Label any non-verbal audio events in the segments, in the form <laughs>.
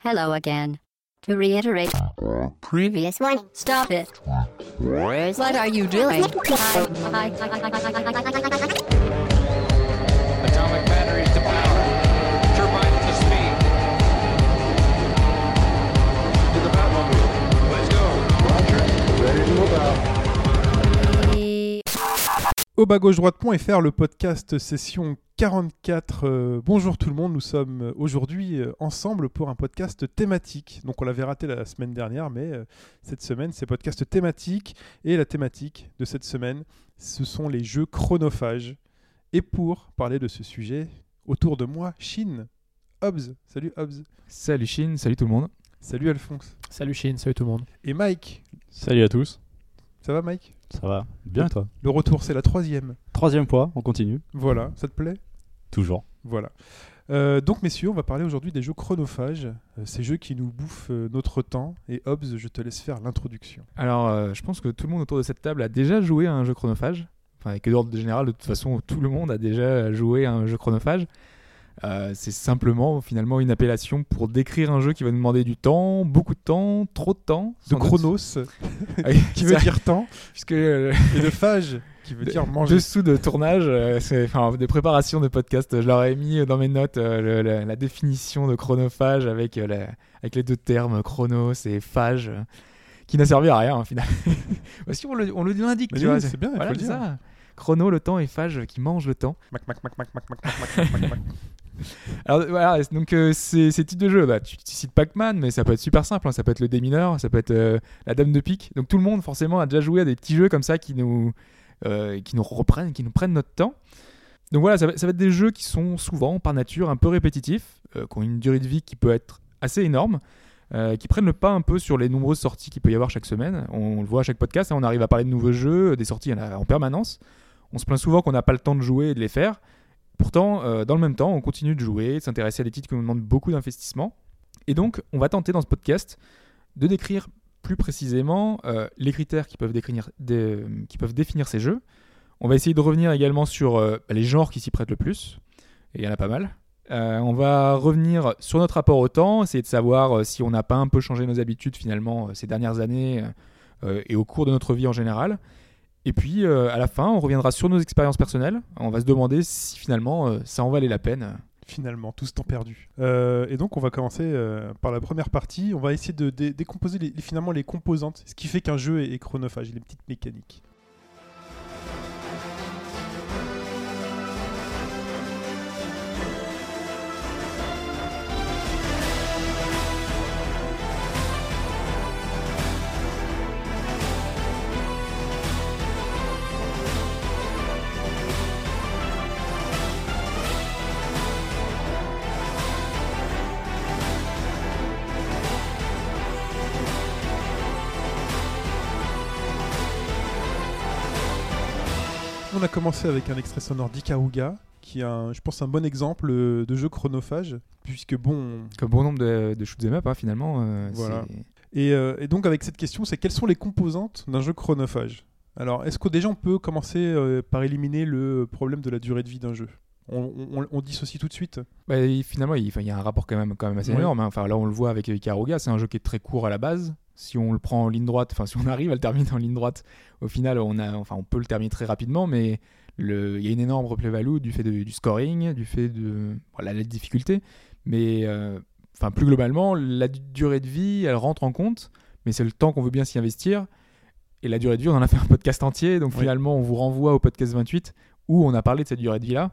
Hello again. To reiterate, previous one, stop it. What are you doing? Atomic batteries to power. Turbines to speed. To the Batmobile. Let's go. Au bas gauche droite.fr, le podcast session 44. Euh, bonjour tout le monde, nous sommes aujourd'hui euh, ensemble pour un podcast thématique. Donc on l'avait raté la semaine dernière, mais euh, cette semaine c'est podcast thématique. Et la thématique de cette semaine, ce sont les jeux chronophages. Et pour parler de ce sujet, autour de moi, Shin, Hobbs. Salut Hobbs. Salut Chine, salut tout le monde. Salut Alphonse. Salut Chine, salut tout le monde. Et Mike. Salut à tous. Ça va Mike? Ça va Bien et toi? Le retour, c'est la troisième. Troisième fois, on continue. Voilà, ça te plaît? Toujours. Voilà. Euh, donc, messieurs, on va parler aujourd'hui des jeux chronophages, euh, ces jeux qui nous bouffent euh, notre temps. Et Hobbs, je te laisse faire l'introduction. Alors, euh, je pense que tout le monde autour de cette table a déjà joué à un jeu chronophage. Enfin, et que d'ordre général, de toute façon, tout le monde a déjà joué à un jeu chronophage. Euh, c'est simplement, finalement, une appellation pour décrire un jeu qui va nous demander du temps, beaucoup de temps, trop de temps. De chronos, <laughs> Ah <laughs> qui veut dire temps, Puisque euh, et de phage, qui veut dire manger. dessous de tournage, euh, c'est enfin des préparations de podcast. Je leur ai mis dans mes notes euh, le- la, la définition de chronophage avec, euh, la- avec les deux termes chronos et phage, qui n'a servi à rien, finalement. Bah, si on le, on le l'indique, tu oui, vois. c'est bien, il Voilà, faut le dire. ça. Chrono, le temps, et phage qui mange le temps. Mac, mac, mac, mac, mac, mac, mac, mac, mac, mac, mac. <laughs> Alors voilà, donc euh, ces, ces types de jeux, bah, tu, tu cites Pac-Man, mais ça peut être super simple. hein. Ça peut être le démineur, ça peut être euh, la Dame de pique. Donc tout le monde forcément a déjà joué à des petits jeux comme ça qui nous, euh, qui nous reprennent, qui nous prennent notre temps. Donc voilà, ça va, être des jeux qui sont souvent par nature un peu répétitifs, euh, qui ont une durée de vie qui peut être assez énorme. euh, qui prennent le pas un peu sur les nombreuses sorties qu'il peut y avoir chaque semaine. On, le voit à chaque podcast, hein, on arrive à parler de nouveaux jeux, des sorties, en en permanence. On se plaint souvent qu'on n'a pas le temps de jouer et de les faire. Pourtant, euh, dans le même temps, on continue de jouer, de s'intéresser à des titres qui nous demandent beaucoup d'investissement. Et donc, on va tenter dans ce podcast de décrire plus précisément euh, les critères qui peuvent, définir ces jeux. On va essayer de revenir également sur euh, les genres qui s'y prêtent le plus. Et il y en a pas mal. Euh, on va revenir sur notre rapport au temps, essayer de savoir si on n'a pas un peu changé nos habitudes finalement ces dernières années et au cours de notre vie en général. Et puis à la fin, on reviendra sur nos expériences personnelles. On va se demander si finalement ça en valait la peine. Finalement, tout ce temps perdu. Euh, et donc, on va commencer euh, par la première partie. On va essayer de dé- décomposer finalement les composantes, ce qui fait qu'un jeu est, est chronophage, les petites mécaniques. Commencé avec un extrait sonore d'Ikaruga, qui est, un, je pense, un bon exemple euh, de jeu chronophage, puisque bon, Comme bon nombre de, de shoot'em up, hein, finalement. euh, Voilà. Et, euh, et donc avec cette question, c'est quelles sont les composantes d'un jeu chronophage? Alors, est-ce que déjà on peut commencer euh, par éliminer le problème de la durée de vie d'un jeu? On, on, on dissocie tout de suite? Bah, finalement, il y a un rapport quand même, quand même assez Ouais. énorme. hein. Enfin, là, on le voit avec Ikaruga, c'est un jeu qui est très court à la base. Si on le prend en ligne droite, enfin, si on <laughs> arrive à le terminer en ligne droite, au final, on, a, enfin, on peut le terminer très rapidement, mais le- il y a une énorme replay-value du fait de- du scoring, du fait de voilà, la difficulté. Mais euh, enfin, plus globalement, la du- durée de vie, elle rentre en compte, mais c'est le temps qu'on veut bien s'y investir. Et la durée de vie, on en a fait un podcast entier, donc Oui. finalement, on vous renvoie au podcast 28 où on a parlé de cette durée de vie-là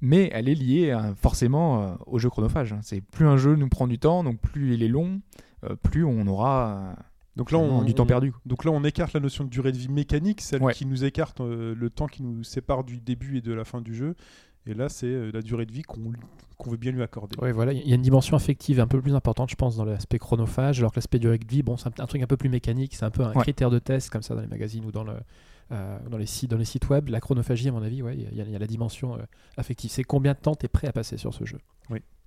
mais elle est liée forcément euh, au jeu chronophage. hein. C'est plus un jeu nous prend du temps, donc plus il est long, plus on aura euh, Donc là, on, du temps perdu. Donc là, on écarte la notion de durée de vie mécanique, celle Ouais. qui nous écarte euh, le temps qui nous sépare du début et de la fin du jeu. Et là, c'est euh, la durée de vie qu'on veut bien lui accorder. Ouais, voilà, il y a une dimension affective un peu plus importante, je pense, dans l'aspect chronophage, alors que l'aspect durée de vie, bon, c'est un, un truc un peu plus mécanique, c'est un peu un Ouais. critère de test comme ça dans les magazines ou dans le euh, dans les sites dans les sites web. La chronophagie, à mon avis, ouais, il y, a- il y a la dimension euh, affective. C'est combien de temps tu es prêt à passer sur ce jeu?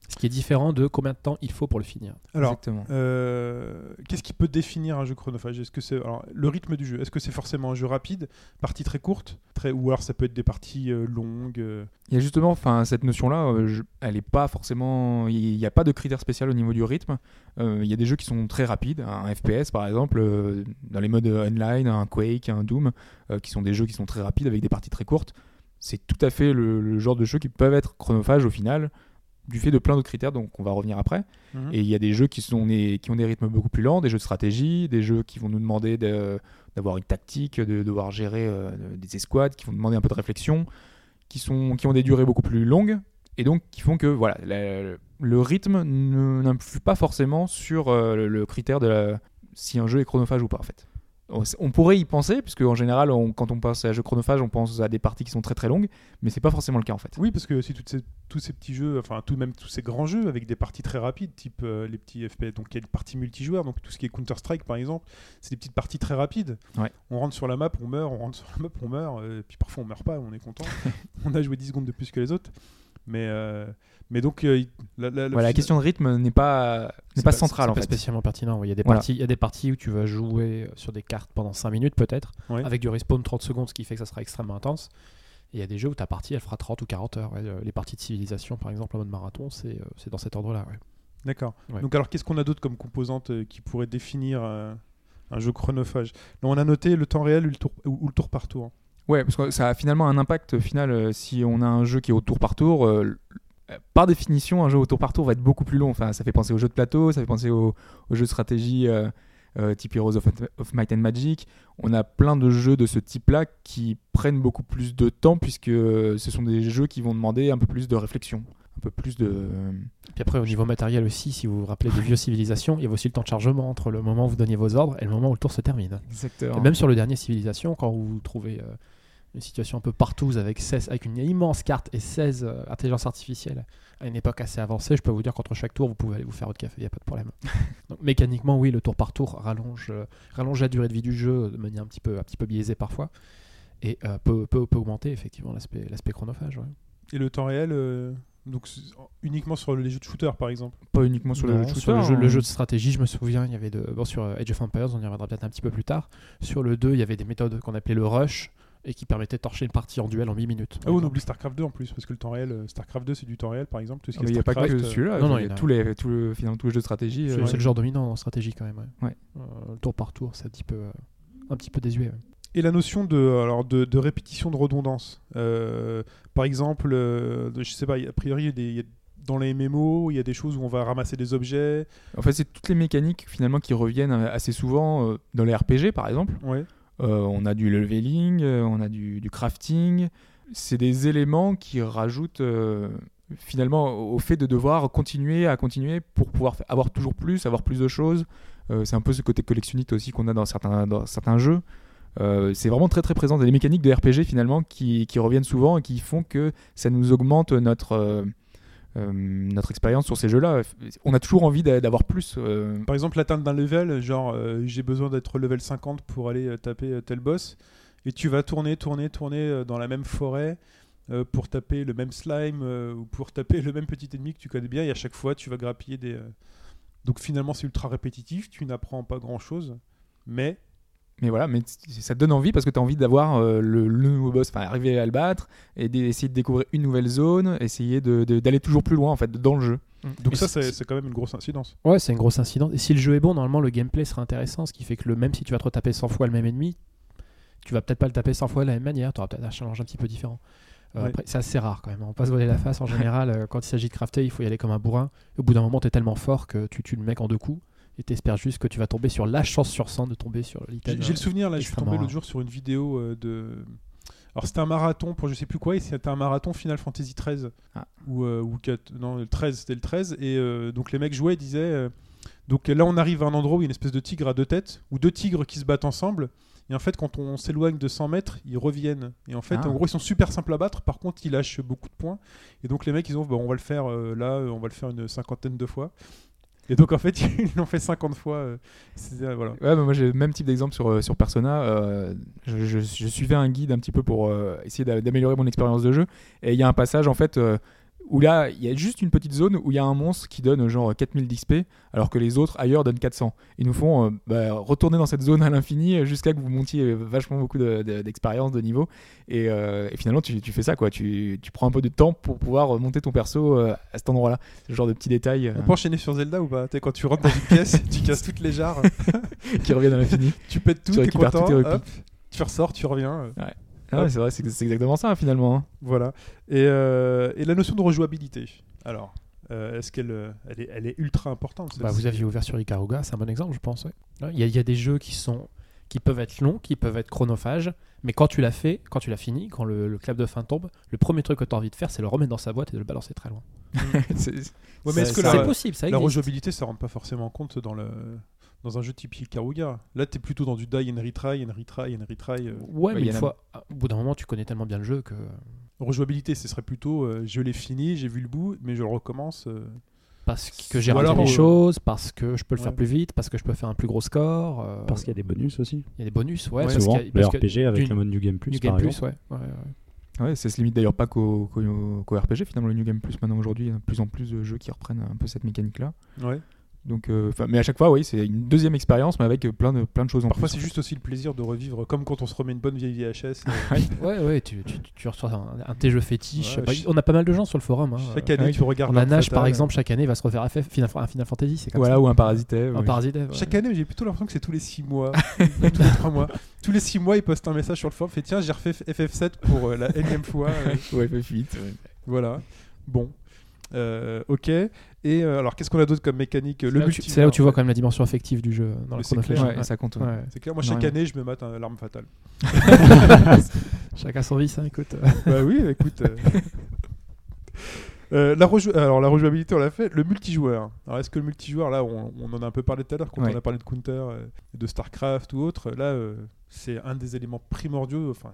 Ce qui est différent de combien de temps il faut pour le finir. Alors, Exactement. euh, qu'est-ce qui peut définir un jeu chronophage? Est-ce que c'est le rythme du jeu Est-ce que c'est forcément un jeu rapide, partie très courte, très ou alors ça peut être des parties euh, longues euh, Il y a justement, enfin, cette notion-là, euh, elle est pas forcément. Il n'y a pas de critère spécial au niveau du rythme. Euh, Il y a des jeux qui sont très rapides, un FPS par exemple, euh, dans les modes online, un Quake, un Doom, euh, qui sont des jeux qui sont très rapides avec des parties très courtes. C'est tout à fait le, le genre de jeux qui peuvent être chronophages au final, du fait de plein d'autres critères, donc on va revenir après. Mhm. Et il y a des jeux qui, sont des, qui ont des rythmes beaucoup plus lents, des jeux de stratégie, des jeux qui vont nous demander de- d'avoir une tactique, de devoir gérer euh, des escouades, qui vont demander un peu de réflexion, qui, sont, qui ont des durées beaucoup plus longues, et donc qui font que voilà, la- le rythme n'influe pas forcément sur euh, le, le critère de la- si un jeu est chronophage ou pas en fait. On, pourrait y penser, puisque en général, on- quand on pense à un jeu chronophage, on pense à des parties qui sont très très longues, mais c'est pas forcément le cas en fait. Oui, parce que si toutes ces- tous ces petits jeux, enfin tout même tous ces grands jeux avec des parties très rapides, type euh, les petits FPS, donc il y a une partie multijoueur, donc tout ce qui est Counter Strike par exemple, c'est des petites parties très rapides. Ouais. On rentre sur la map, on meurt, on rentre sur la map, on meurt, euh, puis parfois on meurt pas, on est content. <laughs> on a joué 10 secondes de plus que les autres, mais euh, mais donc euh, la, la- la- Voilà, la question de rythme n'est pas, n'est pas pas- centrale c'est en pas fait. spécialement pertinent. Il y, a des Voilà. parties, il y a des parties où tu vas jouer sur des cartes pendant 5 minutes peut-être, Ouais. avec du respawn 30 secondes, ce qui fait que ça sera extrêmement intense. Et il y a des jeux où ta partie elle fera 30 ou 40 heures. Ouais, euh, les parties de civilisation par exemple en mode marathon, c'est euh, c'est dans cet ordre-là. ouais. D'accord. Ouais. Donc alors qu'est-ce qu'on a d'autre comme composante euh, qui pourrait définir euh, un jeu chronophage? On a noté le temps réel ou le tour, ou, ou le tour par tour. Ouais, parce que ça a finalement un impact final euh, si on a un jeu qui est au tour par tour. euh, par définition, un jeu au tour par tour va être beaucoup plus long. Enfin, ça fait penser aux jeux de plateau, ça fait penser aux, aux jeux de stratégie euh, euh, type Heroes of, of Might and Magic. On a plein de jeux de ce type-là qui prennent beaucoup plus de temps puisque ce sont des jeux qui vont demander un peu plus de réflexion, un peu plus de. Puis après, au niveau matériel aussi, si vous vous rappelez des vieux civilisations, il y a aussi le temps de chargement entre le moment où vous donniez vos ordres et le moment où le tour se termine. Exactement. Et même sur le dernier civilisation, quand vous trouvez euh, une situation un peu partouze avec, 16, avec une immense carte et 16 euh, intelligences artificielles à une époque assez avancée, je peux vous dire qu'entre chaque tour, vous pouvez aller vous faire votre café, il n'y a pas de problème. <laughs> Donc, mécaniquement, oui, le tour par tour rallonge, euh, rallonge la durée de vie du jeu de manière un petit peu, un petit peu biaisée parfois et euh, peut, peut, peut augmenter effectivement l'aspect l'aspect chronophage. ouais. Et le temps réel, euh, donc uniquement sur les jeux de shooter par exemple? Pas uniquement sur Non, le jeu de sur le, jeu, le hein. jeu de stratégie, je me souviens, il y avait de, bon, sur Age of Empires, on y reviendra peut-être un petit peu plus tard. Sur le 2, il y avait des méthodes qu'on appelait le rush et qui permettaient de torcher une partie en duel en 8 minutes. Ah oui, on oublie StarCraft 2 en plus, parce que le temps réel, euh, StarCraft 2 c'est du temps réel par exemple. Tout ce Ah, qui mais est Il n'y a pas que celui-là, non, non, il y a tous les, tout le, finalement, tous les jeux de stratégie. C'est euh, c'est le genre dominant en stratégie quand même. ouais. Ouais. Euh, le tour par tour, c'est un petit peu, euh, un petit peu désuet. ouais. Et la notion de, alors de, de répétition, de redondance. Euh, par exemple, euh, je sais pas, a priori, il y a des- il y a- dans les MMO, il y a des choses où on va ramasser des objets. En fait, c'est toutes les mécaniques finalement qui reviennent assez souvent euh, dans les RPG par exemple. Ouais. Euh, on a du leveling, euh, on a du, crafting. C'est des éléments qui rajoutent euh, finalement au fait de devoir continuer à continuer pour pouvoir avoir toujours plus, avoir plus de choses. C'est un peu ce côté collectionniste aussi qu'on a dans certains, certains jeux. C'est vraiment très très présent. Il y a des mécaniques de RPG finalement qui, qui reviennent souvent et qui font que ça nous augmente notre, euh, notre expérience sur ces jeux-là. On a toujours envie d'a- d'avoir plus. euh, Par exemple, l'atteinte d'un level, genre euh, j'ai besoin d'être level 50 pour aller taper tel boss, et tu vas tourner, tourner, tourner dans la même forêt pour taper le même slime ou pour taper <laughs> le même petit ennemi que tu connais bien, et à chaque fois tu vas grappiller des. Donc finalement, c'est ultra répétitif, tu n'apprends pas grand chose, mais Mais voilà, mais ça te donne envie parce que tu as envie d'avoir euh, le, le nouveau boss, enfin arriver à le battre et d'essayer de découvrir une nouvelle zone, essayer de- de- d'aller toujours plus loin en fait dans le jeu. donc Et ça, c'est- quand même une grosse incidence. Ouais, c'est une grosse incidence. Et si le jeu est bon, normalement, le gameplay sera intéressant, ce qui fait que le, même si tu vas te retaper 100 fois le même ennemi, tu vas peut-être pas le taper 100 fois de la même manière, tu auras peut-être un challenge un petit peu différent. Euh, Ouais. c'est assez rare quand même. On va pas se voiler la face en général. euh, quand il s'agit de crafter, il faut y aller comme un bourrin. Au bout d'un moment, tu es tellement fort que tu tues le mec en deux coups et tu espères juste que tu vas tomber sur la chance sur 100 de tomber sur l'item. J'ai le souvenir, là, je suis tombé l'autre jour sur une vidéo euh, de. Alors c'était un marathon pour je sais plus quoi, et c'était un marathon Final Fantasy 13. Ah. Ou, euh, ou non, le 13, c'était le 13. Et euh, donc les mecs jouaient et disaient. euh, donc là, on arrive à un endroit où il y a une espèce de tigre à deux têtes, ou deux tigres qui se battent ensemble. Et en fait, quand on s'éloigne de 100 mètres, ils reviennent. Et en fait, Ah. en gros, ils sont super simples à battre. Par contre, ils lâchent beaucoup de points. Et donc les mecs, ils ont, bah, on va le faire là, on va le faire une cinquantaine de fois. Et donc en fait, <laughs> ils l'ont fait 50 fois. euh. Ouais, moi j'ai le même type d'exemple sur, euh, sur Persona. euh, je, suivais un guide un petit peu pour essayer d'a- d'améliorer mon expérience de jeu. Et il y a un passage en fait où là, il y a juste une petite zone où il y a un monstre qui donne genre 4000 d'XP, alors que les autres ailleurs donnent 400. Ils nous font euh, bah, retourner dans cette zone à l'infini jusqu'à que vous montiez euh, vachement beaucoup de- de- d'expérience, de, niveau. Et, euh, et finalement, tu, tu fais ça, quoi. Tu, tu prends un peu de temps pour pouvoir monter ton perso euh, à cet endroit-là. Ce genre de petits détails euh, On peut enchaîner sur Zelda ou pas? Quand tu rentres dans une pièce, <laughs> tu casses toutes les jarres, qui reviennent à l'infini. tu pètes tout, Tu récupères content, tous tes hop, tu ressors, tu reviens. euh, Ah ouais, c'est vrai, c'est c'est exactement ça finalement. hein. Voilà. Et, euh, et la notion de rejouabilité. Alors, euh, est-ce qu'elle euh, elle est, elle est ultra importante Bah, vous aviez ouvert sur Ikaruga, c'est un bon exemple, je pense. ouais. Ouais, Il y, a- il y a des jeux qui sont qui peuvent être longs, qui peuvent être chronophages, mais quand tu l'as fait, quand tu l'as fini, quand le, le clap de fin tombe, le premier truc que tu as envie de faire, c'est le remettre dans sa boîte et de le balancer très loin. <laughs> C'est- Ouais, mais est-ce que c'est la, possible, ça la existe. rejouabilité, ça rentre pas forcément compte dans le dans un jeu type Ikaruga Là, t'es plutôt dans du die and retry, and retry, and retry. euh. Ouais, mais une fois, au bout d'un moment, tu connais tellement bien le jeu que Rejouabilité, ce serait plutôt euh, je l'ai fini, j'ai vu le bout, mais je le recommence. euh. parce que j'ai raté des choses, parce que je peux le ouais. faire plus vite, parce que je peux faire un plus gros score. euh, Parce qu'il y a des bonus aussi. il y a des bonus, ouais. Ouais, parce Souvent, qu'il y a- parce que RPG avec du- le mode New Game Plus, New Game. Plus, ouais. ouais, ouais. Ouais, ça se limite d'ailleurs pas qu'au RPG finalement le New Game Plus maintenant aujourd'hui, il y a de plus en plus de jeux qui reprennent un peu cette mécanique là. Ouais. Donc, euh, mais à chaque fois, oui, c'est une deuxième expérience, mais avec euh, plein de plein de choses en Parfois, c'est juste aussi le plaisir de revivre, comme quand on se remet une bonne vieille VHS. euh, <laughs> Ouais, ouais, tu, tu, reçois un, un de tes jeux fétiches. Ouais, Bah, on a pas mal de gens sur le forum. hein. Chaque année, ouais. tu regardes. On a Nash, par exemple, chaque année, va se refaire FF, Final, un Final Fantasy. C'est comme Voilà, ça. ou un Parasite. Un. Parasite ouais. Chaque année, j'ai plutôt l'impression que c'est tous les 6 mois, ou <laughs> tous les 3 mois. Tous les 6 mois, ils postent un message sur le forum, fait tiens, j'ai refait FF7 pour euh, la énième fois. euh, Ouais, FF8, ouais. voilà. Bon. Euh, ok. Et euh, alors, qu'est-ce qu'on a d'autre comme mécanique C'est Le là où tu-. C'est là où tu vois quand même la dimension affective du jeu dans Mais le c'est clair. Ouais, ça compte. ouais. C'est clair, moi, chaque année, je me mate un alarme fatale. <laughs> Chacun son vice, hein, écoute. bah oui, écoute. euh. <laughs> Euh, la rejou- Alors, la rejouabilité, on l'a fait. Le multijoueur. Alors, est-ce que le multijoueur, là, on, on en a un peu parlé tout à l'heure quand Ouais. on a parlé de Counter, euh, de StarCraft ou autre. Là, euh, c'est un des éléments primordiaux. Enfin,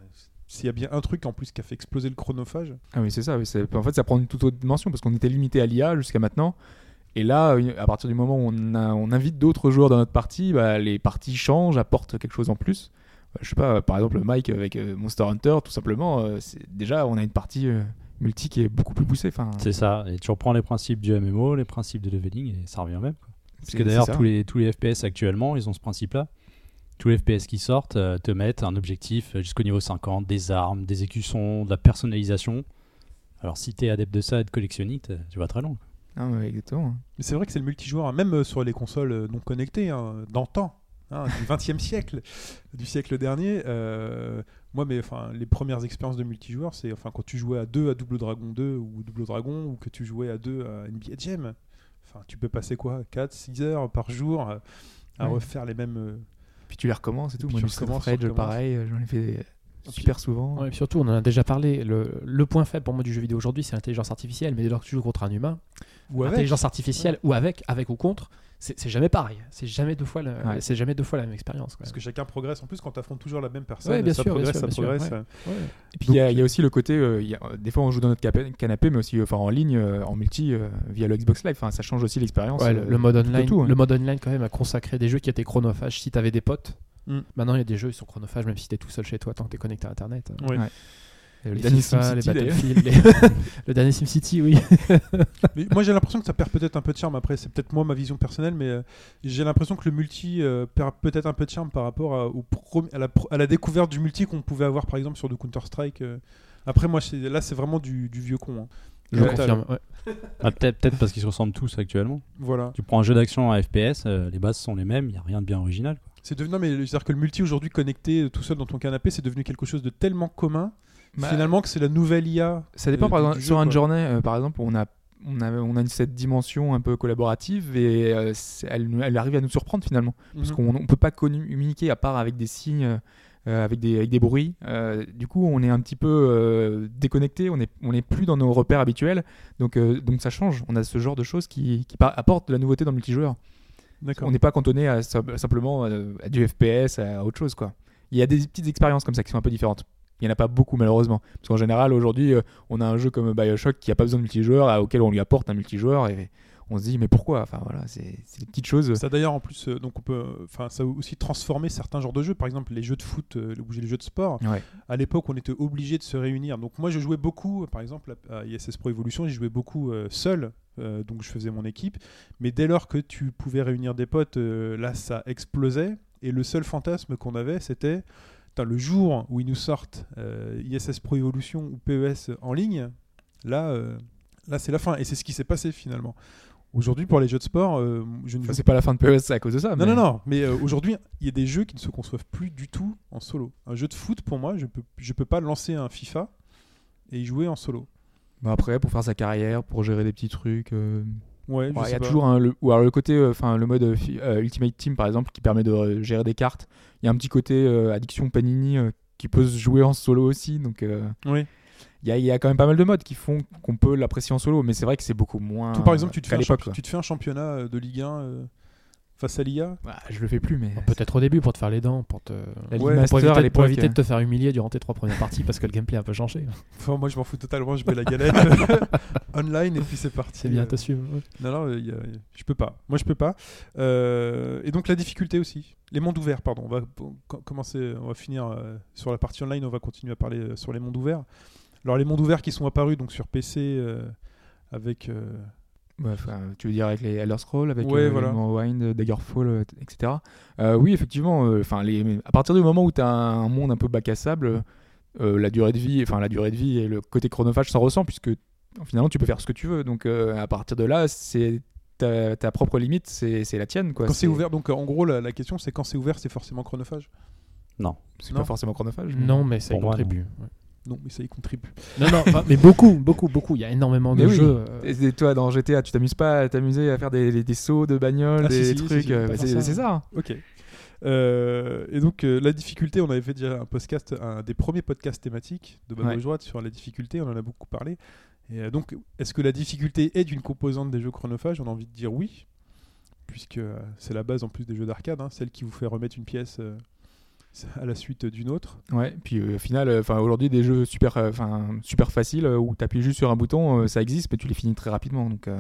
s'il y a bien un truc en plus qui a fait exploser le chronophage. Ah oui, c'est ça. oui, En fait, ça prend une toute autre dimension parce qu'on était limité à l'IA jusqu'à maintenant. Et là, à partir du moment où on, a- on invite d'autres joueurs dans notre partie, bah, les parties changent, apportent quelque chose en plus. Euh, Je sais pas, par exemple, Mike avec euh, Monster Hunter, tout simplement, euh, déjà, on a une partie multi qui est beaucoup plus poussée. Enfin, C'est ça. Et tu reprends les principes du MMO, les principes de leveling, et ça revient même. quoi. Parce que d'ailleurs, les, tous les FPS actuellement, ils ont ce principe-là. Tous les FPS qui sortent euh, te mettent un objectif euh, jusqu'au niveau 50, des armes, des écussons, de la personnalisation. Alors, si t'es adepte de ça et de collectionnite, euh, tu vas très loin. Ah ouais, exactement. Mais c'est vrai que c'est le multijoueur, hein, même sur les consoles non connectées, hein, d'antan, hein, du 20e <laughs> siècle, du siècle dernier. euh, moi, mais, enfin, les premières expériences de multijoueur, c'est enfin, quand tu jouais à deux à Double Dragon 2 ou Double Dragon, ou que tu jouais à deux à NBA Jam. Enfin, tu peux passer quoi 4, 6 heures par jour à, à Ouais. refaire les mêmes. Puis tu les recommences et tout. Moi, tu recommences, recommences. pareil, euh, j'en ai fait super souvent. Ouais, et puis surtout, on en a déjà parlé. Le, le point faible pour moi du jeu vidéo aujourd'hui, c'est l'intelligence artificielle. Mais dès lors que tu joues contre un humain, Ou avec. intelligence artificielle ou avec, avec ou contre, c'est jamais pareil. C'est jamais deux fois, le- Ouais. c'est jamais deux fois la même expérience. Parce que chacun progresse. En plus, quand tu affrontes toujours la même personne, Ouais, bien ça sûr, bien progresse, sûr, ça bien sûr, progresse. ouais. euh, Ouais. Et puis il y, a- y a aussi le côté, euh, il y a- des fois on joue dans notre canapé, mais aussi euh, enfin, en ligne, euh, en multi, euh, via le Xbox Live. Enfin, ça change aussi l'expérience. Ouais, euh, le, le mode online, tout, hein. le mode online quand même a consacré des jeux qui étaient chronophages. Si t'avais des potes, Mm. maintenant il y a des jeux qui sont chronophages même si t'es tout seul chez toi tant que t'es connecté à Internet. ouais. Et le Les dernier FIFA, les SimCity, d'ailleurs. Battlefield, les- <laughs> <laughs> le dernier SimCity, oui. <laughs> Mais moi j'ai l'impression que ça perd peut-être un peu de charme. Après, c'est peut-être moi ma vision personnelle, mais euh, j'ai l'impression que le multi euh, perd peut-être un peu de charme par rapport à, au pro- à, la, pro- à la découverte du multi qu'on pouvait avoir par exemple sur du Counter Strike. Après, moi là c'est vraiment du, du vieux con. hein. Je Ouais, confirme. ouais. Ah, peut-être peut-être parce qu'ils se ressemblent tous actuellement. Voilà. Tu prends un jeu d'action à FPS, euh, les bases sont les mêmes, il n'y a rien de bien original. quoi. C'est devenu non mais c'est-à-dire que le multi aujourd'hui connecté euh, tout seul dans ton canapé, c'est devenu quelque chose de tellement commun Bah, finalement que c'est la nouvelle IA. Ça dépend, par exemple, sur jeu, un quoi. journée, euh, par exemple, on a, on a, on a une- cette dimension un peu collaborative et euh, elle, elle arrive à nous surprendre finalement. Parce Mhm. qu'on ne peut pas communiquer à part avec des signes, euh, avec, des, avec des bruits. Euh, du coup, on est un petit peu déconnecté, on n'est on est plus dans nos repères habituels. Donc, donc ça change. On a ce genre de choses qui, qui apportent de la nouveauté dans le multijoueur. On n'est pas cantonné à, sim- simplement à du FPS, à autre chose. quoi. Il y a des petites expériences comme ça qui sont un peu différentes. Il n'y en a pas beaucoup malheureusement. Parce qu'en général, aujourd'hui, euh, on a un jeu comme Bioshock qui n'a pas besoin de multijoueur, auquel on lui apporte un multijoueur et on se dit mais pourquoi? Enfin voilà, c'est des petites choses. Ça d'ailleurs en plus, euh, donc on peut, enfin ça a aussi transformé certains genres de jeux. Par exemple, les jeux de foot euh, les jeux de sport. Ouais. À l'époque, on était obligé de se réunir. Donc moi, je jouais beaucoup, par exemple à ISS Pro Evolution, j'y jouais beaucoup euh, seul. donc je faisais mon équipe. Mais dès lors que tu pouvais réunir des potes, là ça explosait. Et le seul fantasme qu'on avait, c'était le jour où ils nous sortent euh, ISS Pro Evolution ou PES en ligne. Là, euh, là c'est la fin. Et c'est ce qui s'est passé finalement. Aujourd'hui, pour les jeux de sport, euh, je ne Enfin, c'est pas la fin de PES c'est à cause de ça. non, mais- non, non, mais euh, aujourd'hui, il y a des jeux qui ne se conçoivent plus du tout en solo. Un jeu de foot, pour moi, je peux, je peux pas lancer un FIFA et y jouer en solo. Bah, après, pour faire sa carrière, pour gérer des petits trucs. euh, Ouais, je ouais, Il y a pas. toujours un, le, ou alors le côté, euh, enfin le mode euh, euh, Ultimate Team par exemple, qui permet de euh, gérer des cartes. Il y a un petit côté euh, addiction Panini euh, qui peut se jouer en solo aussi. Donc euh, Oui. il y, a, il y a quand même pas mal de modes qui font qu'on peut l'apprécier en solo, mais c'est vrai que c'est beaucoup moins. Toi, par exemple, tu te, fais un tu te fais un championnat de Ligue 1 euh, face à l'IA Bah, je le fais plus, mais Peut-être au début pour te faire les dents, pour te. la Ouais, Master pour éviter, à pour l'époque. éviter de te faire humilier durant tes trois premières parties parce que le gameplay a un peu changé. <laughs> Enfin, moi, je m'en fous totalement, je mets la galette <laughs> online et puis c'est parti. C'est bien, Euh, t'assumes. ouais. Non, non, il y a- je peux pas. Moi, je peux pas. Euh, et donc, la difficulté aussi. Les mondes ouverts, pardon. On va commencer, on va finir euh, sur la partie online, on va continuer à parler euh, sur les mondes ouverts. Alors, les mondes ouverts qui sont apparus donc sur PC euh, avec. Ouais, tu veux dire avec les Elder Scrolls, avec Ouais, euh, voilà. Morrowind, Daggerfall, euh, etc. Euh, oui, effectivement. euh, Enfin, les, à partir du moment où tu as un monde un peu bac à sable, euh, la durée de vie, enfin la durée de vie et le côté chronophage s'en ressent puisque finalement tu peux faire ce que tu veux. Donc euh, à partir de là, c'est ta, ta propre limite, c'est la tienne, quoi. quand c'est ouvert, donc en gros, la, la question c'est quand c'est ouvert, c'est forcément chronophage? Non. c'est Non. pas forcément chronophage. Non, mais ça y contribue. ouais. Non, mais ça y contribue. Non, non, mais beaucoup, beaucoup, beaucoup. Il y a énormément de Mais jeux. euh, Et toi, dans GTA, tu t'amuses pas à t'amuser à faire des, des- des sauts de bagnole, Ah, des si, trucs. si, euh, bah, c'est ça. hein. Ok. Euh, et donc euh, la difficulté, on avait fait déjà un podcast, un des premiers podcasts thématiques de Bas Ouais. Sur la difficulté, on en a beaucoup parlé. Et euh, donc, est-ce que la difficulté est une composante des jeux chronophages? On a envie de dire oui, puisque euh, c'est la base en plus des jeux d'arcade, hein, celle qui vous fait remettre une pièce euh, <laughs> à la suite d'une autre. Ouais, puis euh, au final, euh, enfin aujourd'hui des jeux super, euh, enfin super faciles euh, où tu appuies juste sur un bouton, euh, ça existe, mais tu les finis très rapidement. Donc euh,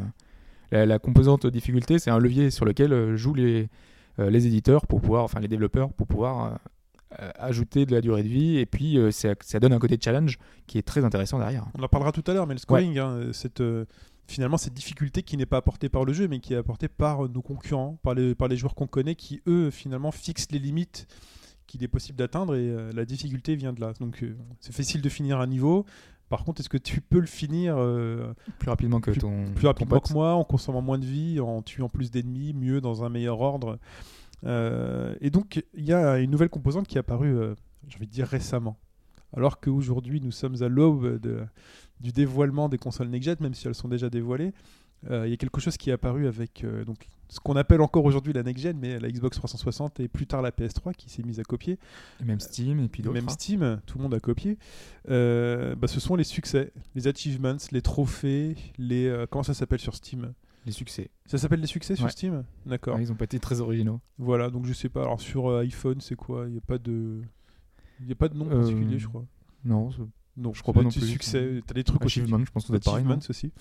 la, la composante difficulté, c'est un levier sur lequel jouent les euh, les éditeurs pour pouvoir, enfin les développeurs pour pouvoir ajouter de la durée de vie et puis euh, ça, ça donne un côté challenge qui est très intéressant derrière. On en parlera tout à l'heure, mais le scoring, hein, cette, euh, finalement, cette difficulté qui n'est pas apportée par le jeu, mais qui est apportée par nos concurrents, par les, par les joueurs qu'on connaît, qui eux, finalement, fixent les limites qu'il est possible d'atteindre et euh, la difficulté vient de là. Donc, euh, c'est facile de finir un niveau. Par contre, est-ce que tu peux le finir euh, Plus rapidement que Plus- ton plus rapidement que moi, en consommant moins de vie, en tuant plus d'ennemis, mieux, dans un meilleur ordre? Et donc, il y a une nouvelle composante qui est apparue, j'ai envie de dire récemment. Alors qu'aujourd'hui, nous sommes à l'aube du dévoilement des consoles next-gen, même si elles sont déjà dévoilées, il y a quelque chose qui est apparu avec euh, donc, ce qu'on appelle encore aujourd'hui la next-gen, mais la Xbox 360 et plus tard la PS3 qui s'est mise à copier. Et même Steam et puis d'autres. Même hein. Steam, tout le monde a copié. Euh, bah, ce sont les succès, les achievements, les trophées, les euh, comment ça s'appelle sur Steam? Les succès. Ça s'appelle les succès sur Ouais. Steam? D'accord. Ouais, ils ont pas été très originaux. Voilà, donc je sais pas. Alors sur euh, iPhone, c'est quoi? Il n'y a pas de, il a pas de nom Euh, particulier, je crois. Non, Non, je crois pas non plus. Succès, t'as des trucs aussi. Achievement, je pense que être pareil. aussi.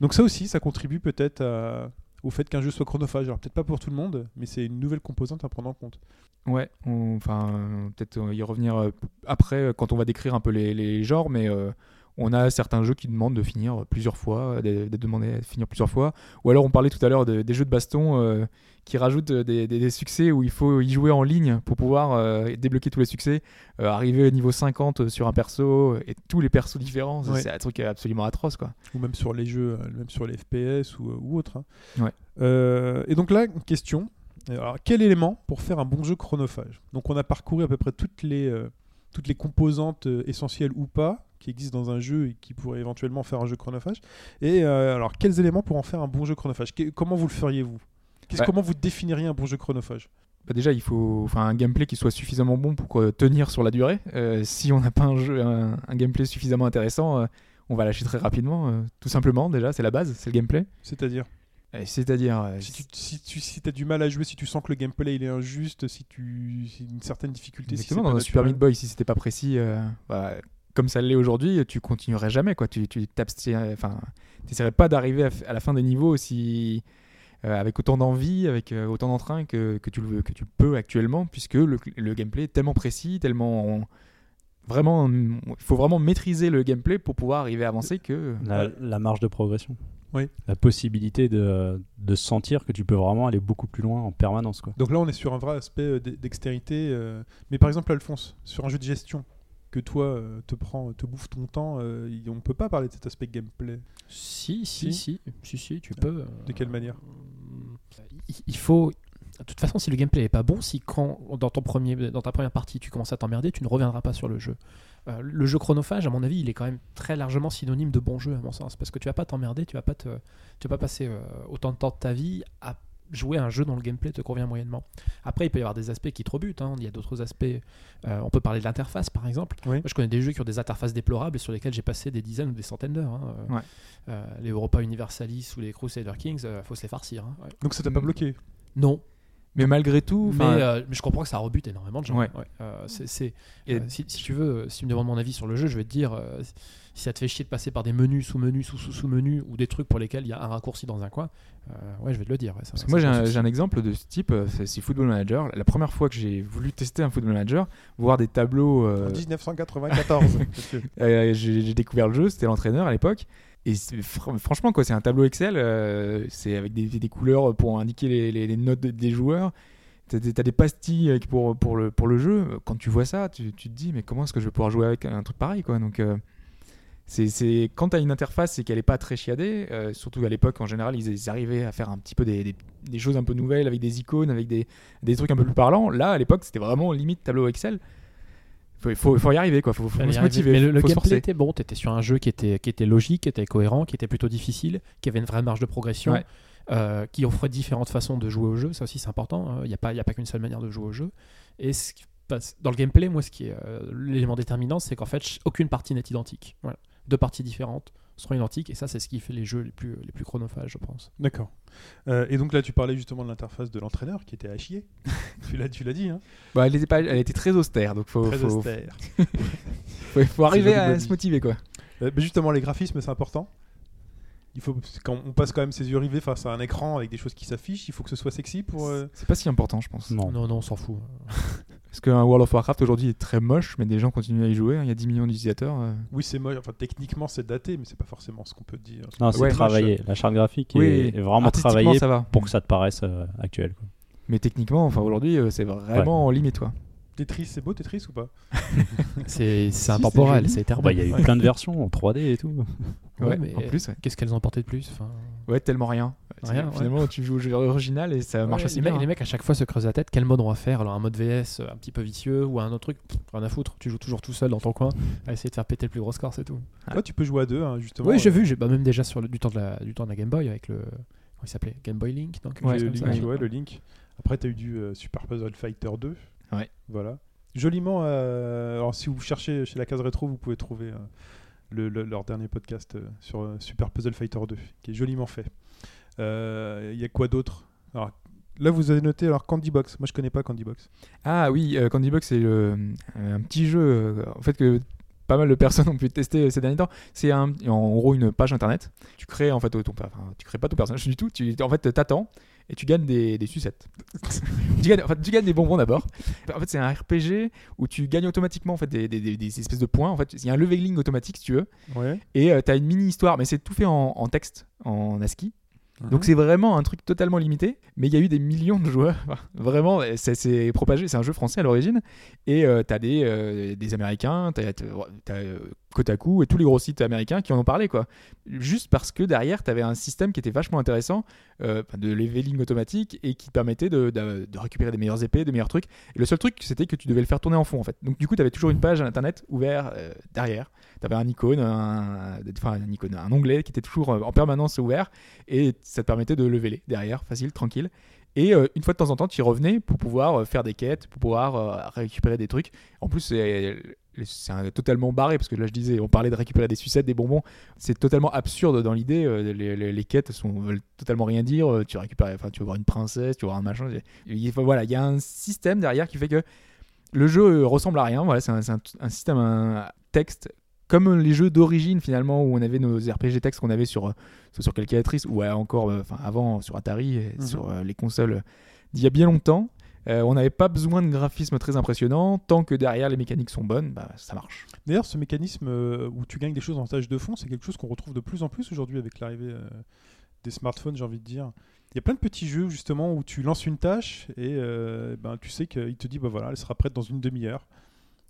Donc ça aussi, ça contribue peut-être à- au fait qu'un jeu soit chronophage. Alors peut-être pas pour tout le monde, mais c'est une nouvelle composante à prendre en compte. Ouais, on- enfin, euh, peut-être euh, y revenir euh, après quand on va décrire un peu les, les genres, mais euh, on a certains jeux qui demandent de finir plusieurs fois, de, de demander à finir plusieurs fois. Ou alors on parlait tout à l'heure de- des jeux de baston euh, qui rajoutent des, des- des succès où il faut y jouer en ligne pour pouvoir euh, débloquer tous les succès, euh, arriver au niveau 50 sur un perso et tous les persos différents. Ouais. C'est un truc absolument atroce quoi. Ou même sur les jeux, même sur les FPS ou, ou autres. hein. Ouais. Et donc là, une question. Alors, quel élément pour faire un bon jeu chronophage? Donc on a parcouru à peu près toutes les, toutes les composantes essentielles ou pas qui existent dans un jeu et qui pourraient éventuellement faire un jeu chronophage. Et euh, alors, quels éléments pour en faire un bon jeu chronophage? Que- Comment vous le feriez vous Qu'est-ce- Ouais. Comment vous définiriez un bon jeu chronophage? Bah déjà, il faut enfin, un gameplay qui soit suffisamment bon pour euh, tenir sur la durée. Euh, si on n'a pas un, jeu, un, un gameplay suffisamment intéressant, on va lâcher très rapidement. tout simplement, déjà, c'est la base, c'est le gameplay. C'est-à-dire? C'est-à-dire, si tu si tu si as du mal à jouer, si tu sens que le gameplay il est injuste, si tu si une certaine difficulté, si exactement, c'est dans Super. Meat Boy, si c'était pas précis, euh, bah, comme ça l'est aujourd'hui, tu continuerais jamais quoi. Tu tu t'abstiens- enfin, t'essaierais pas d'arriver à, la fin des niveaux aussi euh, avec autant d'envie, avec euh, autant d'entrain que, que tu le que tu peux actuellement, puisque le, le gameplay est tellement précis, tellement vraiment, il faut vraiment maîtriser le gameplay pour pouvoir arriver à avancer que La, la marge de progression. Oui. La possibilité de, de sentir que tu peux vraiment aller beaucoup plus loin en permanence. Quoi. Donc là, on est sur un vrai aspect euh, dextérité. euh, Mais par exemple, Alphonse, sur un jeu de gestion que toi euh, te prend, te bouffe ton temps, euh, on peut pas parler de cet aspect gameplay. Si, Si. si, si, si, tu peux. De quelle manière? Il, faut. De toute façon, si le gameplay est pas bon, si quand dans ton premier, dans ta première partie, tu commences à t'emmerder, tu ne reviendras pas sur le jeu. Euh, le jeu chronophage, à mon avis, il est quand même très largement synonyme de bon jeu, à mon sens, parce que tu vas pas t'emmerder, tu vas pas te, tu vas pas passer euh, autant de temps de ta vie à jouer un jeu dont le gameplay te convient moyennement. Après, il peut y avoir des aspects qui te rebutent. hein. Il y a d'autres aspects. euh, on peut parler de l'interface, par exemple. Oui. Moi, je connais des jeux qui ont des interfaces déplorables et sur lesquels j'ai passé des dizaines ou des centaines d'heures. hein. Euh, Ouais. euh, les Europa Universalis ou les Crusader Kings, euh, faut se les farcir. hein. Ouais. Donc ça t'a pas bloqué? Non, Mais malgré tout, mais, euh, je comprends que ça rebute énormément de gens. Ouais. Euh, c'est- si, si tu veux, si tu me demandes mon avis sur le jeu, je vais te dire si ça te fait chier de passer par des menus, sous-menus, sous-sous-sous-menus ou des trucs pour lesquels il y a un raccourci dans un coin, euh, ouais, je vais te le dire. ouais, ça- Parce ça que moi, j'ai un, souci. j'ai un exemple de ce type, euh, c'est c'est Football Manager. La première fois que j'ai voulu tester un Football Manager, voir des tableaux, euh, En 1994. monsieur. <laughs> euh, j'ai j'ai découvert le jeu, c'était l'entraîneur à l'époque. Et fr- franchement, quoi, c'est un tableau Excel, euh, c'est avec des, des couleurs pour indiquer les, les- les notes de- des joueurs. T'as des, t'as des pastilles pour, pour, le, pour le jeu. Quand tu vois ça, tu, tu te dis, mais comment est-ce que je vais pouvoir jouer avec un truc pareil quoi? Donc, euh, c'est quand tu as une interface et qu'elle n'est pas très chiadée, euh, surtout à l'époque, en général, ils, ils arrivaient à faire un petit peu des, des- des choses un peu nouvelles avec des icônes, avec des, des trucs un peu plus parlants. Là, à l'époque, c'était vraiment limite tableau Excel. Il faut, faut, faut y arriver, quoi. Faut, faut se motiver. Mais le, gameplay était bon, tu étais sur un jeu qui était, qui était logique, qui était cohérent, qui était plutôt difficile, qui avait une vraie marge de progression, Ouais. euh, qui offrait différentes façons de jouer au jeu. Ça aussi, c'est important. Il n'y a pas, y a pas qu'une seule manière de jouer au jeu. Et ce dans le gameplay, moi, ce qui est euh, l'élément déterminant, c'est qu'en fait, aucune partie n'est identique. Voilà. Deux parties différentes seront identiques, et ça, c'est ce qui fait les jeux les plus, les plus chronophages, je pense. D'accord. Euh, et donc là, tu parlais justement de l'interface de l'entraîneur qui était à chier. <laughs> tu l'as, tu l'as dit, hein Bah, elle, était pas, elle était très austère, donc faut, Très faut, austère. <laughs> faut, faut arriver à body. se motiver, quoi. Euh, mais justement, les graphismes, c'est important. Il faut, quand on passe quand même ses yeux rivés face à un écran avec des choses qui s'affichent, il faut que ce soit sexy pour. euh, C'est pas si important, je pense. Non. Non, non, on s'en fout. <laughs> Parce qu'un World of Warcraft aujourd'hui est très moche, mais des gens continuent à y jouer. hein. Il y a 10 millions d'utilisateurs. euh. Oui, c'est moche. Enfin, techniquement, c'est daté, mais c'est pas forcément ce qu'on peut dire. Non, c'est Ouais. travaillé. La charte graphique Oui, est, est vraiment artistiquement, travaillée ça va. pour que ça te paraisse euh, actuel. quoi. Mais techniquement, enfin aujourd'hui, euh, c'est vraiment en limite, quoi. Tetris, c'est beau Tetris ou pas <laughs> C'est c'est intemporel, c'est éternel. bah, Il y a eu Ouais. plein de versions en 3D et tout. Ouais, mais en plus, ouais. qu'est-ce qu'elles ont apporté de plus Enfin, Ouais, tellement rien. Rien, Finalement, tu joues au jeu original et ça marche Ouais, aussi les, bien. mecs, les hein. mecs à chaque fois se creusent la tête quel mode on va faire alors un mode VS euh, un petit peu vicieux ou un autre truc rien à foutre tu joues toujours tout seul dans ton coin à essayer de faire péter le plus gros score c'est tout Ah. Toi, tu peux jouer à deux, hein, justement. oui j'ai Euh, vu j'ai bah, même déjà sur le, du temps de la du temps de la Game Boy avec le comment il s'appelait? Game Boy Link donc Ouais, le Link, comme ça. ouais, le Link. Après, tu as eu du euh, Super Puzzle Fighter 2. Ouais. Voilà. Joliment, euh, alors si vous cherchez chez la case rétro, vous pouvez trouver euh, le- le- leur dernier podcast euh, sur Super Puzzle Fighter 2, qui est joliment fait. Il y a quoi d'autre? Alors, Là, vous avez noté alors Candy Box. Moi, je connais pas Candy Box. Ah oui, euh, Candy Box, c'est euh, un petit jeu euh, en fait que pas mal de personnes <laughs> ont pu tester ces derniers temps. C'est en gros une page internet. Tu crées en fait ton, enfin, tu crées pas ton personnage du tout. Tu en fait t'attends et tu gagnes des, des sucettes. tu, gagnes, en fait, tu gagnes des bonbons d'abord. En fait, c'est un RPG où tu gagnes automatiquement en fait des, des- des- des espèces de points. En fait, il y a un leveling automatique si tu veux. Ouais. Et tu as une mini histoire, mais c'est tout fait en, en texte, en ASCII. Donc c'est vraiment un truc totalement limité, mais il y a eu des millions de joueurs. <laughs> vraiment, c'est- propagé. C'est un jeu français à l'origine. Et euh, t'as des, euh, des Américains, t'as as, Kotaku et tous les gros sites américains qui en ont parlé. quoi. Juste parce que derrière, t'avais un système qui était vachement intéressant, euh, de leveling automatique, et qui te permettait de, récupérer des meilleures épées, des meilleurs trucs. Et le seul truc, c'était que tu devais le faire tourner en fond, en fait. Donc du coup, t'avais toujours une page internet ouverte euh, derrière. T'avais un icône, un, enfin, un icône, un onglet qui était toujours euh, en permanence ouvert et ça te permettait de leveler derrière, facile, tranquille. Et une fois de temps en temps, tu y revenais pour pouvoir faire des quêtes, pour pouvoir récupérer des trucs. En plus, c'est totalement barré parce que là, je disais, on parlait de récupérer des sucettes, des bonbons. C'est totalement absurde dans l'idée. euh, les, les- les quêtes sont, veulent totalement rien dire. Euh, Tu récupères, enfin, tu vas voir une princesse, tu vas voir un machin. Il voilà, il y a un système derrière qui fait que le jeu euh, ressemble à rien. Voilà, c'est un, c'est un- un système un texte comme les jeux d'origine finalement où on avait nos RPG textes qu'on avait sur, sur calculatrice ou encore enfin avant sur Atari et Mhm. sur les consoles d'il y a bien longtemps. Euh, on n'avait pas besoin de graphisme très impressionnant. Tant que derrière les mécaniques sont bonnes, bah, ça marche. D'ailleurs, ce mécanisme euh, où tu gagnes des choses en tâche de fond, c'est quelque chose qu'on retrouve de plus en plus aujourd'hui avec l'arrivée euh, des smartphones, j'ai envie de dire. Il y a plein de petits jeux justement où tu lances une tâche et euh, ben, tu sais qu'il te dit bah voilà, elle sera prête dans une demi-heure.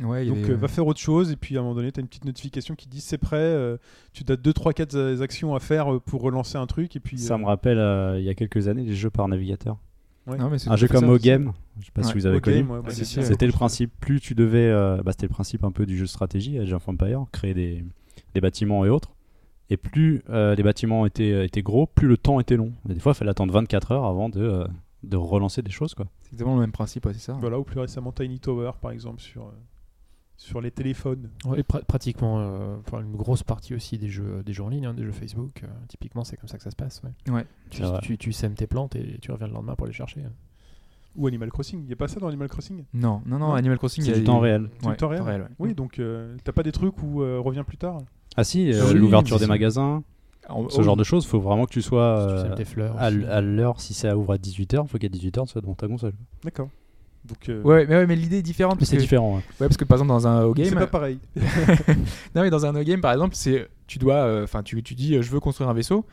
Ouais, Donc avait, euh, va faire autre chose et puis à un moment donné, tu as une petite notification qui dit c'est prêt, euh, tu as 2, 3, 4 actions à faire pour relancer un truc et puis... Ça euh, me rappelle euh, il y a quelques années les jeux par navigateur. Non, mais c'est Un jeu comme ça. OGame, je sais pas si vous avez connu. ouais, bah. C'était le principe, plus tu devais, euh, bah, c'était le principe un peu du jeu de stratégie, Age of Empire, créer des, des bâtiments et autres. Et plus euh, les bâtiments étaient, étaient gros, plus le temps était long. Et des fois, il fallait attendre 24 heures avant de, euh, de relancer des choses. Quoi. C'est exactement le même principe, ouais, c'est ça. Voilà, ou plus récemment Tiny Tower par exemple sur, euh, sur les téléphones. Pra- pratiquement euh, enfin, une grosse partie aussi des jeux, des jeux en ligne, hein, des jeux Facebook. euh, typiquement, c'est comme ça que ça se passe. ouais. Ouais. Tu, tu, tu sèmes tes plantes et tu reviens le lendemain pour les chercher. hein. Ou Animal Crossing. Il n'y a pas ça dans Animal Crossing? Non, non, non, Non. Animal Crossing, C'est il y a du temps réel. Ouais, du temps réel, ouais. Oui, donc euh, t'as pas des trucs où euh, revient plus tard? Ah si, euh, Oui, l'ouverture des si. magasins, En- ce oh, genre de choses, faut vraiment que tu sois Si tu euh, fleurs. à l'heure. Si ça ouvre à 18h, il faut qu'à 18h, tu sois devant ta console. D'accord. Donc, euh, Ouais, mais, ouais, mais l'idée est différente. C'est que, différent. ouais. ouais, parce que par exemple, dans un c'est game, pas pareil. <laughs> non, mais dans un no game, par exemple, c'est tu dois, euh, enfin, tu, tu dis, euh, je veux construire un vaisseau.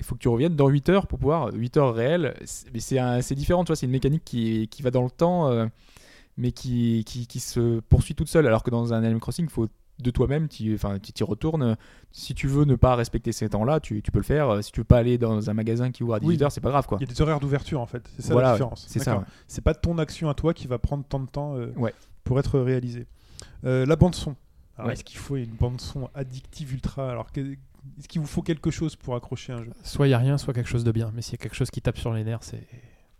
Il faut que tu reviennes dans 8 heures pour pouvoir 8 heures réelles. C'est- Mais c'est c'est différent, tu vois. C'est une mécanique qui, qui va dans le temps, euh, mais qui, qui, qui se poursuit toute seule. Alors que dans un Animal Crossing, il faut de toi-même, tu enfin, tu t'y retournes. Si tu veux ne pas respecter ces temps-là, tu, tu peux le faire. Si tu veux pas aller dans un magasin qui ouvre à 18 Oui. heures, c'est pas grave, quoi. Il y a des horaires d'ouverture en fait. C'est ça Voilà, la différence. C'est ça. Ouais. C'est pas ton action à toi qui va prendre tant de temps euh, Ouais. pour être réalisée. Euh, la bande son. Alors, Ouais. Est-ce qu'il faut une bande son addictive ultra? Alors que- est-ce qu'il vous faut quelque chose pour accrocher un jeu? Soit il n'y a rien, soit quelque chose de bien. Mais s'il y a quelque chose qui tape sur les nerfs, c'est.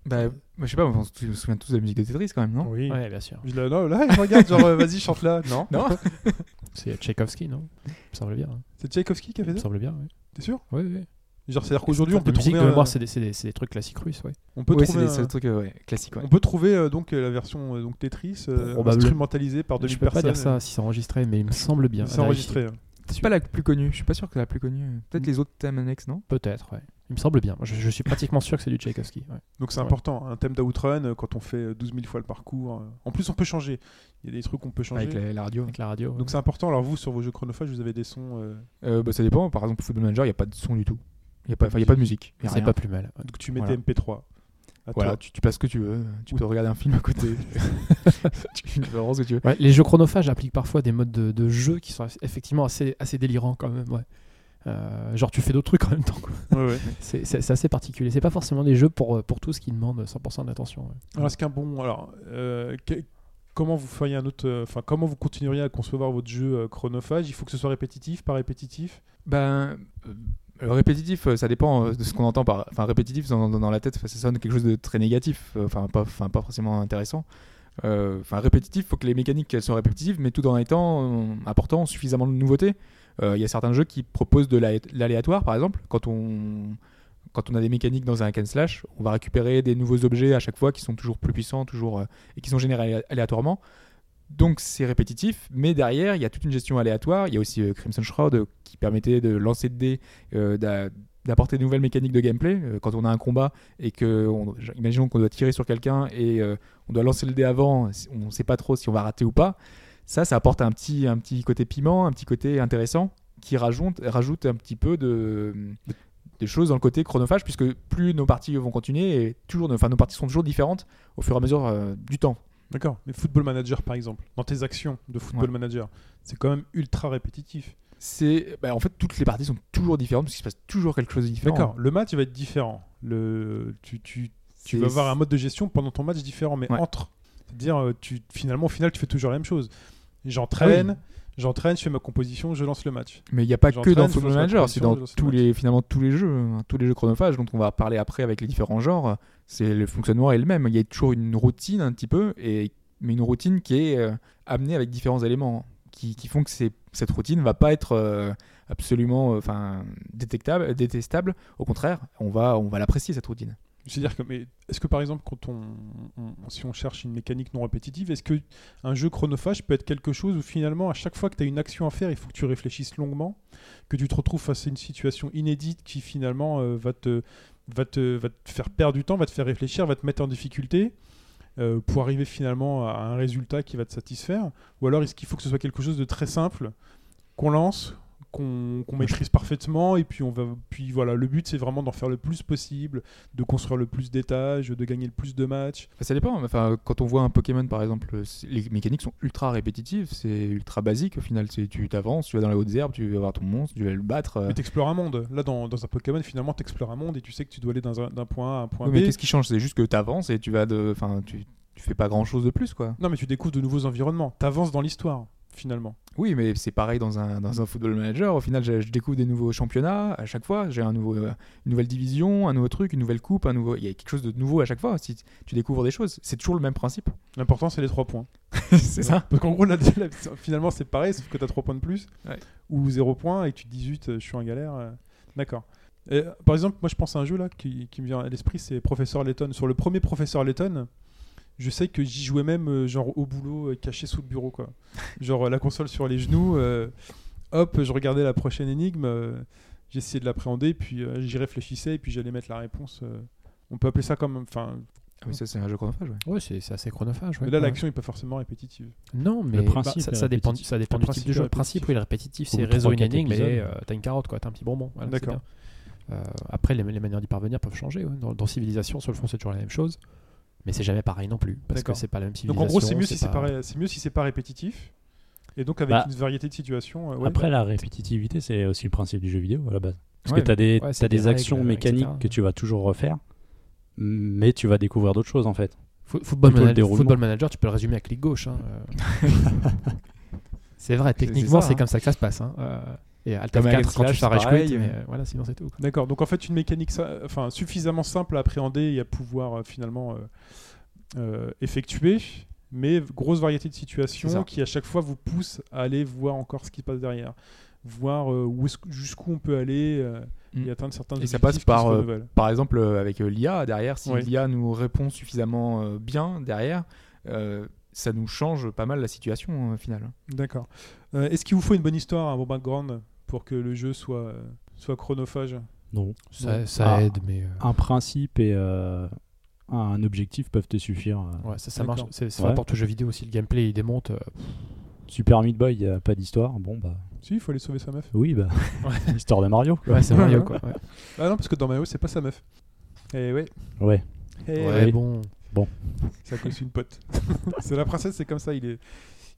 Bah, moi, je sais pas, on se souvient tous de la musique de Tetris quand même, non? Oui. Ouais, bien sûr. Je non, là, je regarde, genre, euh, vas-y, chante là. Non. Non <laughs> C'est Tchaïkovski, non? Il me semble bien. hein. C'est Tchaïkovski qui a Il fait me ça? semble bien, ouais. T'es sûr? Ouais, ouais. Genre, c'est-à-dire qu'aujourd'hui, on peut musique trouver. de un- mémoire, c'est des, c'est des- c'est des trucs classiques russes, ouais. On peut Ouais, c'est trouver. des, un- c'est des trucs euh, ouais, classiques. Ouais. On peut trouver euh, donc euh, la version euh, donc Tetris euh, Probable. instrumentalisée par 2000 Je peux pas personnes. dire ça si c'est enregistré, mais il me semble bien. C'est enregistré. hein. C'est pas la plus connue. Je suis pas sûr que la plus connue. Peut-être Mm. les autres thèmes annexes, non? Peut-être, ouais. Il me semble bien. Je, je suis pratiquement sûr que c'est du Tchaïkovski. ouais. Donc c'est Ouais. important. Un thème d'outrun, euh, quand on fait euh, 12 000 fois le parcours. euh, En plus, on peut changer. Il y a des trucs qu'on peut changer. Avec la, la radio. Avec la radio. Donc ouais. c'est important. Alors vous, sur vos jeux chronophages, vous avez des sons. euh, Euh, bah, ça dépend. Par exemple, Football Manager, il n'y a pas de son du tout. Il n'y a, pas- enfin, il y a pas de musique. c'est pas plus mal. ouais. Donc tu mets Voilà. tes MP3. À Voilà, toi. tu, tu passes ce que tu veux. Tu Oui. peux regarder un film à côté. <laughs> <laughs> tu peux vraiment ce que tu veux. Ouais, les jeux chronophages appliquent parfois des modes de, de jeu qui sont effectivement assez, assez délirants quand même. Ouais. Euh, genre tu fais d'autres trucs en même temps. quoi. Ouais, ouais. <laughs> C'est assez particulier. C'est pas forcément des jeux pour, pour tous qui demandent 100% d'attention. ouais. Alors est-ce qu'un bon. Alors euh, que- comment vous feriez un autre. euh, Enfin comment vous continueriez à concevoir votre jeu euh, chronophage? Il faut que ce soit répétitif, pas répétitif? Ben, euh, le répétitif, euh, ça dépend euh, de ce qu'on entend par. Enfin, répétitif dans, dans- dans la tête, ça sonne quelque chose de très négatif. euh, Enfin, pas, enfin, pas forcément intéressant. Euh, Enfin, répétitif, faut que les mécaniques elles soient répétitives, mais tout en étant euh, apportant suffisamment de nouveautés. Euh, Il y a certains jeux qui proposent de la- l'aléatoire, par exemple. Quand on, quand on a des mécaniques dans un hack and slash, on va récupérer des nouveaux objets à chaque fois qui sont toujours plus puissants, toujours euh, et qui sont générés alé- aléatoirement. Donc c'est répétitif, mais derrière il y a toute une gestion aléatoire. Il y a aussi euh, Crimson Shroud qui permettait de lancer de dés, d'a- d'apporter de nouvelles mécaniques de gameplay. Quand on a un combat et que, on- imaginons qu'on doit tirer sur quelqu'un et on doit lancer le dé avant, on ne sait pas trop si on va rater ou pas. Ça, ça apporte un petit, un petit côté piment, un petit côté intéressant qui rajoute, rajoute un petit peu de, de choses dans le côté chronophage, puisque plus nos parties vont continuer, et toujours, enfin, nos parties sont toujours différentes au fur et à mesure euh, du temps. D'accord. Mais Football Manager par exemple, dans tes actions de Football Ouais. Manager, c'est quand même ultra répétitif. C'est, bah, en fait, toutes les parties sont toujours différentes, parce qu'il se passe toujours quelque chose de différent. D'accord. Le match il va être différent. Le tu, tu, tu vas avoir un mode de gestion pendant ton match différent, mais Ouais. entre. C'est-à-dire, euh, tu, finalement, au final, tu fais toujours la même chose. J'entraîne, j'entraîne, je fais ma composition, je lance le match. Mais il n'y a pas que dans Football Manager, c'est dans le tous match. les, finalement tous les jeux, hein, tous les jeux chronophages dont on va parler après avec les différents genres. C'est le fonctionnement est le même. Il y a toujours une routine un petit peu, et mais une routine qui est euh, amenée avec différents éléments qui, qui font que cette routine va pas être euh, absolument, euh, enfin, détectable, détestable. Au contraire, on va, on va l'apprécier cette routine. C'est-à-dire que, mais est-ce que par exemple, quand on, si on cherche une mécanique non répétitive, est-ce que un jeu chronophage peut être quelque chose où finalement, à chaque fois que tu as une action à faire, il faut que tu réfléchisses longuement, que tu te retrouves face à une situation inédite qui finalement euh, va, te, va, te, va te faire perdre du temps, va te faire réfléchir, va te mettre en difficulté euh, pour arriver finalement à un résultat qui va te satisfaire? Ou alors est-ce qu'il faut que ce soit quelque chose de très simple, qu'on lance qu'on maîtrise parfaitement et puis on va puis voilà le but c'est vraiment d'en faire le plus possible de construire le plus d'étages de gagner le plus de matchs Enfin, ça dépend. Enfin, quand on voit un Pokémon, par exemple, les mécaniques sont ultra répétitives. C'est ultra basique au final. C'est- Tu t'avances, tu vas dans les hautes herbes, tu vas voir ton monstre, tu vas le battre. euh. mais t'explores un monde là dans, dans un Pokémon finalement t'explores un monde et tu sais que tu dois aller d'un point A à un point Oui, mais B qu'est-ce qui change? C'est juste que tu avances et tu vas de. Enfin, tu, tu fais pas grand chose de plus, quoi. non mais tu découvres de nouveaux environnements t'avances dans l'histoire finalement Oui, mais c'est pareil dans un, dans un football manager. Au final, je, je découvre des nouveaux championnats à chaque fois. J'ai un nouveau, euh, une nouvelle division, un nouveau truc, une nouvelle coupe, un nouveau. Il y a quelque chose de nouveau à chaque fois. Si tu découvres des choses, c'est toujours le même principe. l'important c'est les trois points <laughs> c'est ça. parce qu'en gros là, finalement c'est pareil sauf que t'as trois points de plus Ouais. ou zéro point et que tu te dis zut je suis en galère euh, d'accord euh, par exemple moi je pense à un jeu là qui, qui me vient à l'esprit c'est Professeur Layton sur le premier Professeur Layton je sais que j'y jouais même euh, genre au boulot euh, caché sous le bureau quoi <laughs> genre euh, la console sur les genoux euh, hop je regardais la prochaine énigme euh, j'essayais de l'appréhender puis euh, j'y réfléchissais et puis j'allais mettre la réponse euh, on peut appeler ça comme enfin Ah oui, ça, c'est un jeu chronophage. ouais. Ouais, c'est assez chronophage. ouais. mais là Ouais. l'action est pas forcément répétitive Non, mais principe bah, ça, est ça dépend, ça dépend Le du principe type de jeu. Le principe, répétitif. oui, il est répétitif. C'est réseau une énigme euh, t'as une carotte, quoi. T'as un petit bonbon. Voilà, D'accord. Euh, après, les, les manières d'y parvenir peuvent changer. ouais. Dans, dans Civilisation, sur le fond, c'est toujours la même chose. Mais c'est jamais pareil non plus. Parce que c'est pas la même donc civilisation. en gros c'est mieux si c'est pas- mieux si c'est pas répétitif et donc avec Bah, une variété de situations euh, ouais, Après, la répétitivité, c'est aussi le principe du jeu vidéo à la base. Parce Ouais, que tu as des, ouais, des, des actions règles, mécaniques etc. que tu vas toujours refaire, mais tu vas découvrir d'autres choses en fait. Fo- Football, déroulement. Football Manager, tu peux le résumer à clic gauche. hein, euh. <laughs> c'est vrai, techniquement, c'est hein. comme ça que ça se passe. hein. Euh, Et Alt Comme F4 avec quand tu fais rage c'est quit, mais euh, voilà, sinon c'est tout. D'accord, donc en fait une mécanique enfin, suffisamment simple à appréhender et à pouvoir euh, finalement euh, euh, effectuer, mais grosse variété de situations qui à chaque fois vous poussent à aller voir encore ce qui se passe derrière, voir euh, jusqu'où on peut aller euh, Mm. et atteindre certains Et ça objectifs passe par, euh. Par exemple, euh, avec euh, l'IA derrière, si Ouais. l'IA nous répond suffisamment euh, bien derrière, euh, ça nous change pas mal la situation euh, au final. D'accord. Euh, est-ce qu'il vous faut une bonne histoire, un bon background? Pour que le jeu soit, soit chronophage Non. Ça, ça Ah. aide, mais. euh, Un principe et euh, un objectif peuvent te suffire. euh. Ouais, ça, marche. C'est Ouais. n'importe jeu vidéo aussi. Le gameplay, il démonte. euh, Super Meat Boy, il n'y a pas d'histoire. Bon, bah Si, il faut aller sauver sa meuf. oui, bah. <laughs> L'histoire <laughs> de Mario. quoi. Ouais, c'est Mario, quoi. <laughs> Ouais, Ah non, parce que dans Mario, c'est pas sa meuf. Eh ouais. Ouais. Eh Ouais, oui. bon. Ça cause une pote. c'est la princesse, c'est comme ça. Il est,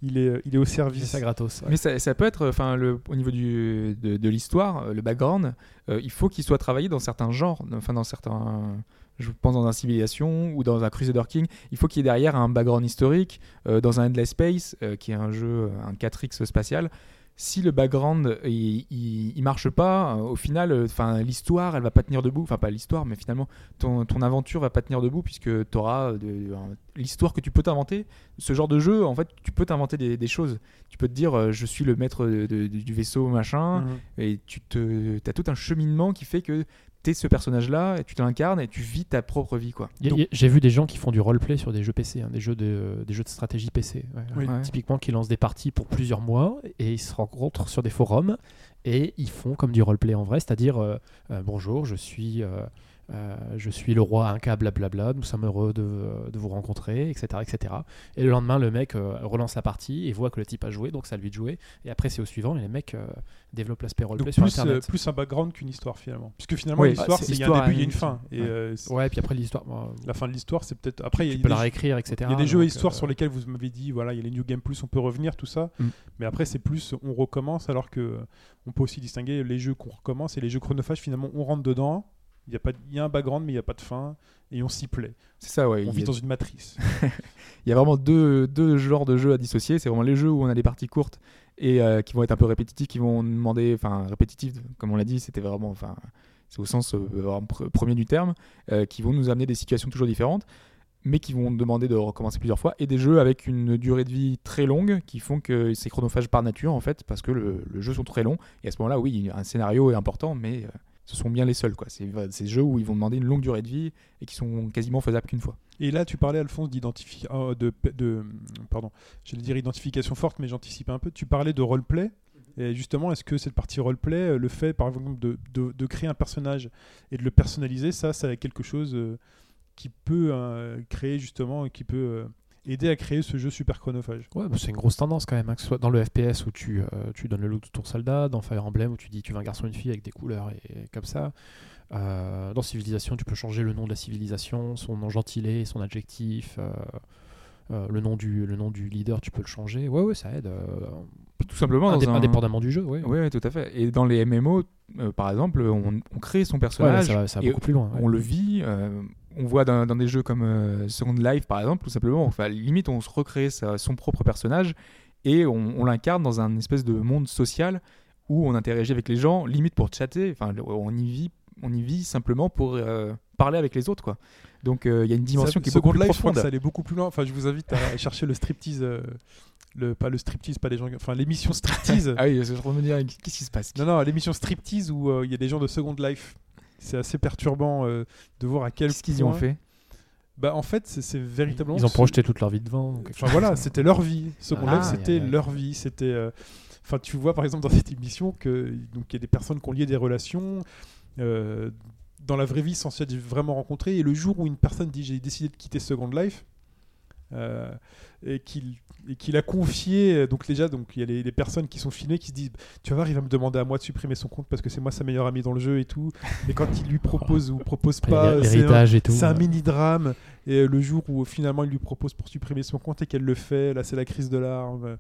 il est, il est au service. ça gratos. ouais. Mais ça, ça peut être, enfin, au niveau du, de, de l'histoire, euh, le background, euh, il faut qu'il soit travaillé dans certains genres, enfin dans certains, je pense dans un Civilization ou dans un Crusader King, il faut qu'il y ait derrière un background historique, euh, dans un Endless Space, euh, qui est un jeu, euh, un 4X spatial. Si le background il, il, il marche pas, euh, au final, euh, enfin l'histoire, elle va pas tenir debout. Enfin pas l'histoire, mais finalement ton, ton aventure va pas tenir debout puisque tu auras l'histoire que tu peux t'inventer. Ce genre de jeu, en fait, tu peux t'inventer des, des choses. Tu peux te dire, euh, je suis le maître de- de- du vaisseau machin, Mhm. et tu te, as tout un cheminement qui fait que ce personnage-là, et tu l'incarnes, et tu vis ta propre vie, quoi. Donc, J'ai vu des gens qui font du roleplay sur des jeux PC, hein, des, jeux de, des jeux de stratégie PC. ouais. Oui. Ouais. Typiquement, qui lancent des parties pour plusieurs mois et ils se rencontrent sur des forums et ils font comme du roleplay en vrai, c'est-à-dire euh, euh, bonjour, je suis, euh, je suis le roi Inca, blablabla, nous sommes heureux de, de vous rencontrer, etc., etc. Et le lendemain, le mec euh, relance la partie et voit que le type a joué, donc à lui de jouer. Et après, c'est au suivant et les mecs euh, développent l'aspect roleplay Donc sur plus, euh, Internet. plus un background qu'une histoire finalement. Puisque finalement Oui, l'histoire, bah, c'est il y a un début, il y a a une fin. Et ouais. euh, Ouais, puis après l'histoire, bon, la fin de l'histoire, c'est peut-être après il y a peux la jeux- réécrire, etc. Il y a des jeux à donc, histoire euh, sur lesquels vous m'avez dit, voilà, il y a les New Game Plus, on peut revenir, tout ça. Mm. Mais après, c'est plus, on recommence, alors que on peut aussi distinguer les jeux qu'on recommence et les jeux chronophages, finalement, on rentre dedans. Il y a, pas, y a un background, mais il n'y a pas de fin. Et on s'y plaît. c'est ça, ouais. On vit a, dans une matrice. <laughs> il y a vraiment deux, deux genres de jeux à dissocier. C'est vraiment les jeux où on a des parties courtes et euh, qui vont être un peu répétitifs, qui vont demander, enfin, répétitifs, comme on l'a dit, c'était vraiment, enfin, c'est au sens euh, premier du terme, euh, qui vont nous amener des situations toujours différentes, mais qui vont demander de recommencer plusieurs fois, et des jeux avec une durée de vie très longue, qui font que c'est chronophage par nature, en fait, parce que le, le jeu sont très longs, et à ce moment-là, oui, un scénario est important, mais euh, ce sont bien les seuls. Quoi. C'est ces jeux où ils vont demander une longue durée de vie et qui sont quasiment faisables qu'une fois. Et là, tu parlais, Alphonse, d'identification, de, de, pardon, j'allais dire identification forte, mais j'anticipe un peu. Tu parlais de roleplay. Et justement, est-ce que cette partie roleplay, euh, le fait, par exemple, de, de, de créer un personnage et de le personnaliser, ça, c'est quelque chose euh, qui peut euh, créer justement, qui peut euh, aider à créer ce jeu super chronophage. Ouais, bah, c'est une grosse tendance quand même, hein, que ce soit dans le FPS où tu, euh, tu donnes le look de ton soldat, dans Fire Emblem où tu dis tu veux un garçon et une fille avec des couleurs et, et comme ça. Euh, dans Civilisation, tu peux changer le nom de la civilisation, son nom gentilé, son adjectif, euh, euh, le, nom du, le nom du leader, tu peux le changer. Ouais, ouais, ça aide. euh, Tout simplement, dans indép- un- indépendamment du jeu, ouais. Tout à fait. Et dans les MMO, euh, par exemple, on, on crée son Ouais, là, personnage, ça, va, ça va et beaucoup plus loin. ouais. on le vit. On voit dans, dans des jeux comme euh, Second Life, par exemple, tout simplement, enfin, limite, on se recrée sa- son propre personnage et on, on l'incarne dans un espèce de monde social où on interagit avec les gens, limite pour chatter. Enfin, on y vit, on y vit simplement pour euh, parler avec les autres, quoi. Donc, euh, il y a une dimension Ça- qui est beaucoup plus Life, je crois que profonde. ça allait beaucoup plus loin. Enfin, je vous invite à chercher le striptease, le, pas le striptease, pas les gens, enfin l'émission striptease. <laughs> Ah oui, je me dire, qu'est-ce qui se passe? Non, non, l'émission Striptease où il y a des gens de Second Life. C'est assez perturbant euh, de voir à quel Qu'est-ce qu'ils y ont fait? Bah, en fait, c'est- c'est véritablement. Ils ont projeté toute leur vie devant. ou Enfin chose voilà, c'était leur vie. Second Ah, Life, c'était leur vie. C'était. euh, Enfin, tu vois par exemple dans cette émission que donc il y a des personnes qui ont lié des relations euh, dans la vraie vie sans s'être vraiment rencontrées. Et le jour où une personne dit j'ai décidé de quitter Second Life euh, et qu'il a confié donc déjà donc il y a les, les personnes qui sont filmées qui se disent tu vas voir il va me demander à moi de supprimer son compte parce que c'est moi sa meilleure amie dans le jeu et tout. Et quand il lui propose ou propose <laughs> pas c'est un- et tout. un mini drame et le jour où finalement il lui propose pour supprimer son compte et qu'elle le fait là c'est la crise de larmes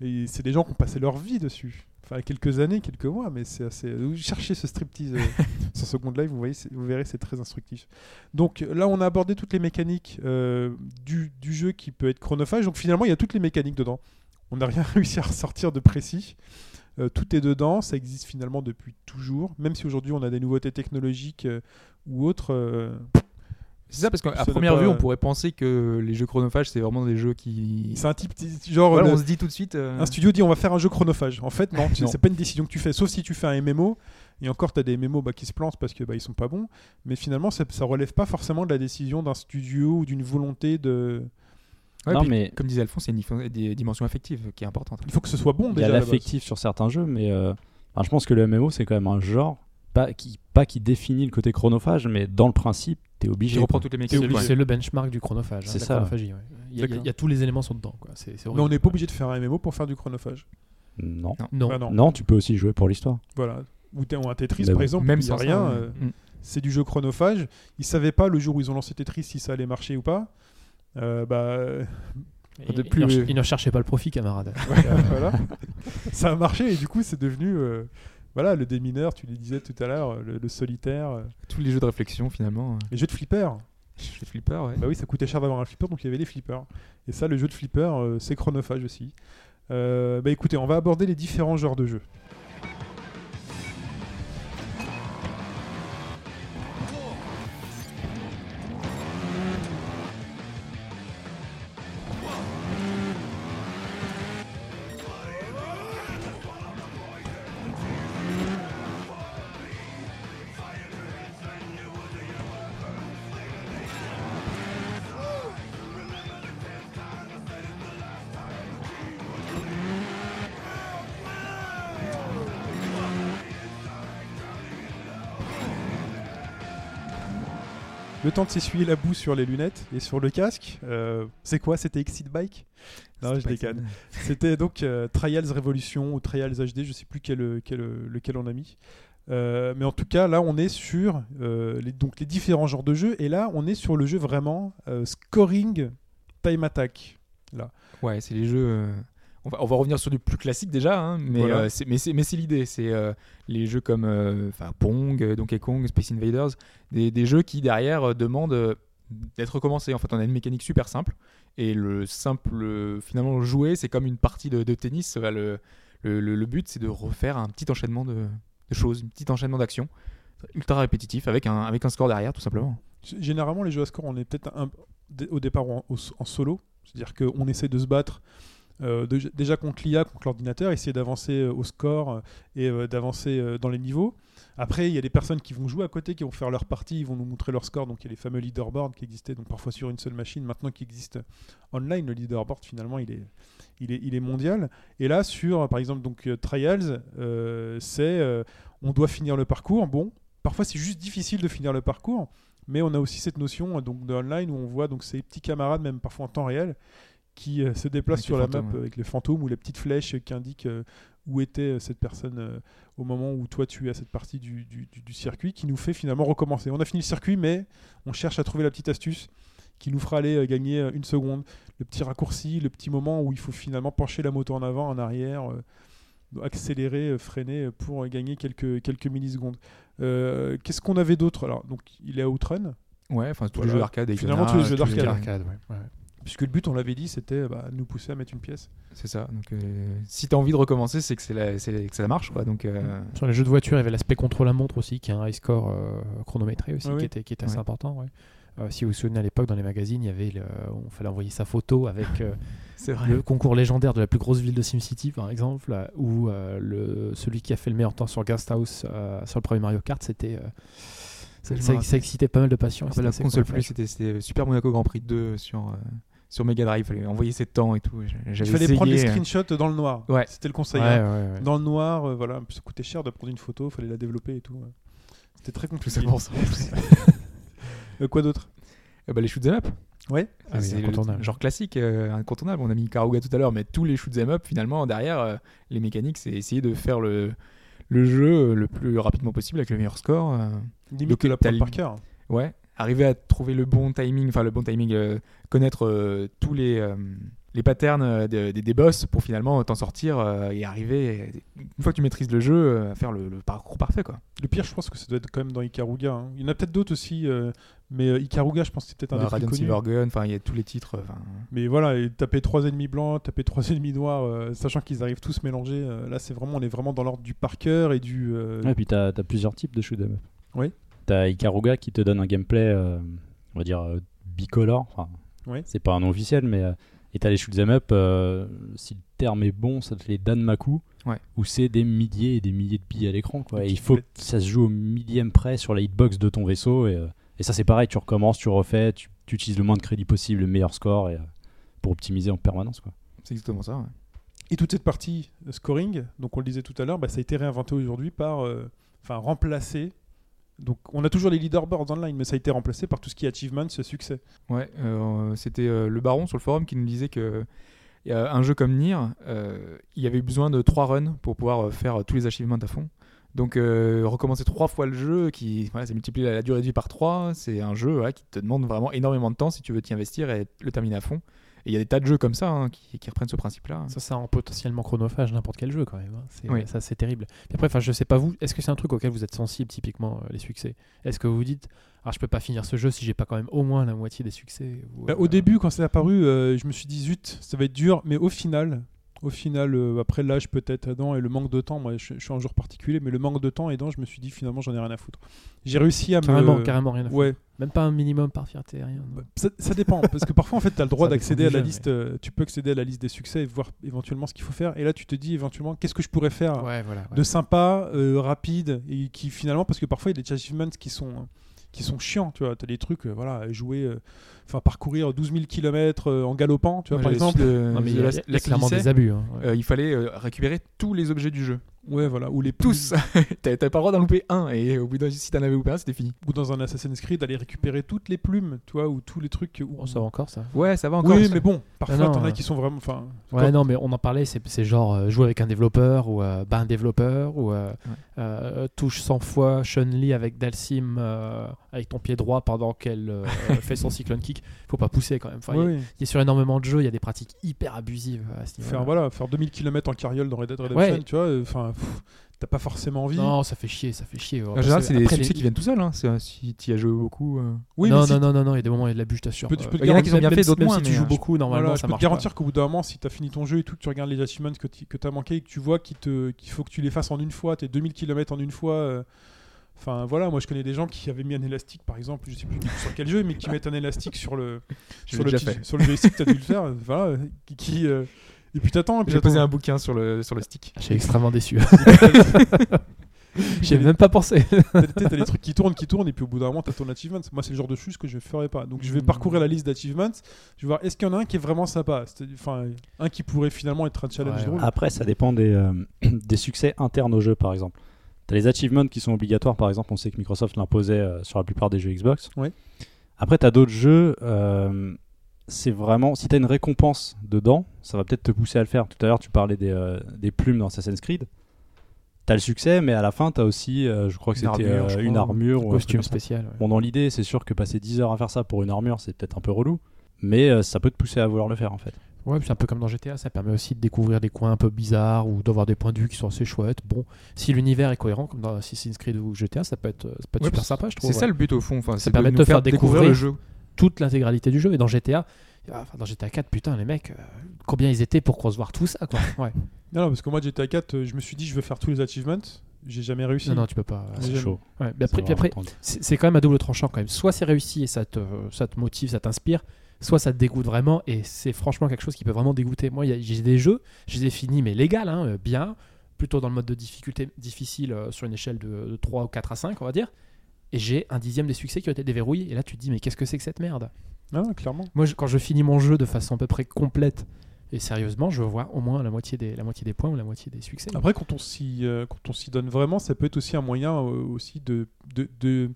et c'est des gens qui ont passé leur vie dessus. Enfin quelques années quelques mois mais c'est assez vous cherchez ce striptease euh, <laughs> sur Second Life vous voyez vous verrez c'est très instructif. Donc là on a abordé toutes les mécaniques euh, du, du jeu qui peut être chronophage. Donc finalement il y a toutes les mécaniques dedans. On n'a rien <laughs> réussi à ressortir de précis. Euh, tout est dedans, ça existe finalement depuis toujours, même si aujourd'hui on a des nouveautés technologiques euh, ou autres. C'est ça, parce qu'à première pas- vue, on pourrait penser que les jeux chronophages, c'est vraiment des jeux qui. c'est un type genre Voilà, le- on se dit tout de suite. euh, un studio dit on va faire un jeu chronophage. En fait non, c'est pas une décision que tu fais, sauf si tu fais un MMO. Et encore, tu as des MMO bah, qui se plantent parce que bah, ils sont pas bons. Mais finalement, ça, ça relève pas forcément de la décision d'un studio ou d'une volonté de. ouais, non, puis, mais Comme disait Alphonse, il y a une dimensions affectives qui est importante. Il faut que ce soit bon il y a l'affectif sur certains jeux, mais euh, enfin, je pense que le MMO, c'est quand même un genre, pas qui, pas qui définit le côté chronophage, mais dans le principe, t'es obligé. Qui reprend quoi. toutes les C'est mécaniques. c'est le benchmark du chronophage. hein, C'est ça. chronophagie, ouais. Il y, a- il y a- D'accord. il y a tous les éléments sont dedans. Quoi. Mais on n'est pas obligé de faire un MMO pour faire du chronophage. Non. Non. Bah non. non. tu peux aussi jouer pour l'histoire. Voilà. Ou, un Tetris, Mais par exemple, Même sans rien. euh. Mm. c'est du jeu chronophage. Ils savaient pas le jour où ils ont lancé Tetris si ça allait marcher ou pas. Euh, bah, De plus- ne il ne cherchait pas le profit, camarade. <laughs> voilà. Ça a marché et du coup c'est devenu euh, voilà le démineur, tu le disais tout à l'heure, le, le solitaire, euh, Tous les jeux de réflexion, finalement. euh, les jeux de flipper. <laughs> Les flippers, ouais. Bah oui, ça coûtait cher d'avoir un flipper donc il y avait les flippers. Et ça, le jeu de flipper, euh, c'est chronophage aussi. Euh, bah écoutez, on va aborder les différents genres de jeux. Temps de s'essuyer la boue sur les lunettes et sur le casque. Euh, c'est quoi C'était Exit Bike Non, je déconne. C'était <laughs> donc euh, Trials Revolution ou Trials HD, je sais plus quel, quel- lequel on a mis. Euh, mais en tout cas, là, on est sur les, donc les différents genres de jeux. Et là, on est sur le jeu vraiment scoring time attack. Ouais, c'est les jeux. On, va, on va revenir sur du plus classique déjà, hein, mais, Voilà. euh, c'est- mais c'est l'idée. C'est euh, les jeux comme euh, Pong, euh, Donkey Kong, Space Invaders, des, des jeux qui derrière demandent d'être recommencés. En fait, on a une mécanique super simple et le simple, finalement, jouer, c'est comme une partie de, de tennis. Le, le, le- le but, c'est de refaire un petit enchaînement de, de choses, un petit enchaînement d'actions ultra répétitif avec un, avec un score derrière, tout simplement. Généralement, les jeux à score, on est peut-être au départ en solo. C'est-à-dire qu'on essaie de se battre euh, déjà contre l'IA, contre l'ordinateur, essayer d'avancer euh, au score euh, et d'avancer dans les niveaux. Après, il y a des personnes qui vont jouer à côté, qui vont faire leur partie, ils vont nous montrer leur score. Donc il y a les fameux leaderboards qui existaient donc parfois sur une seule machine, maintenant qui existent online. Le leaderboard finalement, il est, il est, il est mondial. Et là, sur par exemple donc Trials, c'est on doit finir le parcours. Bon, parfois c'est juste difficile de finir le parcours, mais on a aussi cette notion donc de où on voit donc ces petits camarades, même parfois en temps réel, qui euh, se déplacent Avec sur la fantômes, map ouais. avec les fantômes ou les petites flèches qui indiquent euh, où était euh, cette personne au moment où toi tu es à cette partie du, du- du- du circuit, qui nous fait finalement recommencer. On a fini le circuit, mais on cherche à trouver la petite astuce qui nous fera aller gagner une seconde, le petit raccourci, le petit moment où il faut finalement pencher la moto en avant, en arrière, accélérer, freiner pour gagner quelques, quelques millisecondes. Euh, Qu'est-ce qu'on avait d'autre? Alors, donc, il est à Outrun, Ouais, enfin tous Voilà. les jeux d'arcade. Finalement, tous les jeux d'arcade. Arcade, ouais. ouais. Puisque le but, on l'avait dit, c'était bah, de nous pousser à mettre une pièce. C'est ça. Donc, euh, si t'as envie de recommencer, c'est que, c'est ça marche, quoi. Donc, euh, Sur les jeux de voiture, il y avait l'aspect contre-la-montre aussi, qui est un high score euh, chronométré aussi, Ah oui. qui était, qui était assez Ouais. important. ouais. Euh, si vous vous souvenez à l'époque, dans les magazines, il y avait le- on fallait envoyer sa photo avec euh, <laughs> le concours légendaire de la plus grosse ville de SimCity, par exemple, euh, où euh, le, celui qui a fait le meilleur temps sur Ghost House euh, sur le premier Mario Kart, c'était. euh, ça, ça- ça excitait pas mal de passion. Après, c'était la console plus, c'était c'était Super Monaco Grand Prix 2 sur, euh, sur Mega Drive. Il fallait envoyer ses temps et tout. Il fallait prendre les essayé, euh, screenshots dans le noir. Ouais. C'était le conseil. Ouais, hein. ouais, ouais. Dans le noir, euh, voilà, ça coûtait cher de prendre une photo, il fallait la développer et tout. C'était très Tout compliqué. pour ça. <laughs> Euh, quoi d'autre? Euh, bah, les shoot 'em up. Ouais. Ah le genre classique, euh, incontournable. On a mis Karuga tout à l'heure, mais tous les shoot 'em up, finalement, derrière, euh, les mécaniques, c'est essayer de faire le, le jeu le plus rapidement possible avec le meilleur score. euh. Limite que la par cœur. Ouais, arriver à trouver le bon timing, enfin le bon timing, euh, connaître euh, tous les, euh, les patterns de- des des boss pour finalement t'en sortir euh, et arriver, une fois que tu maîtrises le jeu, euh, à faire le, le parcours parfait quoi. Le pire, je pense que ça doit être quand même dans Ikaruga. hein. Il y en a peut-être d'autres aussi, euh, mais Ikaruga, je pense que c'est peut-être un Bah, des plus connus. Enfin il y a tous les titres. enfin, Mais voilà, et taper trois ennemis blancs, taper trois <laughs> ennemis noirs, euh, sachant qu'ils arrivent tous mélangés. euh, là, c'est vraiment, on est vraiment dans l'ordre du par cœur et du. euh, Ouais, et puis t'as as plusieurs types de shoot 'em up. Oui. T'as Ikaruga qui te donne un gameplay, euh, on va dire, euh, bicolore. Enfin, Oui. C'est pas un nom officiel, mais. euh, et t'as les shoot 'em up, euh, si le terme est bon, ça te les Danmaku. Ouais. Où c'est des milliers et des milliers de billes à l'écran. Quoi. Et il faut que ça se joue au millième près sur la hitbox de ton vaisseau. Et, euh, et ça, c'est pareil, tu recommences, tu refais, tu, tu utilises le moins de crédit possible, le meilleur score et, euh, pour optimiser en permanence. Quoi. c'est exactement ça. ouais. Et toute cette partie scoring, donc on le disait tout à l'heure, bah, ça a été réinventé aujourd'hui par. euh, Enfin, remplacé. Donc, on a toujours les leaderboards online, mais ça a été remplacé par tout ce qui est achievements, ce succès. Ouais, euh, c'était euh, le baron sur le forum qui nous disait que un jeu comme Nier, euh, il y avait besoin de trois runs pour pouvoir faire tous les achievements à fond. Donc recommencer trois fois le jeu, qui voilà, ça multiplie la, durée de vie par trois, c'est un jeu qui te demande vraiment énormément de temps si tu veux t'y investir et le terminer à fond. Et il y a des tas de jeux comme ça hein, qui, qui reprennent ce principe-là. Ça, ça rend potentiellement chronophage n'importe quel jeu quand même. hein. C'est, Oui. Ça, c'est terrible. Puis après, enfin, je sais pas vous, est-ce que c'est un truc auquel vous êtes sensible typiquement, euh, les succès? Est-ce que vous vous dites, ah, je peux pas finir ce jeu si j'ai pas quand même au moins la moitié des succès? ou, Bah, euh, au début, quand c'est apparu, euh, je me suis dit zut, ça va être dur, mais au final, au final, euh, après l'âge peut-être aidant et le manque de temps, moi je, je suis un jour particulier, mais le manque de temps aidant, je me suis dit finalement j'en ai rien à foutre. J'ai réussi à Carrément, me. carrément rien à foutre. Ouais, Même pas un minimum par fierté, rien. Bah, ça, ça dépend, parce que parfois en fait tu as le droit d'accéder à la liste, euh, tu peux accéder à la liste des succès et voir éventuellement ce qu'il faut faire, et là tu te dis éventuellement qu'est-ce que je pourrais faire Ouais, voilà. ouais. de sympa, euh, rapide, et qui finalement, parce que parfois il y a des achievements qui sont, qui sont chiants, tu vois, tu as des trucs, euh, voilà, jouer, enfin parcourir 12 000 km en galopant, tu vois, par exemple. de- Non, mais il y a, la- il y a la clairement des abus. hein, ouais. euh, il fallait euh, récupérer tous les objets du jeu. Ouais, voilà, ou les Tous <laughs> T'avais pas le droit d'en louper un, et au bout d'un si t'en avais loupé un, c'était fini. ou dans un Assassin's Creed aller récupérer toutes les plumes, tu vois, ou tous les trucs. Où... Bon, ça va encore, ça. Ouais, ça va encore. oui, ça. mais bon, parfois t'en as euh, qui sont vraiment. Enfin, Ouais, non, mais on en parlait, c'est, c'est genre euh, jouer avec un développeur ou euh, bah, un développeur ou euh, Ouais. euh, touche 100 fois Chun-Li avec Dalsim euh, avec ton pied droit pendant qu'elle euh, <laughs> fait son cyclone kick. Faut pas pousser quand même. Enfin, il y a- oui, oui. il y a sur énormément de jeux, il y a des pratiques hyper abusives euh, à ce niveau Faire, voilà, faire 2000 km en carriole dans Red Dead Redemption, Ouais. tu vois, euh, enfin, pff, t'as pas forcément envie. Non, ça fait chier, ça fait chier. En général, c'est des succès qui viennent tout seuls. Hein. C'est- Si tu as joué beaucoup. euh. Oui, non, mais si- non, non, non, non, il y a des moments où il y a de l'abus, je t'assure. peux- tu peux te Euh, Il y en a qui même- bien si- d'autres moins, si tu joues euh, beaucoup, normalement, Voilà, je ça peux te garantir qu'au bout d'un moment, si tu as fini ton jeu et tout, que tu regardes les achievements que tu que as manqué et que tu vois qu'il faut que tu les fasses en une fois, tes 2000 km en une fois. euh, Enfin voilà, moi je connais des gens qui avaient mis un élastique par exemple, je sais plus sur quel jeu, mais qui mettent un élastique sur le, Je sur le, petit- sur le joystick, tu as dû le faire, voilà, qui, qui, euh, Et puis t'attends, J'ai posé un bouquin sur le, sur le stick. Je suis extrêmement déçu. <laughs> J'y avais même pas pensé. T'as t'as des trucs qui tournent, qui tournent, et puis au bout d'un moment, t'as ton achievement. Moi, c'est le genre de chose que je ferais pas. Donc, je vais Mm. parcourir la liste d'achievements. Je vais voir, est-ce qu'il y en a un qui est vraiment sympa? C'est- Enfin, un qui pourrait finalement être un challenge Ouais, drôle. Après, ça dépend des, euh, <clears throat> des succès internes au jeu, par exemple. Tu as les achievements qui sont obligatoires, par exemple, on sait que Microsoft l'imposait euh, sur la plupart des jeux Xbox. Ouais. Après, tu as d'autres jeux, euh, c'est vraiment. Si tu as une récompense dedans, ça va peut-être te pousser à le faire. Tout à l'heure, tu parlais des, euh, des plumes dans Assassin's Creed. Tu as le succès, mais à la fin, tu as aussi, euh, je crois que Une c'était armure, euh, une armure. ou un Costume spécial. ouais. Bon, dans l'idée, c'est sûr que passer 10 heures à faire ça pour une armure, c'est peut-être un peu relou. Mais euh, ça peut te pousser à vouloir le faire, en fait. Ouais, c'est un peu comme dans GTA, ça permet aussi de découvrir des coins un peu bizarres ou d'avoir des points de vue qui sont assez chouettes. Bon, si l'univers est cohérent, comme dans Assassin's Creed ou GTA, ça peut être, ça peut être Ouais, super sympa, je trouve. C'est ça le but au fond. Enfin, c'est permet de te faire découvrir le jeu. toute l'intégralité du jeu. Et dans GTA, enfin, dans GTA 4, putain, les mecs, euh, combien ils étaient pour concevoir tout ça, quoi. Ouais. <laughs> Non, non, parce que moi, GTA 4, euh, je me suis dit, je veux faire tous les achievements. J'ai jamais réussi. Non, non, tu peux pas. C'est chaud. Ouais, mais après, puis après, c'est quand même à double tranchant quand même. Soit c'est réussi et ça te, ça te motive, ça t'inspire, soit ça te dégoûte vraiment et c'est franchement quelque chose qui peut vraiment dégoûter. Moi, j'ai des jeux, je les ai finis, mais légal, hein, euh, bien, plutôt dans le mode de difficulté difficile euh, sur une échelle de, de 3 ou 4 à 5, on va dire. Et j'ai un dixième des succès qui ont été déverrouillés. Et là, tu te dis, mais qu'est-ce que c'est que cette merde? Ah, clairement. Moi, je- quand je finis mon jeu de façon à peu près complète et sérieusement, je vois au moins la moitié des, la moitié des points ou la moitié des succès. Après, quand on s'y euh, quand on s'y donne vraiment, ça peut être aussi un moyen euh, aussi de, de, de-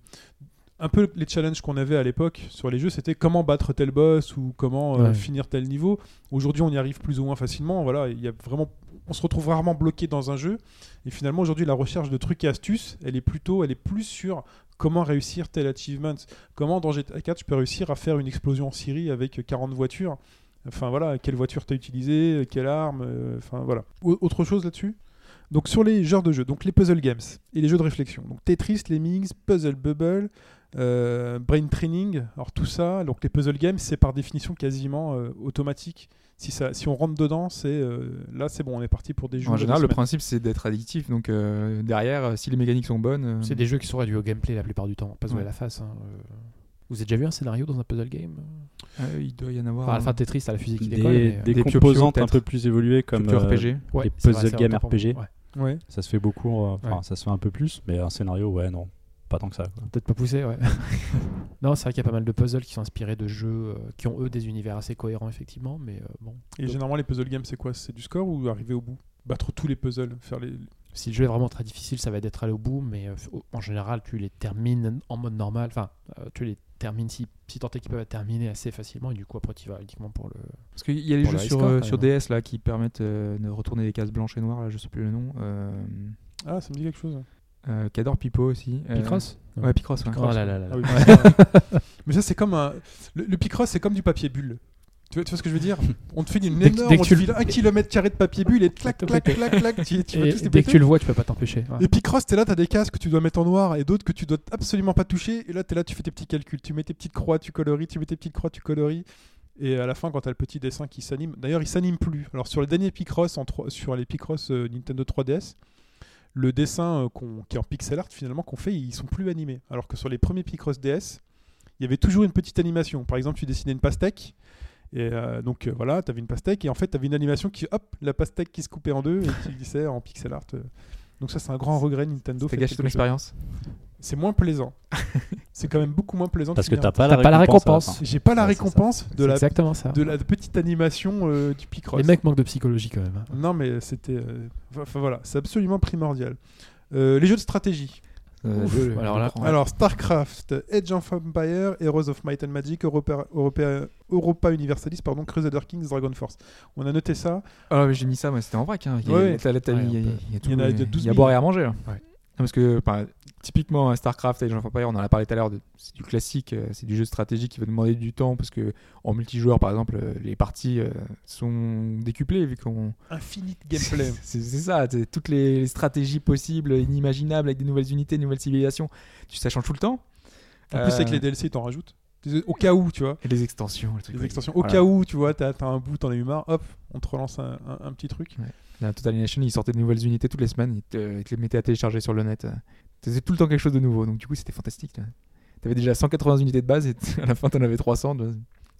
un peu les challenges qu'on avait à l'époque sur les jeux, c'était comment battre tel boss ou comment euh, Ouais. finir tel niveau. Aujourd'hui, on y arrive plus ou moins facilement. Voilà, il y a vraiment, on se retrouve rarement bloqué dans un jeu. Et finalement, aujourd'hui, la recherche de trucs et astuces, elle est plutôt, elle est plus sur comment réussir tel achievement. Comment dans GTA 4, je peux réussir à faire une explosion en Syrie avec 40 voitures. Enfin voilà, quelle voiture t'as utilisé, quelle arme, euh, enfin voilà. Au- autre chose là-dessus? Donc sur les genres de jeux, donc les puzzle games et les jeux de réflexion. Donc Tetris, Lemmings, Puzzle Bubble, euh, Brain Training. Alors tout ça, donc les puzzle games, c'est par définition quasiment euh, automatique. Si, ça, si on rentre dedans, c'est euh, là c'est bon, on est parti pour des jeux. En général, le principe c'est d'être addictif. Donc euh, derrière, si les mécaniques sont bonnes, euh, C'est des jeux qui sont réduits au gameplay la plupart du temps, pas Ouais. à la face. hein. Vous avez déjà vu un scénario dans un puzzle game euh, il doit y en avoir. Enfin, à la fin, Tetris, t'as la fusée qui Des, décolle. mais, des Des composantes un peu plus évoluées comme euh, RPG. ouais, les vrai, puzzle game pour RPG. ouais. Ouais. ça se fait beaucoup. euh, Enfin, Ouais. ça se fait un peu plus, mais un scénario, ouais, non, pas tant que ça. Peut-être pas poussé, ouais. <laughs> non, c'est vrai qu'il y a pas mal de puzzles qui sont inspirés de jeux euh, qui ont eux des univers assez cohérents, effectivement, mais euh, bon. Et généralement les puzzle games, c'est quoi? C'est du score ou arriver au bout? Battre tous les puzzles, faire les. Si le jeu est vraiment très difficile, ça va être d'être allé au bout, mais euh, en général, tu les termines en mode normal. Enfin, euh, tu les termines si, si tant est qu'ils peuvent être terminés assez facilement, et du coup, après, tu vas uniquement pour le. Parce qu'il y a les jeux le sur, score, euh, sur. DS là qui permettent euh, de retourner les cases blanches et noires. Là, je sais plus le nom. Euh, Ah, ça me dit quelque chose. Euh, Qu'adore Pipo aussi. euh, Picross Ouais, Picross. ouais. Oh là là là là. Ah oui, putain. <laughs> Mais ça, c'est comme un. Le, le Picross, c'est comme du papier bulle. Tu vois, tu vois ce que je veux dire? <laughs> On te fait une énorme. dès que on te tu le- file un kilomètre carré de papier bulle et <laughs> clac, clac, clac, clac. Tu, tu Et dès que tu le vois, tu peux pas t'empêcher. ouais. Et Picross, t'es là, t'as des cases que tu dois mettre en noir et d'autres que tu dois absolument pas toucher. Et là, t'es là, tu fais tes petits calculs. Tu mets tes petites croix, tu coloris, tu mets tes petites croix, tu coloris. Et à la fin, quand t'as le petit dessin qui s'anime, d'ailleurs, il s'anime plus. Alors, sur les derniers Picross, en sur les Picross euh, Nintendo 3DS, le dessin euh, qui est en pixel art, finalement, qu'on fait, ils sont plus animés. Alors que sur les premiers Picross DS, il y avait toujours une petite animation. Par exemple, tu dessinais une pastèque. Et euh, donc euh, voilà, tu avais une pastèque et en fait tu avais une animation qui, hop, la pastèque qui se coupait en deux et qui glissait en pixel art. Donc ça c'est un grand regret Nintendo. Faites gâche ton expérience? C'est moins plaisant. <laughs> c'est quand même beaucoup moins plaisant. Parce que t'as pas, la T'as pas la récompense. la récompense. J'ai pas la Ouais, c'est ça. récompense de la, exactement ça. de la petite animation euh, du Picross. Les mecs manquent de psychologie quand même. hein. Non mais c'était... euh, Enfin voilà, c'est absolument primordial. Euh, les jeux de stratégie. Euh, Ouf, alors là- Alors StarCraft, Age of Empire, Heroes of Might and Magic, Europa, Europa, Europa Universalis, pardon, Crusader Kings, Dragon Force. On a noté ça. Ah ouais, j'ai mis ça, c'était en vrac. Hein. Il y a- Ouais. t'as- t'as- Ouais, il y a- on peut- il y a tout- il y en a de il y a 12 à 000. boire et à manger là. Ouais. Non, Parce que typiquement, un StarCraft Age of Empires, on en a parlé tout à l'heure, c'est du classique, euh, c'est du jeu de stratégie qui va demander du temps parce que en multijoueur, par exemple, euh, les parties euh, sont décuplées vu qu'on. Infinite <laughs> gameplay. C'est ça, toutes les stratégies possibles, inimaginables avec des nouvelles unités, des nouvelles civilisations. Tu ça change tout le temps. En plus, avec Euh, les DLC, t'en rajoutes. Au cas où, tu vois. et les extensions, les trucs. Les ouais. extensions. Au Voilà. cas où, tu vois, t'as un bout, t'en as eu marre, hop, on te relance un, un- un petit truc. La Total Annihilation, ils sortaient de nouvelles unités toutes les semaines, ils te, ils te les mettaient à télécharger sur le net. C'était tout le temps quelque chose de nouveau, donc du coup c'était fantastique. là. T'avais déjà 180 unités de base et <laughs> à la fin t'en avais 300. de-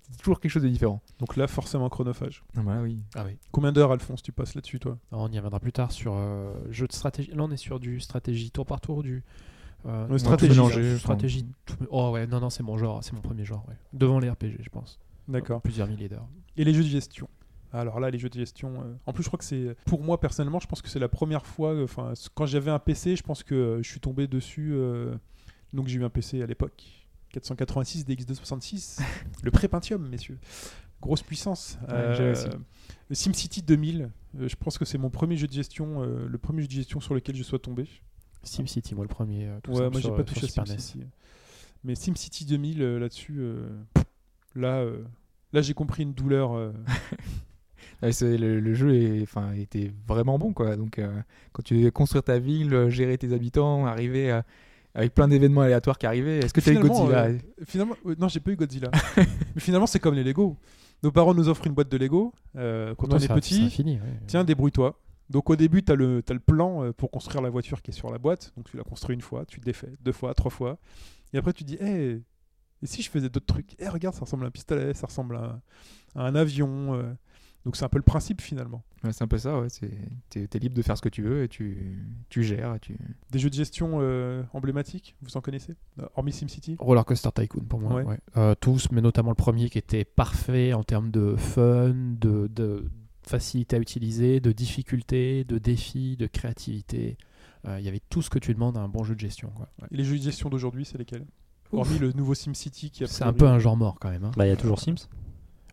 c'était toujours quelque chose de différent. Donc là, forcément chronophage. Ah, voilà, oui. Ah oui. Combien d'heures, Alphonse, tu passes là-dessus, toi? On y reviendra plus tard sur euh, jeu de stratégie. Là, on est sur du stratégie tour par tour, du. euh, Ouais, stratégie, mélanger, stratégie. Oh ouais, non, non, c'est mon genre, c'est mon premier genre. ouais. Devant les RPG, je pense. D'accord. Plusieurs milliers d'heures. Et les jeux de gestion? Alors là, les jeux de gestion. euh, En plus, je crois que c'est. Pour moi, personnellement, je pense que c'est la première fois. euh, Enfin, quand j'avais un PC, je pense que euh, je suis tombé dessus. Donc, j'ai eu un PC à l'époque. 486 DX266. <laughs> le pré-Pentium, messieurs. Grosse puissance. Ouais, SimCity 2000. euh, je pense que c'est mon premier jeu de gestion. le premier jeu de gestion sur lequel je sois tombé. SimCity, moi le premier. tout Ouais, moi, j'ai pas touché à SimCity. NES. Mais SimCity 2000, euh, là-dessus. Là, euh, là j'ai compris une douleur. euh, <laughs> le, le jeu est, enfin, était vraiment bon, quoi. Donc, euh, quand tu devais construire ta ville, euh, gérer tes habitants, arriver à- avec plein d'événements aléatoires qui arrivaient. Est-ce que tu as eu Finalement, Godzilla euh, finalement, euh, non, j'ai pas eu Godzilla. <laughs> Mais finalement, c'est comme les Lego. Nos parents nous offrent une boîte de Lego euh, quand Ouais, on est petit. infini, ouais. Tiens, débrouille-toi. Donc au début, tu as, le t'as le plan euh, pour construire la voiture qui est sur la boîte. Donc tu la construis une fois, tu le défais deux fois, trois fois. Et après, tu dis, hé, et si je faisais d'autres trucs? Eh, regarde, ça ressemble à un pistolet, ça ressemble à, à un avion. Donc c'est un peu le principe finalement. Ouais, C'est un peu ça, ouais. c'est- T'es es libre de faire ce que tu veux et tu, tu gères. et Tu... Des jeux de gestion euh, emblématiques, vous en connaissez? Hormis SimCity? Roller Coaster Tycoon pour moi. Ouais. ouais. Euh, tous, mais notamment le premier qui était parfait en termes de fun, de, de facilité à utiliser, de difficulté, de défi, de créativité. Euh, Il y avait tout ce que tu demandes à un bon jeu de gestion. quoi. Ouais. Et les jeux de gestion d'aujourd'hui, c'est lesquels? Hormis le nouveau SimCity qui a C'est un peu un genre mort quand même. hein. Bah, il y a toujours Sims.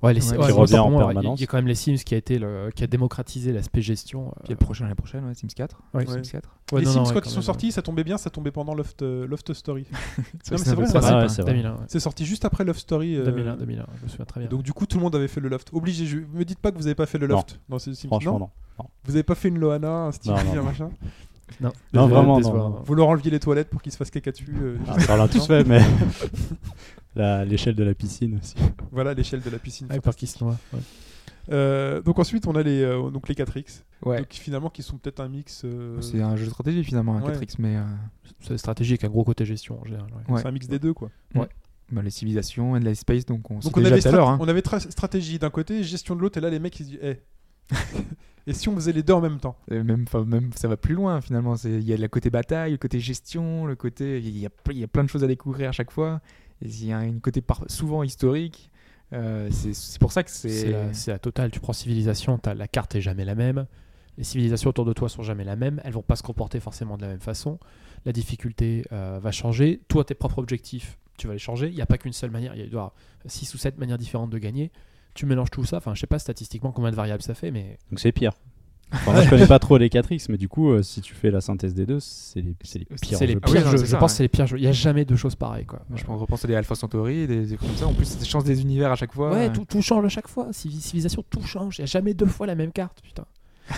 Ouais, les, Ouais, ouais, qui moi, revient en moi, permanence. Il y a quand même les Sims qui a, été le, qui a démocratisé l'aspect gestion. Puis euh, le prochain, l'année prochaine, ouais, Sims 4. Ouais. Sims Ouais. 4. ouais, les non, Sims, non, ouais, quand quand ils sont même, sortis, ça tombait bien, ça tombait pendant Loft, euh, Loft Story. <laughs> C'est vrai, ouais, c'est vrai. 2001, ouais. C'est sorti juste après Love Story. euh, 2001, 2001, je me souviens très bien. Donc du coup, tout le monde avait fait le Loft. Obligé, je... me dites pas que vous avez pas fait le Non. Loft dans ces Sims. Franchement, non, non. Vous avez pas fait une Loana, un Stevie, un machin non, Non, vraiment. Vous leur enleviez les toilettes pour qu'ils se fassent caca dessus. euh, Ah, on l'a tous fait, mais <laughs> l'échelle de la piscine aussi. <laughs> Voilà l'échelle de la piscine. Avec peur qu'il se noie. ouais. Euh, donc ensuite, on a les, euh, donc les 4X. Ouais. Donc finalement, qui sont peut-être un mix. euh, C'est un jeu de stratégie finalement, un Ouais. 4X, mais euh, C'est stratégique, un gros côté gestion en général. ouais. ouais. c'est un mix des deux, quoi. bah, les civilisations, Endless Space, donc on Donc on déjà avait, tout à l'heure. strat- hein. on avait tra- stratégie d'un côté, gestion de l'autre, et là les mecs ils se disent, Eh. <laughs> et si on faisait les deux en même temps? Et même, ça va plus loin finalement. Il y a le côté bataille, le côté gestion, le côté. Il y a, il y a plein de choses à découvrir à chaque fois. Il y a un côté par- souvent historique. Euh, c'est pour ça que C'est c'est. la, totale. Tu prends civilisation, la carte est jamais la même. Les civilisations autour de toi sont jamais la même. Elles vont pas se comporter forcément de la même façon. La difficulté euh, va changer. Toi, tes propres objectifs, tu vas les changer. Il n'y a pas qu'une seule manière. Il y a- il doit y avoir 6 ou 7 manières différentes de gagner. Tu mélanges tout ça. Enfin, je sais pas statistiquement combien de variables ça fait, mais Donc c'est pire. Enfin, moi, je connais pas trop les 4X, mais du coup, euh, si tu fais la synthèse des deux, c'est les, c'est les pires c'est les jeux. Ah oui, pires non, jeux. c'est Je ça, pense que ouais. c'est les pires jeux. Il n'y a jamais deux choses pareilles. Quoi. Je pense repenser à des Alpha Centauri, des, des trucs comme ça. En plus, ça change des univers à chaque fois. Ouais, tout, tout change à chaque fois. Civi- Civilisation, tout change. Il n'y a jamais deux fois la même carte, putain.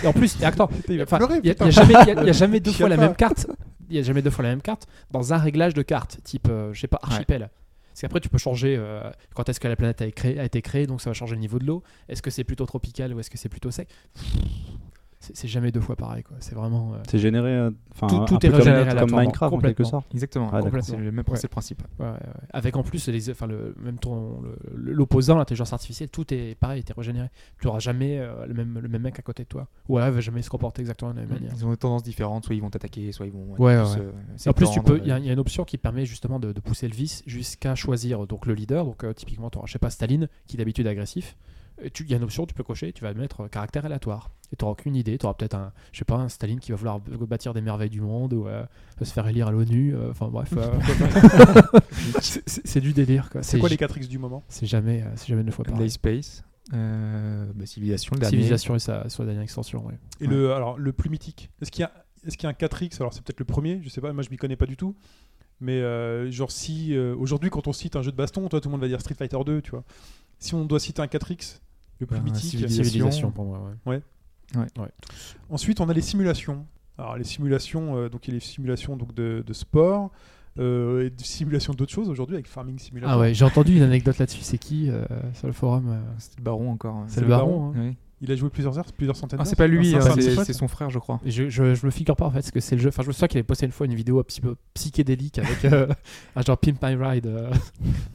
Et en plus, et attends, <laughs> il va Enfin, pleurer, il y a- putain. il y a jamais, il y a- il y a jamais <laughs> deux fois la pas. même carte. Il y a jamais deux fois la même carte dans un réglage de carte, type, euh, je sais pas, archipel. Parce qu'après, tu peux changer euh, quand est-ce que la planète a, été créée- a été créée, donc ça va changer le niveau de l'eau. Est-ce que c'est plutôt tropical ou est-ce que c'est plutôt sec? C'est jamais deux fois pareil, quoi. C'est vraiment. euh, C'est généré, euh, enfin, Tout- est comme- régénéré comme, aléatoirement, Minecraft en quelque sorte. Exactement. Ah. C'est le même principe. Ouais, ouais, ouais. Avec en plus les, enfin, le, même ton l'opposant, l'intelligence artificielle, tout est pareil, est régénéré. Tu n'auras jamais euh, le, même, le même mec à côté de toi. Ou alors il va jamais se comporter exactement de la même manière. Ils ont des tendances différentes. Soit ils vont t'attaquer, soit ils vont. En plus, tu peux, il y, a- il y a une option qui permet justement de, de pousser le vice jusqu'à choisir donc le leader. Donc euh, typiquement, tu auras, je sais pas, Staline, qui d'habitude est agressif. Tu- Il y a une option, tu peux cocher, tu vas mettre euh, caractère aléatoire. Et tu n'auras aucune idée. Tu auras peut-être un, je sais pas, un Staline qui va vouloir bâtir des merveilles du monde ou euh, se faire élire à l'ONU. euh, Enfin bref, euh, <laughs> c'est- du délire. quoi. C'est quoi les 4X du moment? C'est jamais, euh, c'est jamais deux fois. Endless Space, euh, bah, Civilisation, le dernier. Civilisation et sa, sa dernière extension. ouais. Et le, alors, le plus mythique Est-ce qu'il y, a- est-ce qu'il y a un 4X Alors, c'est peut-être le premier, je sais pas, moi je m'y connais pas du tout. Mais euh, genre, si euh, aujourd'hui, quand on cite un jeu de baston, toi, tout le monde va dire Street Fighter 2, tu vois. Si on doit citer un 4X, le plus Ben, mythique. Civilisation. Civilisation pour moi. ouais. Ensuite, on a les simulations. Alors, les simulations, euh, donc il y a les simulations donc, de, de sport euh, et des simulations d'autres choses aujourd'hui avec Farming Simulator. Ah ouais, j'ai entendu une anecdote là-dessus. C'est qui euh, sur le forum euh, C'est le baron encore. C'est le baron. hein. Oui. Il a joué plusieurs heures, plusieurs centaines Ah, d'heures. c'est pas lui, hein, c'est son frère, je crois. Je, je, je me figure pas en fait ce que c'est le jeu. Enfin, je me souviens qu'il avait posté une fois une vidéo un petit peu psychédélique avec euh, <laughs> un genre Pimp My Ride euh,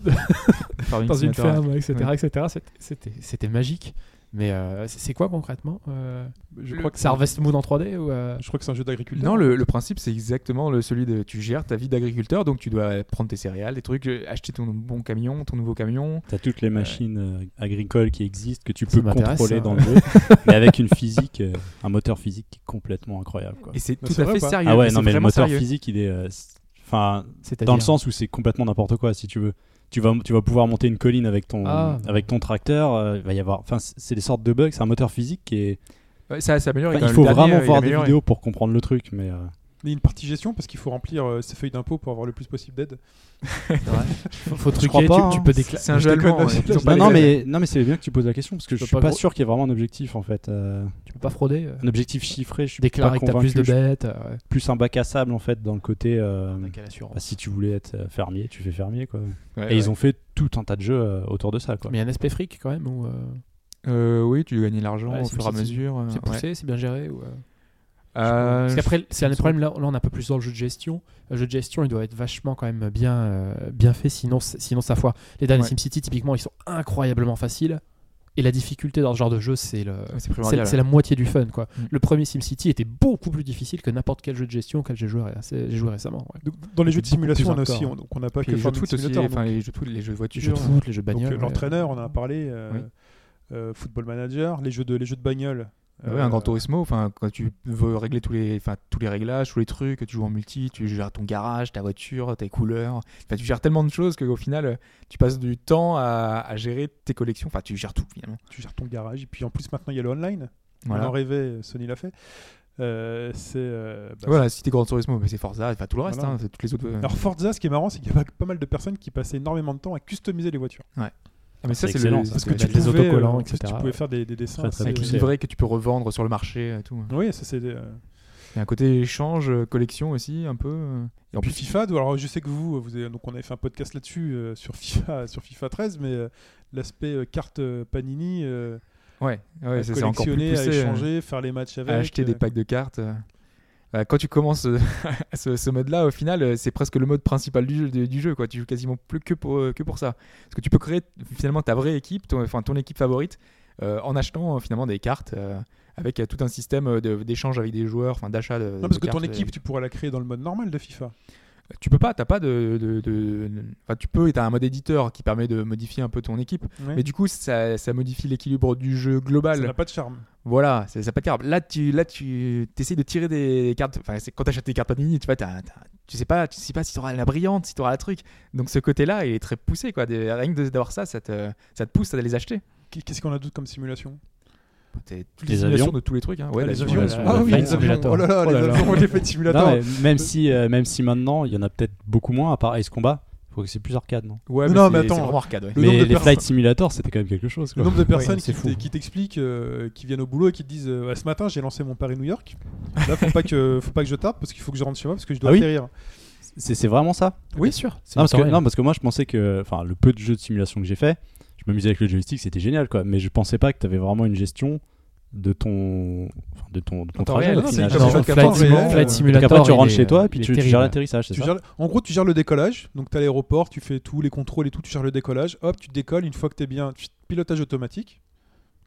<laughs> dans une ferme, etc. Ouais. etc. C'était- C'était c'était magique. Mais euh, c'est quoi concrètement euh, Je le- crois que C'est Harvest Moon en 3D ou euh, Je crois que c'est un jeu d'agriculteur. Non, le, le principe, c'est exactement le, celui de tu gères ta vie d'agriculteur, donc tu dois prendre tes céréales, des trucs, euh, acheter ton bon camion, ton nouveau camion. T'as toutes les machines euh, agricoles qui existent que tu peux contrôler dans le jeu, <laughs> mais avec une physique, euh, un moteur physique qui est complètement incroyable. Quoi. Et c'est tout à fait pas sérieux. Ah ouais, non mais le moteur sérieux. physique, il est, enfin, dans le sens où c'est complètement n'importe quoi. Si tu veux, tu vas, tu vas pouvoir monter une colline avec ton, Ah. avec ton tracteur. euh, il va y avoir, enfin, c'est des sortes de bugs. C'est un moteur physique qui est. Ouais, ça s'améliore. enfin, il faut vraiment voir des vidéos pour comprendre le truc, mais. Il y a une partie gestion parce qu'il faut remplir euh, ses feuilles d'impôt pour avoir le plus possible d'aide. <laughs> faut, faut truquer, tu, pas, tu hein. peux déclarer. C'est un Je jeu allemand. ouais. Non, mais, non, mais c'est bien que tu poses la question parce que je suis pas sûr qu'il y ait vraiment un objectif en fait. euh, Tu peux pas frauder. euh, un objectif chiffré, je suis déclarer pas que t'as plus de bêtes. euh, ouais. plus un bac à sable en fait dans le côté. euh, bah, si tu voulais être fermier, tu fais fermier quoi. Ouais, Et ouais. ils ont fait tout un tas de jeux euh, autour de ça quoi. Mais il y a un aspect fric quand même ou euh, Euh, oui, tu gagnes de l'argent Ouais, au fur et à mesure. c'est poussé, c'est bien géré ou, euh, Euh, Parce qu'après, c'est un des problèmes. Là, là, on est un peu plus dans le jeu de gestion. Le jeu de gestion, il doit être vachement quand même bien, euh, bien fait, sinon, sinon ça foire. Les derniers Ouais. SimCity, typiquement, ils sont incroyablement faciles. Et la difficulté dans ce genre de jeu, c'est le, c'est la moitié du fun. Quoi. Mm. Le premier SimCity était beaucoup plus difficile que n'importe quel jeu de gestion auquel j'ai joué, ré- j'ai joué récemment. ouais. Donc, Dans les jeux de simulation, on a aussi, on- donc on n'a pas Puis que les jeux de foot aussi, enfin les jeux de foot, les jeux de Les voiture. jeux de foot, les jeux de bagnole. euh, ouais. l'entraîneur, on en a parlé, euh, Oui. euh, Football Manager, les jeux de, les jeux de bagnole. Ouais, euh, un Grand Turismo, enfin quand tu veux régler tous les, enfin tous les réglages, tous les trucs, tu joues en multi, tu gères ton garage, ta voiture, tes couleurs, enfin tu gères tellement de choses qu'au final euh, tu passes du temps à, à gérer tes collections, enfin tu gères tout finalement. Tu gères ton garage. Et puis en plus, maintenant, il y a le online. On Voilà. en rêvait, Sony l'a fait. Euh, c'est. euh, bah, voilà, si t'es Grand Turismo, c'est Forza, enfin tout le reste, Voilà. hein, toutes les autres. euh, Alors Forza, ce qui est marrant, c'est qu'il y a pas- mal de personnes qui passaient énormément de temps à customiser les voitures. Mais ça C'est excellent, le, ça, Parce que tu pouvais, autocollants, euh, en plus, etc. tu pouvais faire des, des dessins. Très, très avec poussé. livrets que tu peux revendre sur le marché et tout. Oui, ça c'est. des, euh, Il y a un côté échange, euh, collection aussi un peu. euh. Et en puis plus FIFA, alors je sais que vous, vous avez- donc on avait fait un podcast là-dessus euh, sur FIFA, <laughs> sur FIFA 13, mais euh, l'aspect euh, carte euh, Panini, euh, ouais, à ouais, c'est encore plus à poussé. euh. échanger, faire les matchs avec. à acheter des euh, packs de cartes. Euh. Quand tu commences euh, <laughs> ce, ce mode-là, au final, euh, c'est presque le mode principal du jeu. du- du jeu, quoi. Tu joues quasiment plus que pour, que pour ça. Parce que tu peux créer finalement ta vraie équipe, ton, enfin, ton équipe favorite, euh, en achetant finalement des cartes euh, avec tout un système d'échange avec des joueurs, enfin d'achat de. Non, parce de que ton équipe, tu pourrais la créer dans le mode normal de FIFA. Tu peux pas, t'as pas de. de, de- Enfin, tu peux, t'as un mode éditeur qui permet de modifier un peu ton équipe. Mais du coup, ça, ça modifie l'équilibre du jeu ça global. n'a pas de charme. Voilà, ça pas de carte. Là, tu, là, tu essaies de tirer des cartes. Enfin, c'est quand tu achètes des cartes Panini, tu vois, t'as- t'as- tu sais pas, tu sais pas si tu auras la brillante, si tu auras la truc. Donc ce côté-là, il est très poussé, quoi. Des- rien que d'avoir ça, ça te, ça te pousse à les acheter. Qu'est-ce qu'on a d'autre comme simulation? Toutes Les les simulations avions. de tous les trucs. Hein. Ouais, Ah, les avions. Ah le oui, Flight les avions. Simulator. Oh là là, Oh là les avions, les Flight Simulator. Non, mais même si euh, même si maintenant il y en a peut-être beaucoup moins à part Ace Combat, faut que c'est plus arcade non? Ouais, Non, mais attends, c'est vraiment arcade. ouais. Le nombre mais les Flight Simulator c'était quand même quelque chose. Le nombre de personnes qui t'expliquent, euh, qui viennent au boulot et qui te disent euh, Ouais, ce matin j'ai lancé mon Paris New York. Là faut pas que faut pas que je tape parce qu'il faut que je rentre chez moi parce que je dois Ah atterrir. C'est c'est vraiment ça. Oui, sûr. Non parce, que, non parce que moi je pensais que enfin le peu de jeux de simulation que j'ai fait, je m'amusais avec le joystick, c'était génial quoi, mais je pensais pas que tu avais vraiment une gestion de ton enfin, de ton, de ton trajet. réel, c'est Flight, euh, Simulator. Après tu rentres chez toi puis tu, gères l'atterrissage, c'est ça gères- en gros, tu gères le décollage. Donc, tu as l'aéroport, tu fais tous les contrôles et tout, tu gères le décollage. Hop, tu décolles. Une fois que tu es bien, tu- pilotage automatique.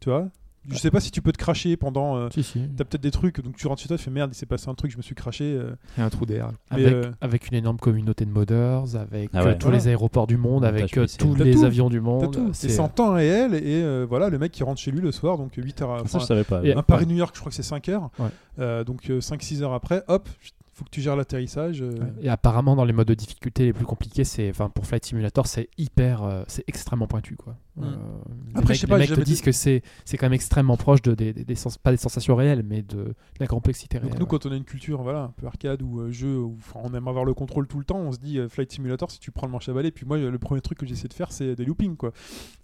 Tu vois Je sais pas si tu peux te cracher pendant. euh, Si, si. T'as peut-être des trucs, donc tu rentres chez toi, tu fais merde, il s'est passé un truc, je me suis craché. euh. Il y a un trou d'air. Mais, Avec, euh, avec une énorme communauté de modeurs, avec Ah euh, ouais. tous Voilà. les aéroports du monde, avec euh, tous les tout. avions du monde. C'est- Et c'est en temps réel, et euh, voilà, le mec qui rentre chez lui le soir, donc 8 heures. Ça je savais pas. Et- un Paris-New York, je crois que c'est 5 heures. Ouais. Euh, donc 5-6 heures après, hop, faut que tu gères l'atterrissage. euh. Et apparemment, dans les modes de difficulté les plus compliqués, c'est, enfin, pour Flight Simulator, c'est hyper, euh, c'est extrêmement pointu, quoi. Mm. Euh, les Après, mecs, je sais les pas, mecs j'ai te disent dit- que c'est, c'est quand même extrêmement proche de des, des- des sens- pas des sensations réelles, mais de, de la complexité Donc réelle. nous, quand on a une culture voilà, un peu arcade ou euh, jeu, où on aime avoir le contrôle tout le temps, on se dit euh, Flight Simulator, si tu prends le manche à balai, puis moi, le premier truc que j'essaie de faire, c'est des loopings, quoi.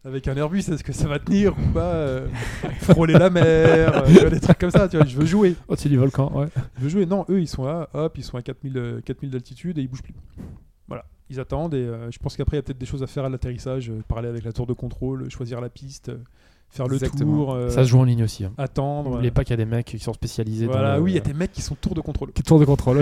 Avec un Airbus, est-ce que ça va tenir ou pas euh, <laughs> Frôler la mer, euh, vois, des trucs comme ça, tu vois, je veux jouer. Au-dessus du volcan, ouais. Je veux jouer. Non, eux, ils sont là, hop, ils sont à 4000, euh, 4000 d'altitude et ils bougent plus. Ils attendent et euh, je pense qu'après, il y a peut-être des choses à faire à l'atterrissage, euh, parler avec la tour de contrôle, choisir la piste, euh, faire le Exactement. tour, euh, Ça se joue en ligne aussi. Hein. attendre. N'oubliez pas qu'il y a des mecs qui sont spécialisés Voilà, dans. le- oui, il y a des mecs qui sont tour de contrôle. qui tournent de contrôle.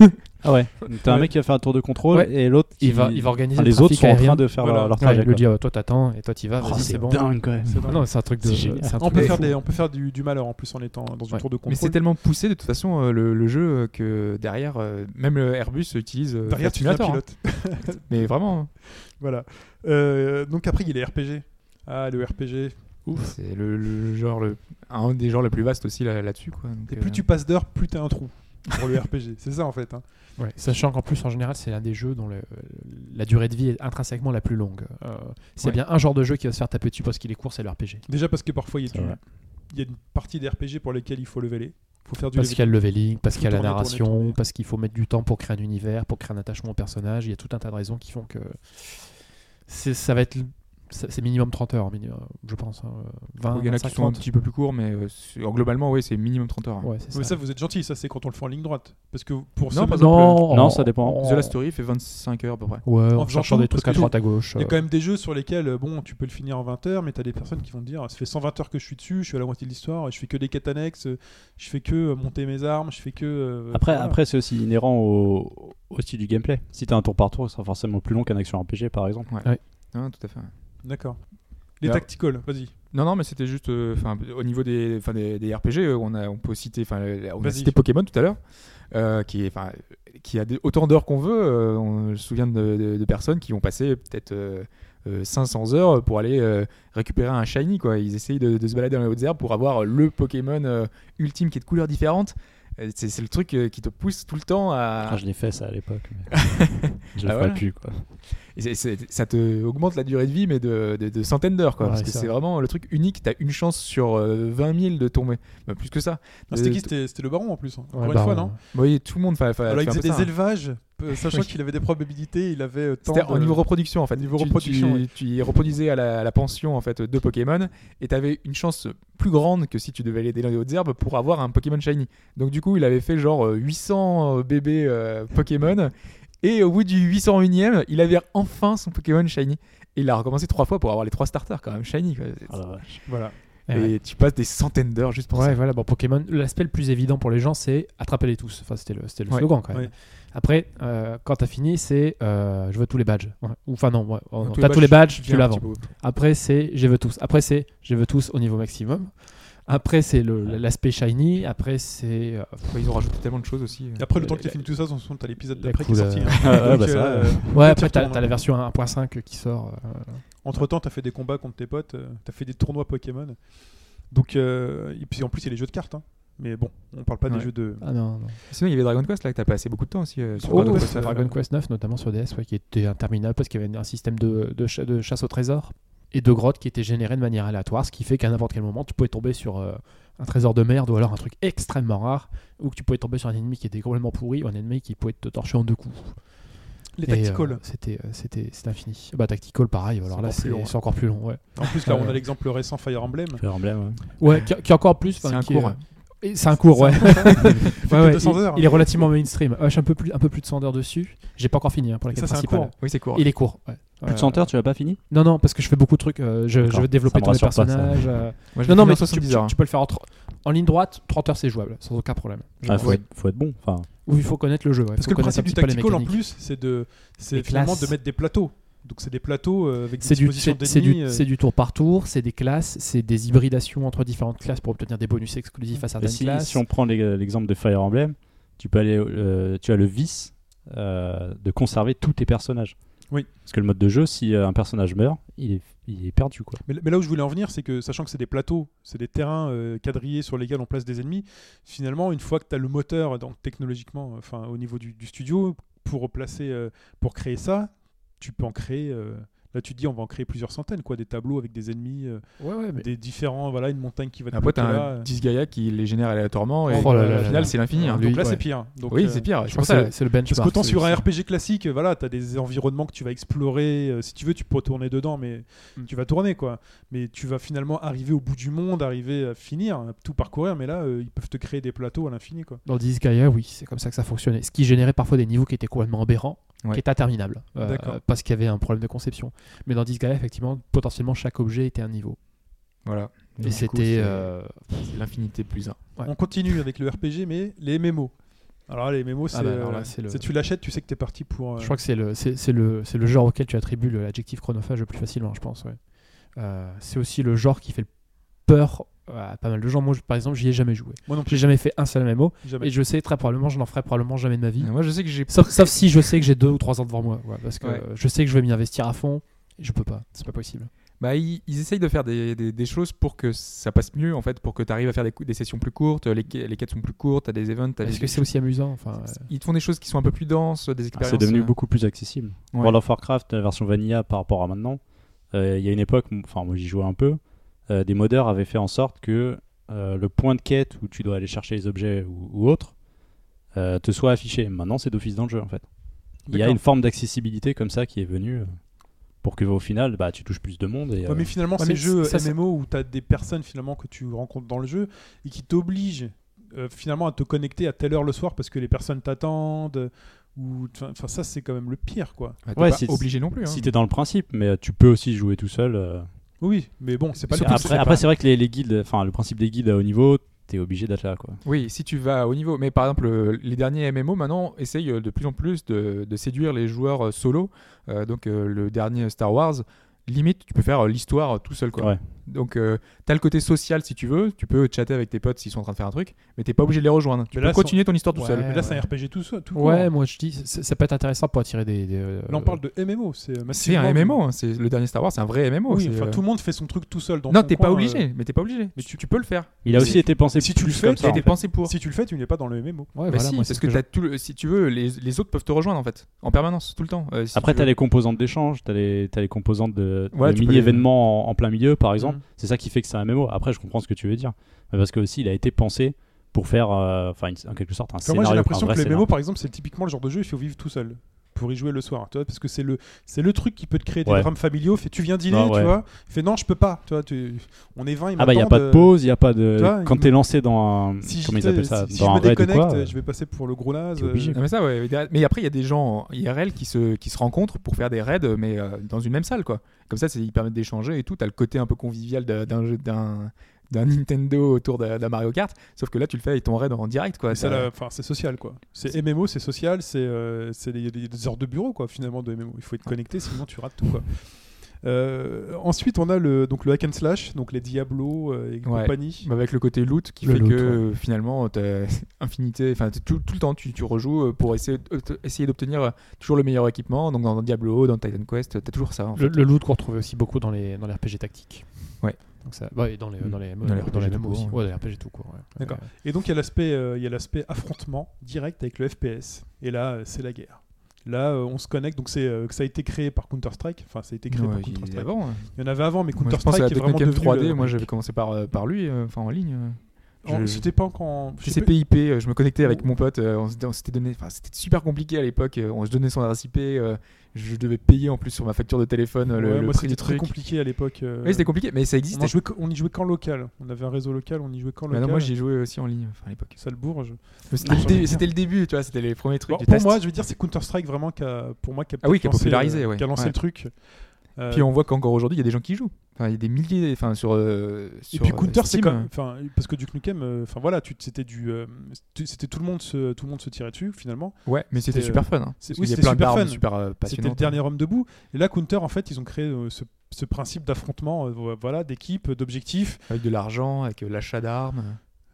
oui. <laughs> Ah ouais. T'as un Ouais. mec qui va faire un tour de contrôle Ouais. et l'autre. Il va, il va organiser Enfin, le les autres sont en aérien. train de faire Voilà. leur, leur Ouais, trajet. il lui dit, oh, toi t'attends et toi tu vas, Oh, c'est bon. dingue quand même. Non, c'est un truc de. Un On truc peut, de faire des, on peut faire du, du malheur en plus en étant dans une Ouais. tour de Mais contrôle. c'est tellement poussé de toute façon euh, le, le jeu euh, que derrière, euh, même le Airbus utilise euh, Derrière, tu Simulator, hein. pilote. <laughs> Mais vraiment, hein. Voilà. Euh, donc après, il y a les RPG. Ah, le RPG. c'est le, le genre, le, un des genres les plus vastes aussi là- là-dessus. quoi. Donc, Et euh, plus tu passes d'heures, plus t'as un trou pour le <laughs> RPG. C'est ça en fait. hein. Ouais, Sachant qu'en plus, en général, c'est l'un des jeux dont le- la durée de vie est intrinsèquement la plus longue. Euh, c'est Ouais. bien un genre de jeu qui va se faire taper dessus parce qu'il est court, c'est le RPG. Déjà parce que parfois, il y a, y une partie des RPG pour lesquels il faut leveler. Faut faire du Parce qu'il y a le leveling, parce qu'il y a la tourner, narration, tourner. parce qu'il faut mettre du temps pour créer un univers, pour créer un attachement au personnage. Il y a tout un tas de raisons qui font que ça va être. Ça- C'est minimum 30 heures, minimum, je pense. hein. 20, il y en a qui 25, sont un 30. petit peu plus courts, mais euh, globalement, oui, c'est minimum 30 heures. hein. Ouais, c'est Mais ça. ça, vous êtes gentil. Ça, c'est quand on le fait en ligne droite. Parce que pour Non, ce par mode- exemple, Non, ça dépend. The Last Story fait 25 heures à peu près. Ouais, en En faisant cherchant tout, des trucs à droite à gauche. Il y a euh, quand même des jeux sur lesquels, euh, bon, tu peux le finir en 20 heures, mais t'as des personnes qui vont te dire, ça fait 120 heures que je suis dessus, je suis à la moitié de l'histoire, je fais que des quêtes annexes, je fais que monter mes armes, je fais que. euh, Après, voilà. après c'est aussi inhérent au, au style du gameplay. Si t'as un tour par tour, ça sera forcément plus long qu'un action RPG par exemple. Hein, tout à fait. D'accord. Les Là- tacticals, vas-y. Non, non, mais c'était juste, euh, enfin, au niveau des, enfin, des, des RPG, euh, on a, on peut citer, enfin, euh, on a cité Pokémon tout à l'heure, euh, qui est, qui a des- autant d'heures qu'on veut. euh, on je me souviens de, de- de personnes qui ont passé peut-être euh, euh, 500 heures pour aller euh, récupérer un shiny, quoi. Ils essayent de, de se balader dans les hautes herbes pour avoir le Pokémon euh, ultime qui est de couleurs différentes. C'est le truc qui te pousse tout le temps à. Ah, je l'ai fait ça à l'époque. mais <laughs> je le Ah, ferai voilà. plus quoi. Et c'est- c'est- ça te augmente la durée de vie, mais de, de- de centaines d'heures, quoi. Ouais, parce que ça. c'est vraiment le truc unique. T'as une chance sur euh, 20 000 de tomber. Bah, plus que ça. Ah, C'était Euh, qui C'était c'était le baron en plus. hein. Encore ouais, une bah, fois, on- non? Oui, tout le monde fa- fa- Alors, il faisait des ça, hein. élevages, peu- <laughs> sachant Oui. qu'il avait des probabilités, il avait euh, tant C'était de- au niveau reproduction en fait. Niveau Tu- reproduction, tu, tu reproduisais à la, à la pension en fait de Pokémon et t'avais une chance plus grande que si tu devais aller dans les hautes herbes pour avoir un Pokémon shiny. Donc du coup, il avait fait genre euh, 800 bébés euh, Pokémon et au bout du 801ème, il avait enfin son Pokémon shiny. Et il a recommencé trois fois pour avoir les trois starters quand même shiny. quoi. Ah la vache. Voilà. Et ouais. tu passes des centaines d'heures juste pour Ouais, ça. voilà, bon, Pokémon, l'aspect le plus évident pour les gens, c'est attraper-les tous. Enfin, c'était le, c'était le Ouais. slogan quand même. Ouais. Après, euh, quand t'as fini, c'est euh, je veux tous les badges. Enfin, non, ouais, oh, non, Tous t'as tous les badges, tu l'as. Après, c'est je veux tous. Après, c'est je veux tous au niveau maximum. Après, c'est l'aspect shiny. Après, c'est. euh, ils ont rajouté tellement de choses aussi. Et après, le Euh, temps que tu fini tout ça, t'as l'épisode la d'après qui est sorti. ouais, euh, après, t'as la version 1.5 qui sort. euh, Entre temps, t'as fait des combats contre tes potes, euh, t'as fait des tournois Pokémon. Donc, euh, et puis en plus, il y a les jeux de cartes. hein. Mais bon, on parle pas des jeux de. Ah non, non. Sinon, il y avait Dragon Quest là que t'as passé beaucoup de temps aussi. euh, sur Oh, Dragon ouais, Quest. Dragon Quest 9, notamment sur DS, ouais, qui était interminable parce qu'il y avait un système de, de, cha- de chasse au trésor et de grottes qui était généré de manière aléatoire, ce qui fait qu'à n'importe quel moment, tu pouvais tomber sur euh, un trésor de merde ou alors un truc extrêmement rare, ou que tu pouvais tomber sur un ennemi qui était complètement pourri ou un ennemi qui pouvait te torcher en deux coups. Les Et, Tactical. euh, c'était euh, c'était c'était infini. Bah Tactical pareil, alors C'est là encore plus c'est encore plus long, ouais. En plus, là, on a ouais. l'exemple récent Fire Emblem. Fire Emblem, ouais. Ouais, qui, qui est encore plus. Un qui cours. est- C'est un cours, ouais. que <laughs> Ouais, ouais, 200 il, heures. il est relativement mainstream. Euh, je suis un peu plus, un peu plus de 100 heures dessus. J'ai pas encore fini hein, pour la Ça, quête c'est cours. Oui, c'est court. Il est court. ouais. Plus de Euh, 100 heures, tu l'as pas fini? Non, non, parce que je fais beaucoup de trucs. euh, je, veux développer tous les personnages. euh, <laughs> Moi, Non, non, mais tu, tu- 70 heures. tu peux le faire en, ligne droite. 30 heures, c'est jouable, sans aucun problème. Ah, faut, être, faut être bon. Enfin, Ou il faut connaître le jeu. ouais. Parce Faut que le principe du Tactical, en plus, c'est de, finalement de mettre des plateaux. Donc, c'est des plateaux euh, avec des C'est du, c'est- euh, c'est du tour par tour, c'est des classes, c'est des hybridations entre différentes classes pour obtenir des bonus exclusifs à et certaines si, classes. si on prend l'exemple de Fire Emblem, tu peux aller, euh, tu as le vice euh, de conserver tous tes personnages. Oui. Parce que le mode de jeu, si un personnage meurt, il est, il est perdu quoi. Mais, mais là où je voulais en venir, c'est que sachant que c'est des plateaux, c'est des terrains euh, quadrillés sur lesquels on place des ennemis, finalement, une fois que tu as le moteur, donc technologiquement, enfin au niveau du, du studio, pour replacer, euh, pour créer ça, tu peux en créer. euh, là, tu te dis, on va en créer plusieurs centaines, quoi, des tableaux avec des ennemis, euh, Ouais, ouais, mais des différents, voilà, une montagne qui va te Après, t'as un Disgaea qui les génère aléatoirement et Oh là euh, là au là final, c'est l'infini. hein. Lui, donc là, ouais. c'est pire. Donc, Oui, euh, c'est pire. je C'est pense que c'est- le Parce benchmark. qu'autant c'est- sur un RPG classique, euh, voilà, tu as des environnements que tu vas explorer. euh, si tu veux, tu peux tourner dedans, mais Mm. tu vas tourner, quoi. Mais tu vas finalement arriver au bout du monde, arriver à finir, à tout parcourir. Mais là, euh, ils peuvent te créer des plateaux à l'infini, quoi. Dans Disgaea, oui, c'est comme ça que ça fonctionnait. Ce qui générait parfois des niveaux qui étaient complètement aberrants, Ouais. qui étaient interminables, euh, parce qu'il y avait un problème de conception. Mais dans Disgaea, effectivement, potentiellement, chaque objet était un niveau. Voilà. Et c'était. euh, l'infinité plus 1. Ouais. On continue avec le RPG, mais les MMO. Alors là, les MMO, c'est bah, euh, c'est le- tu l'achètes, tu sais que t'es parti pour. euh, Je crois que c'est le, c'est, le, c'est le genre auquel tu attribues l'adjectif chronophage le plus facilement, je pense. ouais. Euh, c'est aussi le genre qui fait le peur à pas mal de gens. Moi, je- par exemple, j'y ai jamais joué. Moi non J'ai plus. jamais fait un seul MMO. Jamais. Et je sais très probablement, je n'en ferai probablement jamais de ma vie. Moi, je sais que j'ai. Sauf, sauf si je sais que j'ai deux ou trois ans devant moi. ouais, parce que Ouais. euh, je sais que je vais m'y investir à fond. Et je peux pas. C'est pas possible. Bah, ils, ils essayent de faire des, des- des choses pour que ça passe mieux, en fait, pour que tu arrives à faire des, sessions plus courtes, les, quêtes sont plus courtes, t'as des events, Est-ce des- que c'est aussi amusant enfin, euh, Ils te font des choses qui sont un peu plus denses, des Ah, expériences. C'est devenu euh, beaucoup plus accessible. Ouais. World of Warcraft, la version vanilla par rapport à maintenant, euh, il y a une époque, enfin moi j'y jouais un peu, euh, des modeurs avaient fait en sorte que euh, le point de quête où tu dois aller chercher les objets ou, ou autre euh, te soit affiché. Maintenant c'est d'office dans le jeu en fait. Il y a une forme d'accessibilité comme ça qui est venue pour que au final bah, tu touches plus de monde. Et, Ouais, mais finalement, Ouais, ces mais jeux ça, MMO où tu as des personnes finalement que tu rencontres dans le jeu et qui t'obligent euh, finalement à te connecter à telle heure le soir parce que les personnes t'attendent. Ou enfin ça c'est quand même le pire quoi. t'es Ouais, pas si- obligé non plus. hein. si t'es dans le principe, mais tu peux aussi jouer tout seul. euh. Oui, mais bon, c'est pas le Après, après c'est vrai que les, les guides, enfin le principe des guides à haut niveau, t'es obligé d'être là quoi. Oui, si tu vas au niveau. Mais par exemple, euh, les derniers MMO maintenant essayent de plus en plus de, de séduire les joueurs euh, solo. Euh, donc euh, le dernier Star Wars, limite, tu peux faire l'histoire tout seul. Quoi. Ouais. Donc euh, t'as le côté social si tu veux. Tu peux chatter avec tes potes s'ils sont en train de faire un truc, mais t'es pas obligé de les rejoindre. Tu Mais peux là, continuer ton histoire tout Ouais. seul. Mais là, c'est un RPG tout seul. Tout Ouais, court. moi je dis, ça, peut être intéressant pour attirer des. des, euh, Là, on parle de MMO. C'est C'est un MMO, hein, c'est le dernier Star Wars, c'est un vrai MMO. Oui, c'est, enfin, euh, tout le monde fait son truc tout seul. Dans Non, t'es pas obligé, euh, mais t'es pas obligé. mais tu, tu peux le faire. Il a Si- aussi été pensé si tu le fais, été fait. pensé pour. Si tu le fais, tu n'es pas dans le MMO. Ouais, Bah voilà, parce ce que, t'as si tu veux, les, les autres peuvent te rejoindre en fait, en permanence, tout le temps. Euh, Après, tu tu as veux. les composantes d'échange, tu as, les t'as les composantes de, mini-événements en, en plein milieu, par exemple. Mhm. C'est ça qui fait que c'est un MMO. Après, je comprends ce que tu veux dire. Mais parce que aussi, il a été pensé pour faire, euh, enfin, en quelque sorte, un Enfin, moi, j'ai scénario. l'impression que les scénario. MMO, par exemple, c'est typiquement le genre de jeu, il faut vivre tout seul pour y jouer le soir. Tu vois, parce que c'est le, c'est le truc qui peut te créer des Ouais. drames familiaux. Fait, tu viens dîner, Ah, tu ouais. vois. Fait, non, je peux pas. Tu vois, tu- on est 20, ils Ah bah, il n'y a pas de pause, il n'y a pas de. tu vois, Quand il t'es lancé dans un. Si, comment je, ils appellent ça si, si Dans je un me déconnecte, quoi, je vais passer pour le gros naze. euh, Non, mais ça, ouais. Mais après, il y a des gens IRL qui se, qui se rencontrent pour faire des raids, mais euh, dans une même salle, quoi. Comme ça, c'est- ils permettent d'échanger et tout. T'as le côté un peu convivial d'un- d'un Nintendo autour d'un Mario Kart, sauf que là, tu le fais avec ton raid en direct, quoi. C'est social quoi. C'est MMO, c'est social, c'est euh, c'est des, des- des heures de bureau quoi finalement de MMO. Il faut être connecté, sinon tu rates tout quoi. Euh, ensuite, on a le donc le hack and slash, donc les Diablo euh, et Ouais. compagnie. Bah, avec le côté loot qui Le fait loot, que ouais. euh, finalement t'as <laughs> infinité enfin tout, tout le temps tu, tu rejoues pour essayer, d'obtenir toujours le meilleur équipement donc dans Diablo dans Titan Quest t'as toujours ça en Le, fait. le loot qu'on retrouvait aussi beaucoup dans les, dans les RPG tactiques. Ouais. Donc ça, ouais, et dans les, Mm. dans les, Dans les dans les RPG MMO tout aussi. Ouais, dans les RPG tout court. ouais. D'accord. Ouais. Et donc il y a l'aspect euh, il y a l'aspect affrontement direct avec le FPS. Et là, euh, c'est la guerre. Là, euh, on se connecte. Donc c'est euh, que ça a été créé par Counter Strike. Enfin, ça a été créé Ouais, par il- Counter Strike. avant, hein. Il y en avait avant, mais Counter Strike est vraiment devenu. 3D le- moi j'avais commencé par, euh, par lui euh, enfin en ligne euh. Je- C'était pas encore. en- je sais C'est pas- PIP, euh, je me connectais avec mon pote, euh, on s'était- on s'était donné, enfin c'était super compliqué à l'époque, euh, on se donnait son adresse IP, je devais payer en plus sur ma facture de téléphone le, Ouais, le moi, prix c'était du compliqué à l'époque. Oui, c'était compliqué, mais ça on, jouait, qu- on y jouait qu'en local. On avait un réseau local, on y jouait qu'en local. non, moi j'y jouais aussi en ligne, enfin à l'époque. Mais C'était le, Ah, c'était le début, tu vois, c'était les premiers trucs Bon, du pour test. moi, je veux dire, c'est Counter Strike vraiment qui a, pour moi, qui a, Ah oui, peut-être qui a lancé, popularisé, ouais. qui a lancé Ouais. le truc. Puis on voit qu'encore aujourd'hui, il y a des gens qui jouent. Enfin, il y a des milliers, enfin sur. euh, et puis euh, Counter, c'est Steam. comme, enfin, parce que Duke Nukem, euh, enfin voilà, c'était du, euh, c'était tout le monde se, tout le monde se tirait dessus finalement. Ouais, mais c'était c'était, super fun. Hein, oui, c'était super fun. super euh, C'était le dernier homme debout. Et là, Counter, en fait, ils ont créé euh, ce, ce principe d'affrontement, euh, voilà, d'équipe, d'objectifs. Avec de l'argent, avec euh, l'achat d'armes.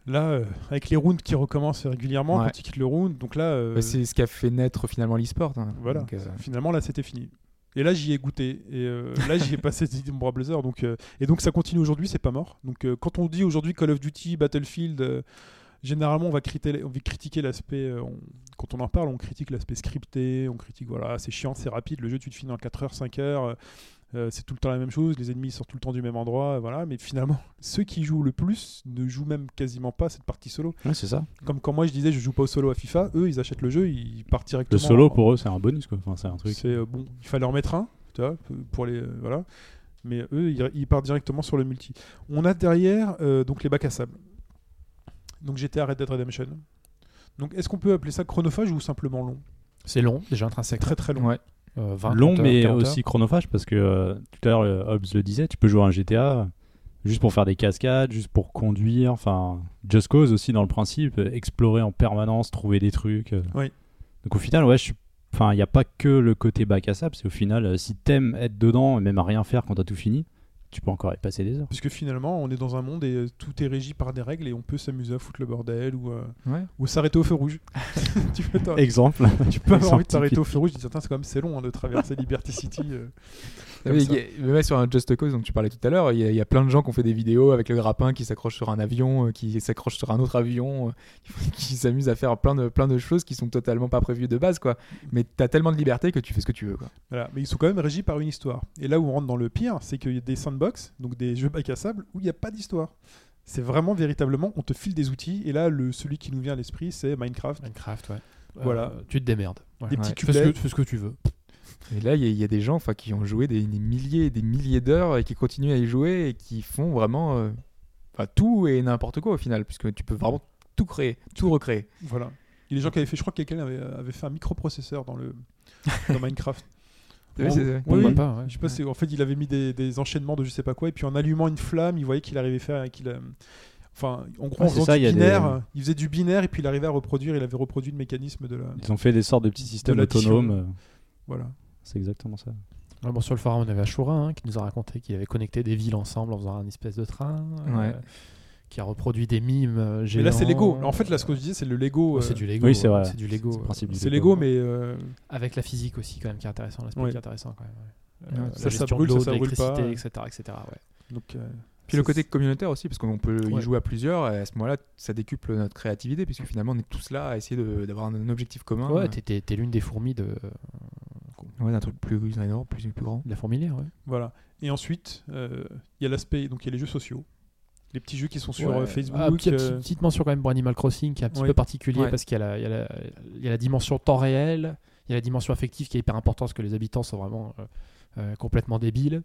Là, euh, avec les rounds qui recommencent régulièrement Ouais. quand ils quittent le round. Donc là, euh, c'est ce qui a fait naître finalement l'e-sport. hein. Voilà, Donc, euh, finalement là c'était fini. Et là j'y ai goûté et euh, là j'y ai passé des innombrables heures donc euh, et donc ça continue aujourd'hui c'est pas mort. Donc euh, quand on dit aujourd'hui Call of Duty, Battlefield, généralement on va, on critiquer l'aspect quand on en parle on critique l'aspect scripté, on critique voilà c'est chiant, c'est rapide, le jeu tu te finis en 4 heures, 5 heures. Euh, c'est tout le temps la même chose, les ennemis sortent tout le temps du même endroit, euh, voilà. Mais finalement, <laughs> ceux qui jouent le plus ne jouent même quasiment pas cette partie solo. Ouais, c'est ça. Comme quand moi je disais je joue pas au solo à FIFA, eux ils achètent le jeu, ils partent Le directement. solo en- pour eux, c'est un bonus quoi. Enfin, c'est un truc. c'est euh, bon, il fallait en mettre un, tu vois, pour les euh, voilà. Mais eux, ils, ils partent directement sur le multi. On a derrière euh, donc les bacs à sable. Donc j'étais à Red Dead Redemption. Donc est-ce qu'on peut appeler ça chronophage ou simplement long? C'est long, déjà intrinsèque. Très très long. Ouais. Euh, 20, Long 30 heures, mais 40 heures. aussi chronophage parce que euh, tout à l'heure euh, Hobbs le disait, tu peux jouer à un GTA, juste pour faire des cascades, juste pour conduire. Enfin, Just Cause aussi dans le principe, explorer en permanence, trouver des trucs. euh. Oui. Donc au final, ouais, je suis. Enfin, il n'y a pas que le côté bac à sable, c'est au final, euh, si t'aimes être dedans et même à rien faire quand t'as tout fini, tu peux encore y passer des heures. Puisque finalement, on est dans un monde et euh, tout est régi par des règles et on peut s'amuser à foutre le bordel ou, euh, Ouais. ou s'arrêter au feu rouge. <laughs> tu peux, t'as- Exemple. tu peux avoir Exemple envie de t'arrêter au feu rouge. Je dis, Tiens, c'est quand même c'est long hein, de traverser Liberty City. Comme ça. a- mais sur un Just Cause dont tu parlais tout à l'heure, il y, a- il y a plein de gens qui ont fait des vidéos avec le grappin qui s'accroche sur un avion, euh, qui s'accroche sur un autre avion, euh, <laughs> qui s'amusent à faire plein de, plein de choses qui sont totalement pas prévues de base, quoi. Mais t'as tellement de liberté que tu fais ce que tu veux, quoi. Voilà. Mais ils sont quand même régis par une histoire. Et là où on rentre dans le pire, c'est qu'il y a des sandbox, donc des jeux bac à sable, où il n'y a pas d'histoire. C'est vraiment véritablement, on te file des outils. Et là, le, celui qui nous vient à l'esprit, c'est Minecraft. Minecraft, ouais. Voilà. Euh, tu te démerdes. Ouais. Des Ouais. petits Fais ce, cubets. que, fais ce que tu veux. Et là, il y, a- il y a des gens enfin, qui ont joué des, des milliers et des milliers d'heures et qui continuent à y jouer et qui font vraiment euh, enfin, tout et n'importe quoi au final, puisque tu peux vraiment tout créer, tout recréer. Voilà. Il y a des gens qui avaient fait, je crois que quelqu'un avait, avait fait un microprocesseur dans, le, <laughs> dans Minecraft. Oui, En- c'est- oui, Pourquoi oui. pas, ouais. Je sais pas, en fait, il avait mis des, des enchaînements de je sais pas quoi, et puis en allumant une flamme, il voyait qu'il arrivait à faire. Qu'il a- Enfin, en gros, Ouais, en c'est faisant ça, du il a des- binaire, il faisait du binaire, et puis il arrivait à reproduire, il avait reproduit le mécanisme de la. Ils ont fait des sortes de petits systèmes autonomes. euh, Voilà. C'est exactement ça. Ouais, bon, sur le forum, on avait Ashura hein, qui nous a raconté qu'il avait connecté des villes ensemble en faisant un espèce de train. euh, qui a reproduit des mimes euh, Mais géants. là, c'est Lego. En fait, là, ce que je disais, c'est le Lego. Oh, euh, c'est du Lego. Oui, c'est vrai. C'est du Lego. C'est c'est Lego. Lego, mais. euh, Avec la physique aussi, quand même, qui est intéressant. L'aspect Ouais. qui est intéressant, quand même. ouais. Euh, ça, la ça gestion brûle, de l'eau, ça, ça de brûle pas. l'électricité, etc. etc. ouais. donc, euh, Puis le c'est- côté communautaire aussi, parce qu'on peut Ouais. y jouer à plusieurs, et à ce moment-là, ça décuple notre créativité, puisque finalement, on est tous là à essayer de- d'avoir un, objectif commun. Ouais, t'es- t'es t'es l'une des fourmis de, ouais, d'un truc plus énorme, plus, plus grand. de la fourmilière. Ouais. Voilà. Et ensuite, euh, il y a l'aspect. Donc, il y a les jeux sociaux. Les petits jeux qui sont sur Ouais. euh, Facebook. Ah, petite, euh, petite mention quand même pour Animal Crossing qui est un petit peu particulier Ouais. parce qu'il y, a la- y, a y a dimension temps réel, il y a la dimension affective qui est hyper importante parce que les habitants sont vraiment euh, euh, complètement débiles.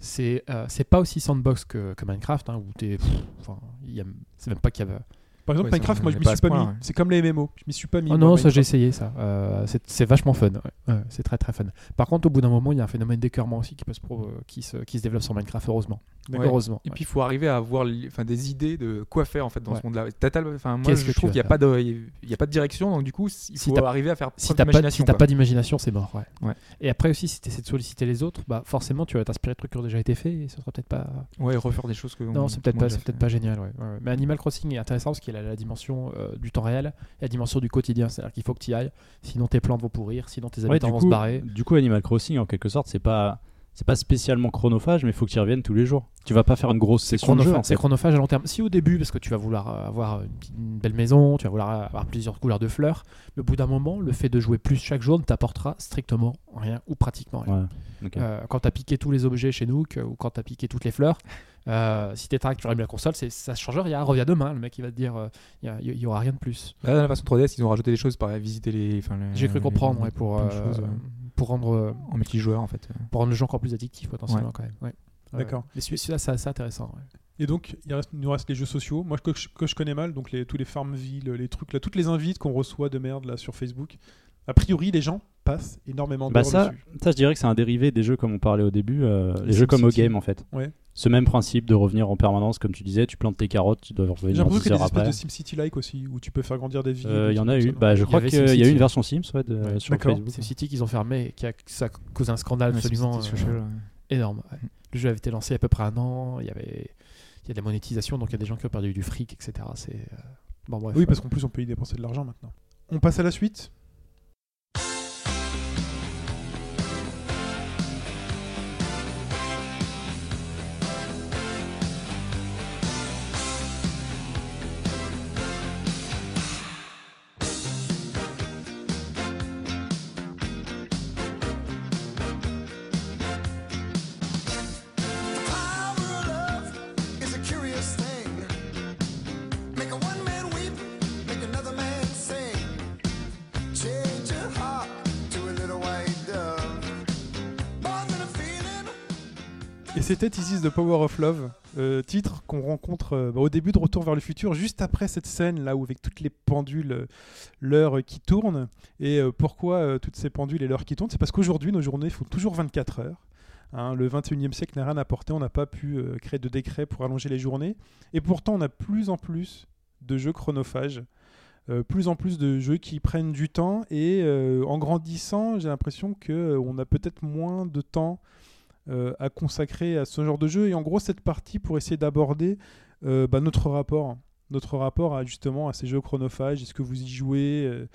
C'est euh, c'est pas aussi sandbox que, que Minecraft hein, où t'es. Enfin, a- c'est même pas qu'il y avait. Par exemple, Ouais, Minecraft, moi, je m'y suis pas mis. ouais. C'est comme les MMO. Je m'y suis pas mis. Oh non, ça j'ai essayé ça. Euh, c'est vachement fun. ouais. C'est très très fun. Par contre, au bout d'un moment, il y a un phénomène d'écœurement aussi qui, peut se pro- euh, qui, se, qui se développe sur Minecraft, heureusement. D'accord. Heureusement. Et ouais. puis il faut arriver à avoir enfin, des idées de quoi faire en fait dans Ouais. ce monde-là. Enfin, moi je que trouve qu'il n'y a, pas de- il y a pas de direction, donc du coup il Si faut t'as- arriver à faire si t'as pas, d'imagination, si t'as pas d'imagination, c'est mort. Ouais. Ouais. Et après aussi, si tu essaies de solliciter les autres, bah forcément, tu vas t'inspirer de trucs qui ont déjà été faits et ce sera peut-être pas. Ouais, refaire des choses que. Non, on- c'est peut-être pas, déjà c'est peut-être fait. pas génial. Ouais. Ouais, ouais. Mais Animal Crossing est intéressant parce qu'il a la dimension euh, du temps réel et la dimension du quotidien. C'est-à-dire qu'il faut que tu y ailles, sinon tes plantes vont pourrir, sinon tes habitants vont coup, se barrer. du coup, Animal Crossing, en quelque sorte, c'est pas. C'est pas spécialement chronophage, mais il faut que tu y reviennes tous les jours. Tu vas pas faire une grosse session de jeu. C'est fait. chronophage à long terme. Si au début, parce que tu vas vouloir euh, avoir une, belle maison, tu vas vouloir avoir plusieurs couleurs de fleurs, mais au bout d'un moment, le fait de jouer plus chaque jour ne t'apportera strictement rien ou pratiquement rien. Ouais, ok. Euh, quand tu as piqué tous les objets chez Nook euh, ou quand tu as piqué toutes les fleurs, euh, si tu es tu rallumes la console, c'est- ça change rien. Reviens demain, le mec il va te dire euh, il y, y aura rien de plus. Là, dans la façon 3DS, ils ont rajouté des choses par visiter les. les- J'ai cru les- comprendre ouais, pour, de pour, rendre, euh, en multijoueur en fait. pour rendre le jeu encore plus addictif potentiellement quand même. Ouais. D'accord. Mais celui- celui-là, c'est assez intéressant. ouais. Et donc, il, reste- il nous reste les jeux sociaux. Moi, que je, que je connais mal, donc les, tous les Farmville, les trucs là, toutes les invites qu'on reçoit de merde là sur Facebook. A priori, les gens passent énormément Bah d'heures ça, dessus. ça, je dirais que c'est un dérivé des jeux comme on parlait au début, euh, les, Les jeux comme au SimCity. game en fait. Ouais. Ce même principe de revenir en permanence, comme tu disais, tu plantes tes carottes, tu dois J'ai revenir l'impression 10 qu'il y a des espèces de SimCity-like aussi, où tu peux faire grandir des villes. Euh, des Il y en a eu. Bah, je crois qu'il y a eu SimCity. une version Sims ouais, de- Ouais. sur. Facebook. C'est City qu'ils ont fermé, qui a, ça cause un scandale Ouais, absolument euh, énorme. ouais. Le jeu avait été lancé il y a à peu près un an, il y avait il y a de la monétisation, donc il y a des gens qui ont perdu du fric, etc. C'est euh, bon bref. Oui, parce qu'en plus, on peut y dépenser de l'argent maintenant. On passe à la suite. C'était This is the Power of Love, euh, titre qu'on rencontre euh, bah, au début de Retour vers le futur, juste après cette scène là où avec toutes les pendules, euh, l'heure qui tourne. Et pourquoi toutes ces pendules et l'heure qui tournent? C'est parce qu'aujourd'hui, nos journées font toujours 24 heures. Hein, le 21e siècle n'a rien apporté, on n'a pas pu créer de décret pour allonger les journées. Et pourtant, on a plus en plus de jeux chronophages, plus en plus de jeux qui prennent du temps. Et en grandissant, j'ai l'impression qu'on a peut-être moins de temps à consacrer à ce genre de jeu. Et en gros, cette partie pour essayer d'aborder euh, bah, notre rapport, notre rapport à justement à ces jeux chronophages. Est-ce que vous y jouez euh,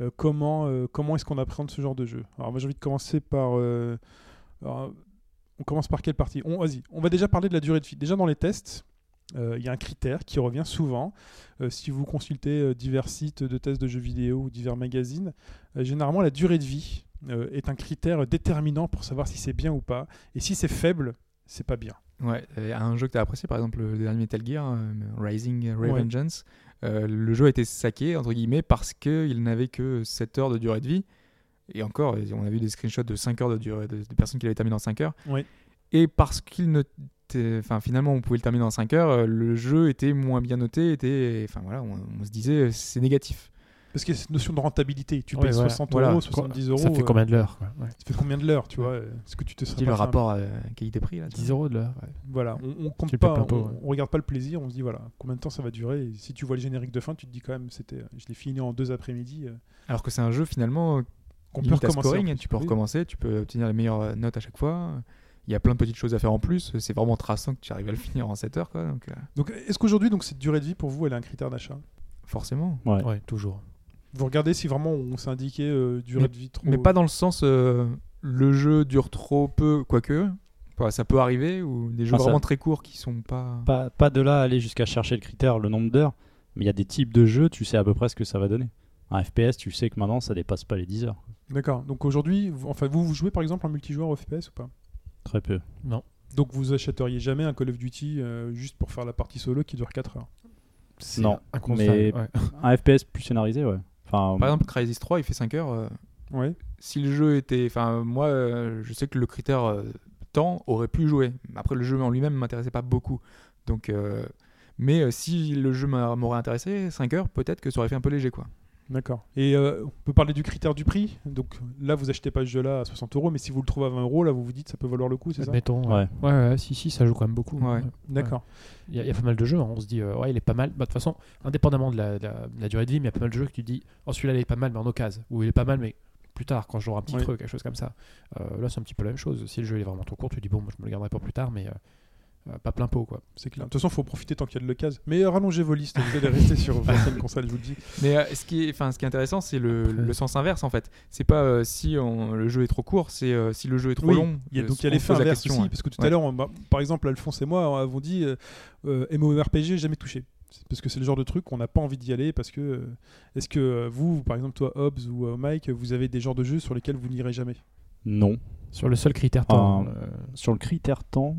euh, Comment, euh, comment est-ce qu'on appréhende ce genre de jeu? Alors moi, j'ai envie de commencer par. euh, on commence par quelle partie? On, Vas-y, on va déjà parler de la durée de vie. Déjà dans les tests, euh, il y a un critère qui revient souvent. Euh, si vous consultez euh, divers sites de tests de jeux vidéo ou divers magazines, euh, généralement la durée de vie euh, est un critère déterminant pour savoir si c'est bien ou pas. Et si c'est faible, c'est pas bien. Ouais, un jeu que tu as apprécié, par exemple le dernier Metal Gear, euh, Rising Revengeance, euh, le jeu a été saqué, entre guillemets, parce qu'il n'avait que 7 heures de durée de vie. Et encore, on a vu des screenshots de 5 heures de durée, de, de personnes qui l'avaient terminé en 5 heures. Oui. Et parce qu'il ne. Enfin, finalement, on pouvait le terminer en 5 heures, le jeu était moins bien noté, était. Enfin, voilà, on, on se disait, c'est négatif. Parce qu'il y a cette notion de rentabilité. Tu Ouais, payes voilà. 60 Voilà. euros, 70 euros. Ça fait euh, combien de l'heure Ouais. ça fait combien de l'heure, tu vois euh, Est-ce que tu te serais Dis le fait un- rapport euh, qualité-prix là. 10 euros de l'heure. ouais. Voilà, on, on compte Tu pas, on, on regarde pas le plaisir, on se dit voilà, combien de temps ça va durer. Et si tu vois le générique de fin, tu te dis quand même, c'était, je l'ai fini en deux après-midi. euh, Alors que c'est un jeu finalement qu'on peut recommencer. scoring, plus. tu peux Oui. recommencer, tu peux obtenir les meilleures euh, notes à chaque fois. Il y a plein de petites choses à faire en plus. C'est vraiment traçant que tu arrives à le finir en 7 heures, quoi. Donc, euh, Donc, est-ce qu'aujourd'hui, donc cette durée de vie pour vous, elle est un critère d'achat? Forcément. Ouais. Ouais, toujours. Vous regardez si vraiment on s'est indiqué euh, durée de vie trop. Mais pas dans le sens euh, le jeu dure trop peu, quoique. Enfin, ça peut arriver, ou des jeux ça- vraiment très courts qui sont pas. Pas, pas de là à aller jusqu'à chercher le critère, le nombre d'heures, mais il y a des types de jeux, tu sais à peu près ce que ça va donner. Un FPS, tu sais que maintenant ça dépasse pas les 10 heures. D'accord. Donc aujourd'hui, vous, enfin vous, vous jouez par exemple en multijoueur au FPS ou pas? Très peu. Donc vous achèteriez jamais un Call of Duty euh, juste pour faire la partie solo qui dure 4 heures? C'est Non, inconcevable, mais- ouais. Un FPS plus scénarisé, ouais. Enfin, Par exemple, Crysis 3, il fait 5 heures. euh, Ouais. si le jeu était. Enfin, moi, euh, je sais que le critère euh, temps aurait pu jouer. Après, le jeu en lui-même m'intéressait pas beaucoup. Donc. euh, Mais euh, si le jeu m'a- m'aurait intéressé, 5 heures, peut-être que ça aurait fait un peu léger, quoi. D'accord. Et euh, on peut parler du critère du prix. Donc là, vous achetez pas ce jeu-là à 60 euros, mais si vous le trouvez à 20 euros, là, vous vous dites ça peut valoir le coup, c'est ça? Admettons. Ouais. ouais. Ouais, ouais, si, si, ça joue quand même beaucoup. Ouais. D'accord. Il y, a- il y a pas mal de jeux, hein. on se dit, euh, ouais, il est pas mal. Bah, De toute façon, indépendamment de la, de la- de la durée de vie, mais il y a pas mal de jeux que tu dis, oh, celui-là, il est pas mal, mais en occasion. Ou il est pas mal, mais plus tard, quand je jouerai un petit Ouais. truc, quelque chose comme ça. Euh, là, c'est un petit peu la même chose. Si le jeu il est vraiment trop court, tu dis, bon, moi, je me le garderai pour plus tard, mais euh, pas plein pot, quoi. C'est clair. De toute façon, il faut profiter tant qu'il y a de l'occasion. Mais euh, rallongez vos listes, vous allez rester sur vos <laughs> anciennes consoles, je vous le dis. Mais euh, ce, qui est, enfin, ce qui est intéressant, c'est le, le sens inverse en fait. C'est pas euh, si on- le jeu est trop court, c'est euh, si le jeu est trop Oui, long. Il y a, donc il y a on l'effet inverse question, aussi, ouais. parce que tout Ouais. à l'heure, on- bah, par exemple, Alphonse et moi avons dit euh, euh, MMORPG jamais touché. C'est Parce que c'est le genre de truc qu'on n'a pas envie d'y aller parce que euh, est-ce que vous, par exemple toi Hobbs ou euh, Mike, vous avez des genres de jeux sur lesquels vous n'irez jamais? Non. Sur le seul critère temps, Ah. euh, Sur le critère temps,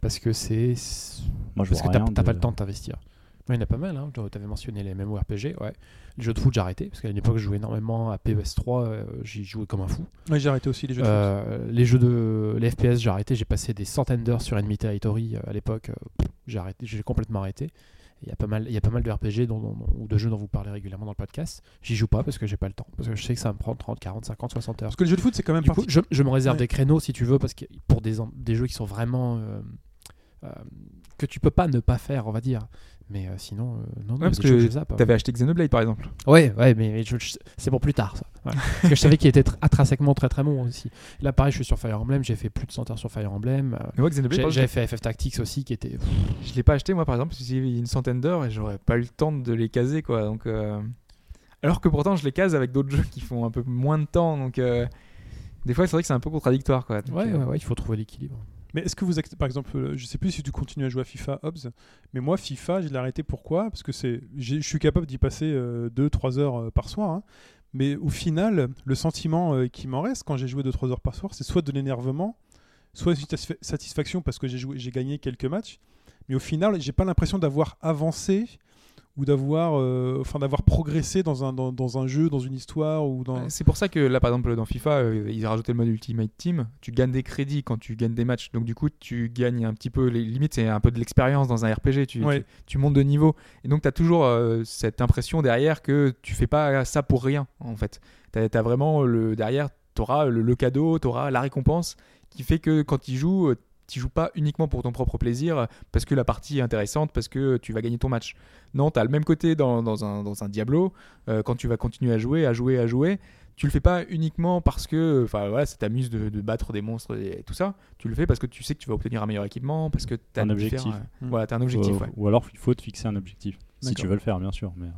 parce que c'est. moi je Parce vois que t'as t'as pas de- le temps de t'investir. Il y en a pas mal, hein. tu avais mentionné les MMORPG, ouais. Les jeux de foot, j'ai arrêté, parce qu'à une époque, je jouais énormément à PES3, euh, j'y jouais comme un fou. Ouais, j'ai arrêté aussi les jeux de foot. Euh, les jeux de les FPS, j'ai arrêté. J'ai passé des centaines d'heures sur Enemy Territory euh, à l'époque. j'ai arrêté, j'ai complètement arrêté. Il y a pas mal, il y a pas mal de RPG dont- dont- ou de jeux dont vous parlez régulièrement dans le podcast. J'y joue pas parce que j'ai pas le temps. Parce que je sais que ça va me prend 30, 40, 50, 60 heures. Parce que les jeux de foot, c'est quand même Du coup, je, je me réserve Ouais. des créneaux si tu veux, parce que pour des, des jeux qui sont vraiment que tu peux pas ne pas faire, on va dire. Mais euh, sinon, euh, non, non, y a parce que hein. T'avais acheté Xenoblade par exemple. Ouais, ouais, mais c'est pour plus tard, ça. Ouais. <laughs> Parce que je savais qu'il était tr- intrinsèquement très très bon aussi. Là, pareil, je suis sur Fire Emblem, j'ai fait plus de 100 heures sur Fire Emblem. euh, par J'avais fait FF Tactics aussi, qui était. je l'ai pas acheté moi par exemple, parce qu'il y une centaine d'heures et j'aurais pas eu le temps de les caser quoi. Donc, euh, Alors que pourtant, je les case avec d'autres <laughs> jeux qui font un peu moins de temps. Donc, euh, des fois, c'est vrai que c'est un peu contradictoire quoi. Donc, Ouais, euh, ouais, ouais, il faut trouver l'équilibre. Mais est-ce que vous, par exemple, euh, je sais plus si tu continues à jouer à FIFA, Hobbs, mais moi, FIFA, je l'ai arrêté pourquoi? Parce que c'est, je suis capable d'y passer 2-3 heures euh, par soir. hein. Mais au final, le sentiment euh, qui m'en reste quand j'ai joué 2-3 heures par soir, c'est soit de l'énervement, soit une satisfa- satisfaction parce que j'ai gagné quelques matchs. Mais au final, j'ai pas l'impression d'avoir avancé ou d'avoir, euh, enfin, d'avoir progressé dans un, dans, dans un jeu, dans une histoire ou dans. C'est pour ça que là, par exemple, dans FIFA, euh, ils ont rajouté le mode Ultimate Team. Tu gagnes des crédits quand tu gagnes des matchs. Donc, du coup, tu gagnes un petit peu. Les limites, c'est un peu de l'expérience dans un RPG. Tu, Ouais. tu, tu montes de niveau. Et donc, tu as toujours euh, cette impression derrière que tu fais pas ça pour rien, en fait. Tu as, vraiment le, derrière, tu auras le, le cadeau, tu auras la récompense. qui fait que quand tu joues, tu joues pas uniquement pour ton propre plaisir, parce que la partie est intéressante, parce que tu vas gagner ton match. Non, tu as le même côté dans, dans un, dans un Diablo, euh, quand tu vas continuer à jouer, à jouer, à jouer. Tu le fais pas uniquement parce que enfin voilà, ça t'amuse de, de battre des monstres et tout ça. Tu le fais parce que tu sais que tu vas obtenir un meilleur équipement, parce que tu as Un objectif. Hmm. Voilà, un objectif. Ou- ouais. Ou alors il faut te fixer un objectif. Si tu veux le faire, bien sûr. Mais euh,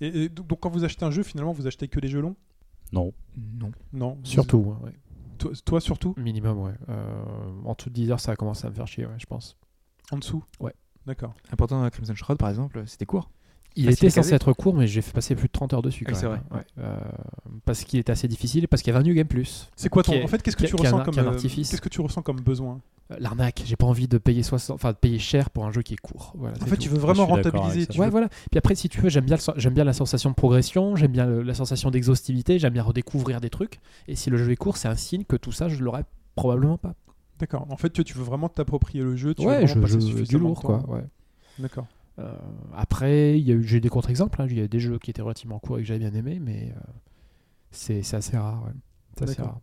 Et, et donc quand vous achetez un jeu, finalement, vous achetez que des jeux longs? Non. Non. Non. vous- Surtout, ouais. Toi, toi, surtout Minimum, ouais. Euh, en dessous de 10 heures, ça a commencé à me faire chier, ouais, je pense. En dessous Ouais. D'accord. Important dans Crimson Shroud, par exemple, c'était court. Il était censé être court, mais j'ai fait passer plus de 30 heures dessus. Ah Quand c'est même, vrai. ouais. Euh, parce qu'il était assez difficile et parce qu'il y avait un New Game Plus. C'est quoi ton. Est- En fait, qu'est-ce que tu un- ressens comme. euh, artifice. Qu'est-ce que tu ressens comme besoin? Euh, L'arnaque, j'ai pas envie de payer 60, enfin de payer cher pour un jeu qui est court. Voilà, En fait, tout. tu veux vraiment rentabiliser. tu Ouais, veux- voilà. Puis après, si tu veux, j'aime bien, j'aime bien la sensation de progression, j'aime bien le- la sensation d'exhaustivité, j'aime bien redécouvrir des trucs. Et si le jeu est court, c'est un signe que tout ça, je l'aurais probablement pas. D'accord. En fait, tu, tu veux vraiment t'approprier le jeu. Tu veux ouais, vraiment je, je- du suffisamment lourd, quoi. Ouais. D'accord. Euh, après, il y a eu- j'ai eu des contre-exemples. hein. Il y a eu des jeux qui étaient relativement courts et que j'avais bien aimé, mais euh, c'est c'est assez rare. Ouais. Assez D'accord. rare.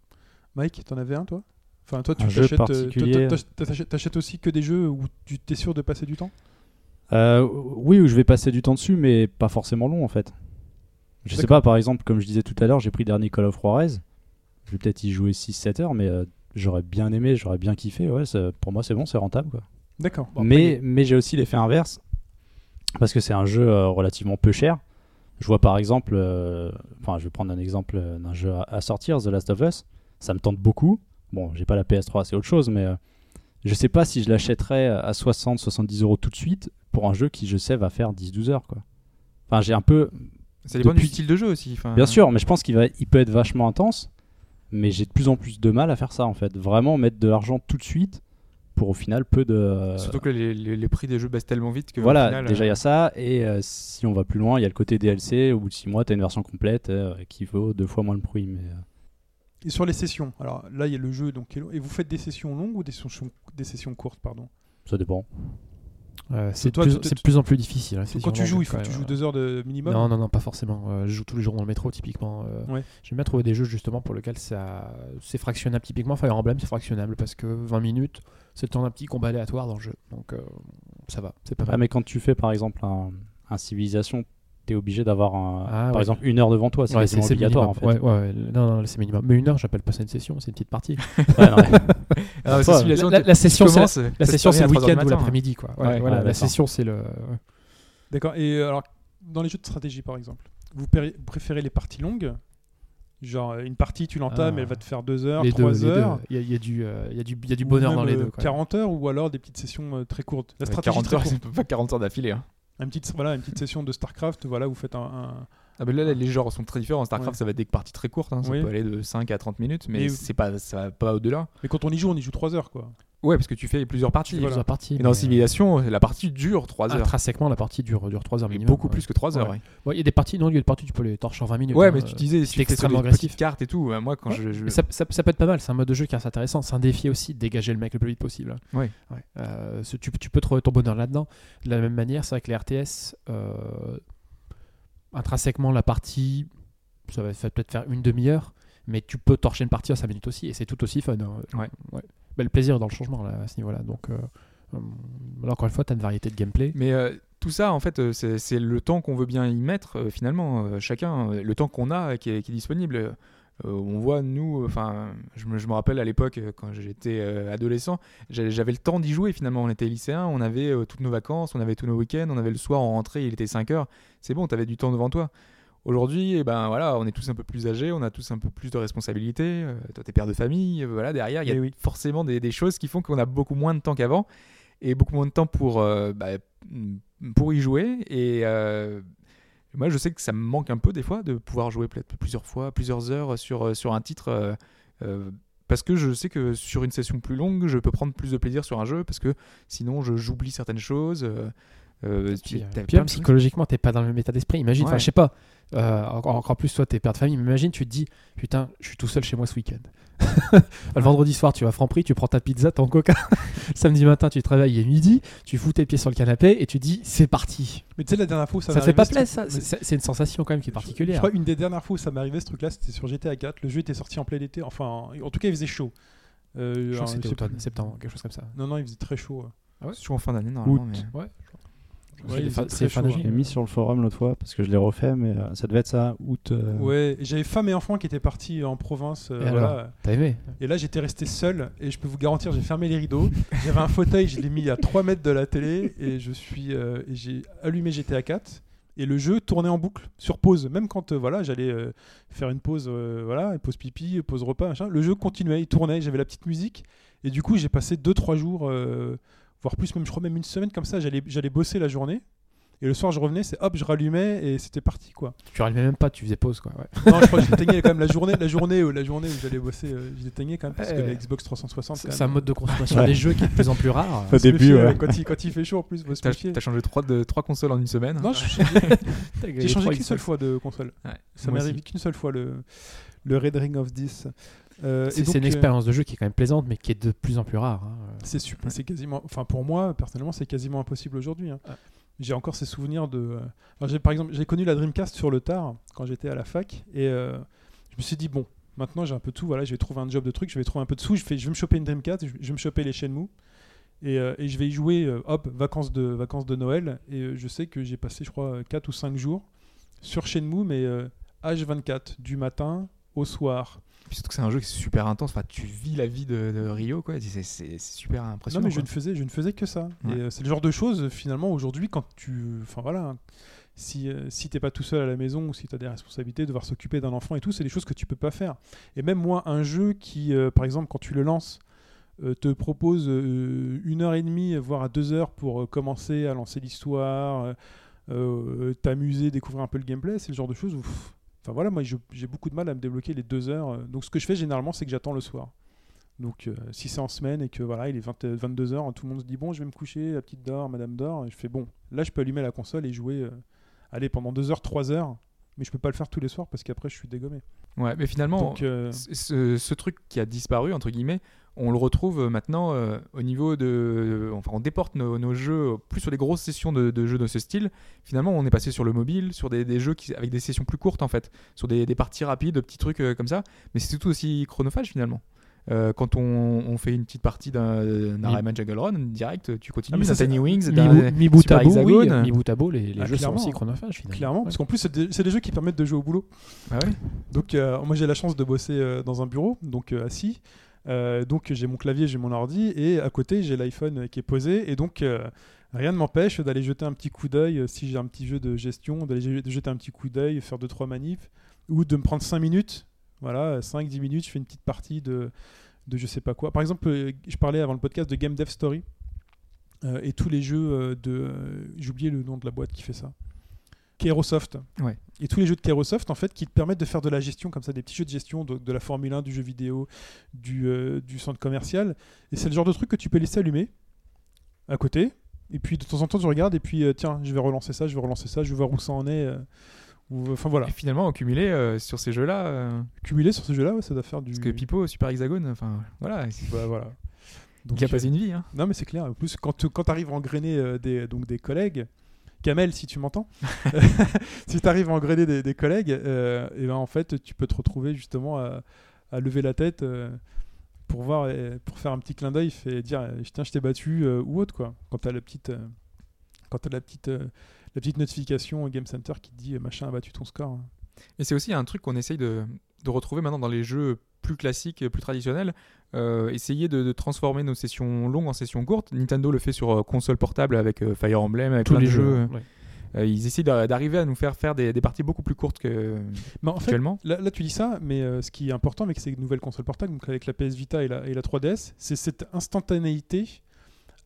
Mike, t'en avais un, toi? Enfin, toi, tu t'achètes, euh, t'achètes- aussi que des jeux où tu t'es sûr de passer du temps? Euh, oui, où je vais passer du temps dessus, mais pas forcément long en fait. Je sais pas, par exemple, comme je disais tout à l'heure, j'ai pris le dernier Call of Juarez. Je vais peut-être y jouer 6-7 heures, mais euh, j'aurais bien aimé, j'aurais bien kiffé. Ouais, ça- pour moi, c'est bon, c'est rentable. Quoi. D'accord. Bon, après, mais mais j'ai aussi l'effet inverse, parce que c'est un jeu euh, relativement peu cher. Je vois par exemple, enfin, je vais prendre un exemple d'un jeu à, à sortir, The Last of Us. Ça me tente beaucoup. Bon, j'ai pas la PS3, c'est autre chose, mais euh, je sais pas si je l'achèterais à 60-70 euros tout de suite pour un jeu qui, je sais, va faire 10-12 heures. Quoi. Enfin, j'ai un peu. Ça dépend Depuis- du style de jeu aussi. Bien sûr, mais je pense qu'il va, il peut être vachement intense. Mais j'ai de plus en plus de mal à faire ça en fait. Vraiment mettre de l'argent tout de suite pour au final peu de. Surtout que les, les- les prix des jeux baissent tellement vite que. Voilà, final, déjà il y euh, a ça, et euh, si on va plus loin, il y a le côté DLC, au bout de 6 mois, tu as une version complète euh, qui vaut deux fois moins le prix. Mais, euh, Et sur les sessions, alors là, il y a le jeu, donc, et vous faites des sessions longues ou des sessions, des sessions courtes, pardon? Ça dépend. Euh, c'est de plus, tu en plus difficile. hein, c'est Quand tu joues, il faut que tu joues euh, deux heures de minimum? Non, non, non, pas forcément. Euh, je joue tous les jours dans le métro, typiquement. euh, Ouais. J'aime bien trouver des jeux, justement, pour lesquels ça... c'est fractionnable. Typiquement, Fire Emblem, c'est fractionnable parce que 20 minutes, c'est le temps d'un petit combat aléatoire dans le jeu. Donc, euh, ça va, c'est pas Ah, mal. mais quand tu fais par exemple un, un civilisation, tu es obligé d'avoir un, Ah, par ouais. exemple une heure devant toi, c'est Ouais, obligatoire en fait. minimum. Ouais, ouais, non, non, c'est minimum. Mais une heure, j'appelle pas ça une session, c'est une petite partie. <laughs> Non, Ah, Toi, la- la La session, c'est le termine à 3 heures week-end ou matin. l'après-midi, quoi. Voilà, la d'accord. session, c'est le. D'accord. Et euh, alors, dans les jeux de stratégie, par exemple, vous préférez les parties longues? Genre, euh, une partie, tu l'entames, Ah. elle va te faire 2 heures, Les deux, 3 les deux. heures. Il y y euh, il y a du, il y a du ou bonheur dans les euh, deux. quoi. 40 heures ou alors des petites sessions euh, très courtes. La stratégie 40 très heures, c'est pas 40 heures d'affilée. hein. Une petite, voilà, une petite session de StarCraft, voilà, vous faites un. un- Ah, mais là, les genres sont très différents. StarCraft, Ouais. ça va être des parties très courtes. hein. Ça Oui. peut aller de 5 à 30 minutes, mais Mais- c'est pas, ça va pas au-delà. Mais quand on y joue, on y joue 3 heures, quoi. Ouais, parce que tu fais plusieurs parties. Plusieurs parties. Et dans mais, Civilisation, la partie dure 3 euh, heures. Intrinsèquement, la partie dure, dure 3 heures minimum. beaucoup ouais. plus que 3 heures. Ouais. il y a des parties, non, il y a des parties, tu peux les torcher en 20 minutes. Ouais, hein, mais euh, tu disais, c'est si tu fais des agressif. petites cartes et tout. euh, Moi, quand je. Ça, ça- ça peut être pas mal, c'est un mode de jeu qui est intéressant. C'est un défi aussi de dégager le mec le plus vite possible. Ouais. Euh, tu, tu peux trouver ton bonheur là-dedans. De la même manière, c'est vrai que les RTS, euh, intrinsèquement, la partie, ça va, ça va peut-être faire une demi-heure, mais tu peux torcher une partie en 5 minutes aussi, et c'est tout aussi fun. hein. Ouais. Bah, le plaisir dans le changement là, à ce niveau-là. Donc, euh, euh, encore une fois, tu as une variété de gameplay. Mais euh, tout ça, en fait, c'est le temps qu'on veut bien y mettre, finalement, chacun, le temps qu'on a qui est, disponible. On voit, nous, enfin, je, me- rappelle à l'époque, quand j'étais adolescent, j'avais le temps d'y jouer finalement. On était lycéen, on avait toutes nos vacances, on avait tous nos week-ends, on avait le soir, on rentrait, il était 5 heures. C'est bon, tu avais du temps devant toi. Aujourd'hui, eh ben voilà, on est tous un peu plus âgés, on a tous un peu plus de responsabilités. euh, toi, t'es père de famille, euh, voilà, derrière, il y a Eh oui. forcément des, des choses qui font qu'on a beaucoup moins de temps qu'avant et beaucoup moins de temps pour, euh, bah, pour y jouer. Et moi, je sais que ça me manque un peu des fois de pouvoir jouer peut-être plusieurs fois, plusieurs heures sur, sur un titre. parce que je sais que sur une session plus longue, je peux prendre plus de plaisir sur un jeu parce que sinon, je- j'oublie certaines choses. Euh, Puis, même psychologiquement, t'es pas dans le même état d'esprit. Imagine, enfin, Ouais. je sais pas, euh, encore, encore plus toi, t'es père de famille, mais imagine, tu te dis, putain, je suis tout seul chez moi ce week-end. <laughs> le vendredi soir, tu vas à Franprix, tu prends ta pizza, ton coca. <laughs> Samedi matin, tu travailles, il est midi, tu fous tes pieds sur le canapé et tu dis, c'est parti. Mais tu sais, la dernière fois où ça Ça, m'est fait pas arrivé, plaisir, ça. C'est c'est une sensation quand même qui est Je particulière. crois une des dernières fois où ça m'est arrivé ce truc-là, c'était sur GTA 4. Le jeu était sorti en plein été. Enfin, en tout cas, il faisait chaud. Euh, Je crois alors, que c'était je sais automne, plus. septembre, quelque chose comme ça. Non, non, il faisait très chaud. ouais. C'est toujours en fin d'année normalement. Août. mais- Ouais. Ouais, C'est. Je l'ai mis sur le forum l'autre fois parce que je l'ai refait, mais euh, ça devait être ça, août. euh, Ouais, j'avais femme et enfant qui étaient partis en province. euh, Et voilà. alors T'as aimé? Et là, j'étais resté seul et je peux vous garantir, j'ai fermé les rideaux. <laughs> J'avais un fauteuil, je l'ai mis à 3 mètres de la télé et je suis euh, et j'ai allumé GTA 4 et le jeu tournait en boucle sur pause. Même quand euh, voilà, j'allais euh, faire une pause, euh, voilà, une pause pipi, une pause repas, machin, le jeu continuait, il tournait. J'avais la petite musique et du coup, j'ai passé 2-3 jours, euh, voire plus, même je crois même une semaine comme ça. J'allais j'allais bosser la journée. Et le soir, je revenais, c'est hop, je rallumais et c'était parti quoi. Tu rallumais même pas, tu faisais pause quoi. Ouais. Non, je crois que j'éteignais quand même la journée, la journée, où, la journée où j'allais bosser, euh, je l'éteignais quand même parce que la Xbox 360. C'est un mode de consommation Ouais. des jeux qui est de plus en plus rare. Au début, ouais. quand, il, quand il fait chaud en plus, faut se T'as changé trois, de, trois consoles en une semaine. Non, je- j'ai changé <laughs> qu'une seule fois de console. Ouais, Ça m'est arrivé qu'une seule fois le, le Red Ring of 10. Euh, et C'est une euh, expérience de jeu qui est quand même plaisante, mais qui est de plus en plus rare. hein. C'est super, c'est quasiment, enfin pour moi personnellement, c'est quasiment impossible aujourd'hui. hein. Ah. J'ai encore ces souvenirs de. euh, alors, j'ai par exemple, j'ai connu la Dreamcast sur le tard quand j'étais à la fac et euh, je me suis dit bon, maintenant j'ai un peu tout, voilà, je vais trouver un job de truc, je vais trouver un peu de sous, je, fais, je vais me choper une Dreamcast, je, je vais me choper les Shenmue et, euh, et je vais y jouer, euh, hop, vacances de vacances de Noël et euh, je sais que j'ai passé, je crois, 4 ou 5 jours sur Shenmue, mais euh, H24 du matin au soir. Puis surtout que c'est un jeu qui est super intense. Enfin, tu vis la vie de, de Rio, quoi. C'est- super Non impressionnant. mais je ne faisais je ne faisais que ça. Ouais. Euh, c'est le genre de choses finalement aujourd'hui quand tu enfin voilà hein, si euh, si t'es pas tout seul à la maison ou si tu as des responsabilités devoir s'occuper d'un enfant et tout c'est des choses que tu peux pas faire. Et même moi un jeu qui euh, par exemple quand tu le lances te propose une heure et demie voire à deux heures pour commencer à lancer l'histoire, t'amuser, découvrir un peu le gameplay, c'est le genre de choses où pff, Enfin voilà, moi j'ai beaucoup de mal à me débloquer les deux heures. euh, Donc ce que je fais généralement, c'est que j'attends le soir. Donc euh, si c'est en semaine et que voilà, il est 20 22 heures, tout le monde se dit bon, je vais me coucher, la petite dort, madame dort. Et je fais bon, là je peux allumer la console et jouer, euh, aller pendant 2 heures, 3 heures. Mais je peux pas le faire tous les soirs parce qu'après je suis dégommé. Ouais, mais finalement, Donc euh, ce, truc qui a disparu, entre guillemets, on le retrouve euh, maintenant euh, au niveau de. Enfin, on déporte nos, nos jeux plus sur les grosses sessions de, de jeux de ce style. Finalement, on est passé sur le mobile, sur des, des jeux qui, avec des sessions plus courtes, en fait, sur des, des parties rapides, de petits trucs euh, comme ça. Mais c'est tout aussi chronophage, finalement. Euh, quand on, on fait une petite partie d'un Rayman Jungle Run, direct, tu Ah, continues, mais d'un ça, c'est- Tiny Wings, Mi d'un bout- mi bout Super à bout, oui, Hexagone. mi bout à bout, les, les Ah, jeux sont aussi chronophages finalement. clairement, Ouais. parce qu'en plus c'est des, c'est des jeux qui permettent de jouer au boulot. Ah ouais Donc euh, moi j'ai la chance de bosser euh, dans un bureau, donc euh, assis. Euh, donc j'ai mon clavier, j'ai mon ordi et à côté j'ai l'iPhone qui est posé et donc euh, rien ne m'empêche d'aller jeter un petit coup d'œil si j'ai un petit jeu de gestion, d'aller jeter un petit coup d'œil, faire deux trois manifs ou de me prendre 5 minutes. Voilà, 5 10 minutes, je fais une petite partie de de je sais pas quoi. Par exemple, euh, je parlais avant le podcast de Game Dev Story euh, et tous les jeux euh, de euh, j'ai oublié le nom de la boîte qui fait ça. Kairosoft. Ouais. Et tous les jeux de Kairosoft, en fait, qui te permettent de faire de la gestion comme ça, des petits jeux de gestion de, de la Formule 1, du jeu vidéo, du, euh, du centre commercial. Et c'est le genre de truc que tu peux laisser allumer à côté. Et puis de temps en temps, tu regardes et puis tiens, je vais relancer ça, je vais relancer ça, je vais voir où ça en est. euh, ou- Enfin voilà. Et finalement, cumulé, euh, sur ces jeux-là, euh, Cumuler sur ce jeu-là, ouais, ça doit faire du. parce que Pipo, Super Hexagone, enfin, voilà, Bah, voilà. Donc, il a passé une vie. Hein. Non, mais c'est clair. En plus, quand tu quand arrives à engrainer des, donc des collègues, Kamel, si tu m'entends, <laughs> <laughs> si tu arrives à engrainer des, des collègues, euh, et ben en fait, tu peux te retrouver justement à, à lever la tête pour voir, pour faire un petit clin d'œil et dire tiens, je t'ai battu ou autre quoi. Quand tu as la petite, quand t'as la petite, la petite notification au Game Center qui dit machin a battu ton score. Et c'est aussi un truc qu'on essaye de, de retrouver maintenant dans les jeux plus classiques, plus traditionnels. Euh, essayer de, de transformer nos sessions longues en sessions courtes. Nintendo le fait sur euh, console portable avec euh, Fire Emblem, avec Tous plein les de jeux. ouais. Euh, ils essaient d'a- d'arriver à nous faire faire des, des parties beaucoup plus courtes que Mais en fait, actuellement. Là, là, tu dis ça, mais euh, ce qui est important avec ces nouvelles consoles portables, donc avec la PS Vita et la, et la 3DS, c'est cette instantanéité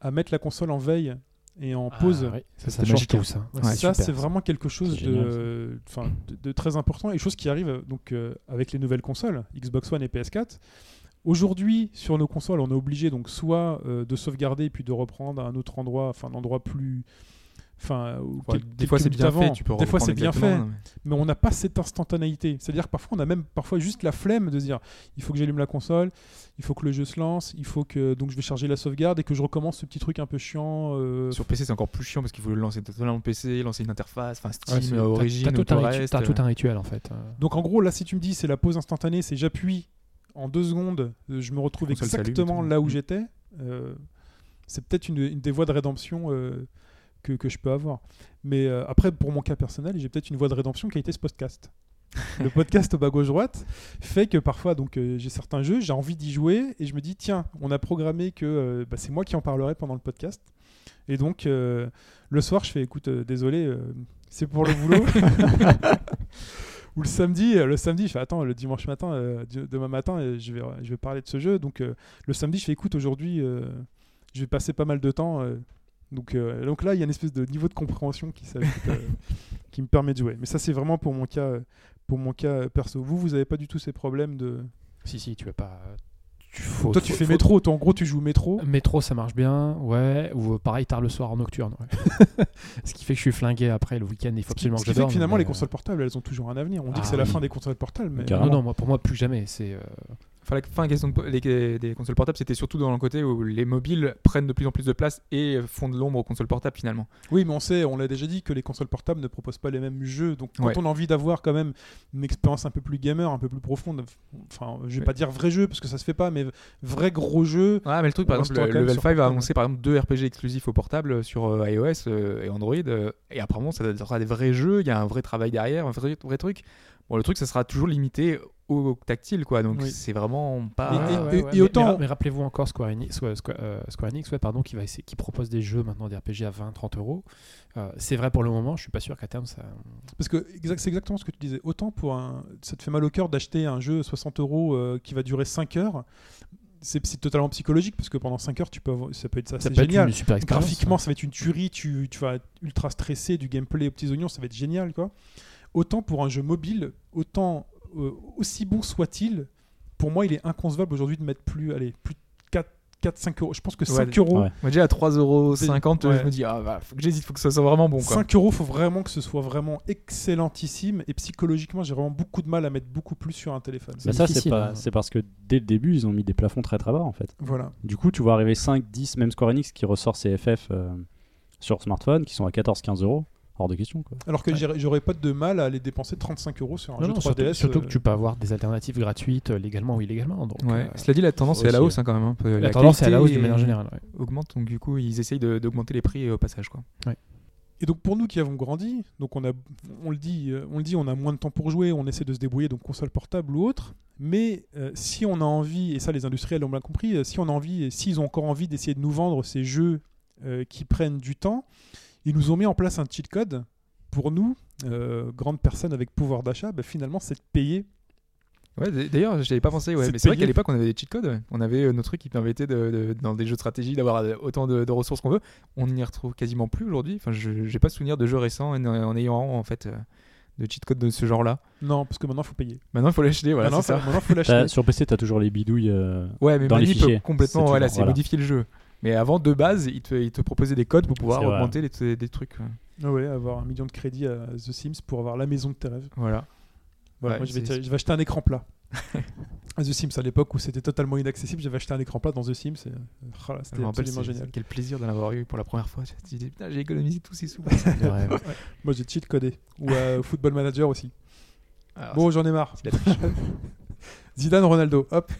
à mettre la console en veille et en pause. Ah, ouais, ça, Ça ça change tout. ça. Ouais, ça, c'est vraiment quelque chose génial, de, enfin, de, de très important et chose qui arrive donc euh, avec les nouvelles consoles, Xbox One et PS4. Aujourd'hui, sur nos consoles, on est obligé donc soit euh, de sauvegarder puis de reprendre à un autre endroit, enfin un endroit plus, enfin ou Ouais, des fois c'est bien avant. fait, tu peux Des fois c'est bien fait, exactement, mais on n'a pas cette instantanéité. C'est-à-dire que parfois on a même parfois juste la flemme de dire il faut que j'allume la console, il faut que le jeu se lance, il faut que donc je vais charger la sauvegarde et que je recommence ce petit truc un peu chiant. euh, Sur PC, c'est encore plus chiant parce qu'il faut le lancer totalement le PC, lancer une interface, enfin Steam, Ouais, euh, Origin, t'as ou tout, tout un tout rituel en fait. euh. Donc en gros là si tu me dis c'est la pause instantanée, c'est j'appuie en deux secondes, euh, je me retrouve salut exactement là où Mm. j'étais, euh, c'est peut-être une, une des voies de rédemption euh, que, que je peux avoir. Mais euh, après, pour mon cas personnel, j'ai peut-être une voie de rédemption qui a été ce podcast. <laughs> le podcast au bas gauche droite fait que parfois donc euh, j'ai certains jeux j'ai envie d'y jouer et je me dis tiens on a programmé que euh, bah, c'est moi qui en parlerai pendant le podcast et donc le soir je fais écoute désolé c'est pour le boulot <laughs> ou le samedi le samedi je fais attends le dimanche matin demain matin je vais je vais parler de ce jeu donc le samedi je fais écoute aujourd'hui je vais passer pas mal de temps donc, euh, donc là il y a une espèce de niveau de compréhension qui euh, <laughs> qui me permet de jouer mais ça c'est vraiment pour mon cas euh, pour mon cas euh, perso vous vous avez pas du tout ces problèmes de Si, si, tu veux pas. Tu faut, toi tu faut- fais faut- métro toi en gros tu joues métro Métro, ça marche bien, ouais. Ou euh, pareil, tard le soir en nocturne. ouais. <laughs> Ce qui fait que je suis flingué après le week-end. Il faut ce qui, absolument ce que qui je fait que finalement les consoles portables elles ont toujours un avenir on dit Ah que c'est la oui. fin des consoles portables mais euh, Carrément. Non, non, moi, pour moi, plus jamais. C'est. Enfin, la fin question de- les- des consoles portables, c'était surtout dans le côté où les mobiles prennent de plus en plus de place et font de l'ombre aux consoles portables finalement. Oui, mais on sait, on l'a déjà dit que les consoles portables ne proposent pas les mêmes jeux. Donc, quand Ouais. on a envie d'avoir quand même une expérience un peu plus gamer, un peu plus profonde, enfin, je vais Ouais. pas dire vrai jeu parce que ça se fait pas, mais vrai gros jeu. Ouais, mais le truc, par exemple, le Level sur 5 a annoncé par exemple deux RPG exclusifs au portable sur euh, iOS euh, et Android. euh, et apparemment, ça sera des vrais jeux, il y a un vrai travail derrière, un vrai, vrai truc. Bon, le truc, ça sera toujours limité au, tactile, quoi. Donc, Oui. c'est vraiment pas. Et- ouais, ouais, et ouais. Mais- autant- Mais, ra- mais rappelez-vous encore Square Enix, Square, euh, Square Enix, ouais, pardon, qui va essayer, qui propose des jeux maintenant des RPG à 20-30 euros. Euh, c'est vrai pour le moment. Je suis pas sûr qu'à terme ça. Parce que c'est exactement ce que tu disais. Autant pour un. Ça te fait mal au cœur d'acheter un jeu 60 euros euh, qui va durer 5 heures. C'est totalement psychologique parce que pendant 5 heures, tu peux avoir- ça peut être ça, Ça c'est peut être génial. une super expérience. Graphiquement, ça va être une tuerie, tu, tu vas être ultra stressé, du gameplay aux petits oignons, ça va être génial quoi. Autant pour un jeu mobile, autant euh, aussi bon soit-il, pour moi il est inconcevable aujourd'hui de mettre plus, allez, plus de 4, 4 5 euros. Je pense que 5 Ouais, euros, ouais. Moi, déjà à 3,50€, Ouais. je me dis, ah, bah, faut que j'hésite, faut que ça soit vraiment bon, quoi. 5 euros, faut vraiment que ce soit vraiment excellentissime. Et psychologiquement, j'ai vraiment beaucoup de mal à mettre beaucoup plus sur un téléphone. Bah ça, c'est pas, hein. c'est parce que dès le début, ils ont mis des plafonds très très bas en fait. Voilà. Du coup, tu vois arriver 5, 10, même Square Enix qui ressort ses FF euh, sur smartphone qui sont à 14-15 euros. Hors de question quoi. Alors que j'aurais pas de mal à aller dépenser 35 euros sur un Non, jeu non, 3DS. surtout, surtout euh, que tu peux avoir des alternatives gratuites euh, légalement ou illégalement. Donc, Ouais. euh, Cela dit, la tendance est à la hausse hein, quand même. hein. la, La tendance est à la hausse de manière générale. ouais. Augmente, donc du coup, ils essayent d'augmenter les prix au passage, quoi. Et donc pour nous qui avons grandi, donc on a, on le dit, on le dit, on a moins de temps pour jouer, on essaie de se débrouiller donc console portable ou autre. Mais euh, si on a envie, et ça les industriels ont bien compris, si on a envie, et s'ils ont encore envie d'essayer de nous vendre ces jeux euh, qui prennent du temps, ils nous ont mis en place un cheat code pour nous, euh, grandes personnes avec pouvoir d'achat, bah, finalement c'est de payer. Ouais, d'ailleurs, je n'avais pas pensé. Ouais. C'est Mais c'est vrai qu'à l'époque, on avait des cheat codes. ouais. On avait euh, nos trucs qui permettaient, de, de- dans des jeux de stratégie, d'avoir euh, autant de, de ressources qu'on veut. On n'y retrouve quasiment plus aujourd'hui. Enfin, je n'ai pas souvenir de jeux récents en, en ayant en fait euh, de cheat codes de ce genre-là. Non, parce que maintenant il faut payer. Maintenant, il faut l'acheter. Voilà, maintenant, ça. faut- maintenant, faut T'as- l'acheter. sur PC, tu as toujours les bidouilles. euh, Ouais, mais dans les Manip fichiers. complètement, C'est voilà, c'est voilà. modifier le jeu. Mais avant, de base, il te, il te proposait des codes pour pouvoir augmenter les, des trucs. ouais. Ah ouais, avoir un million de crédits à The Sims pour avoir la maison de tes rêves. Voilà. Voilà, Ouais, moi, je, vais, c'est- je vais acheter un écran plat. <laughs> à The Sims, à l'époque où c'était totalement inaccessible, j'avais acheté un écran plat dans The Sims. Et... oh là, Je c'était absolument génial. quel plaisir d'en avoir eu pour la première fois. Putain, j'ai économisé tous ces sous. <laughs> Rêve. Moi, j'ai cheat codé. Ou à Football Manager aussi. Alors, bon, j'en ai marre. <laughs> Zidane, Ronaldo. Hop.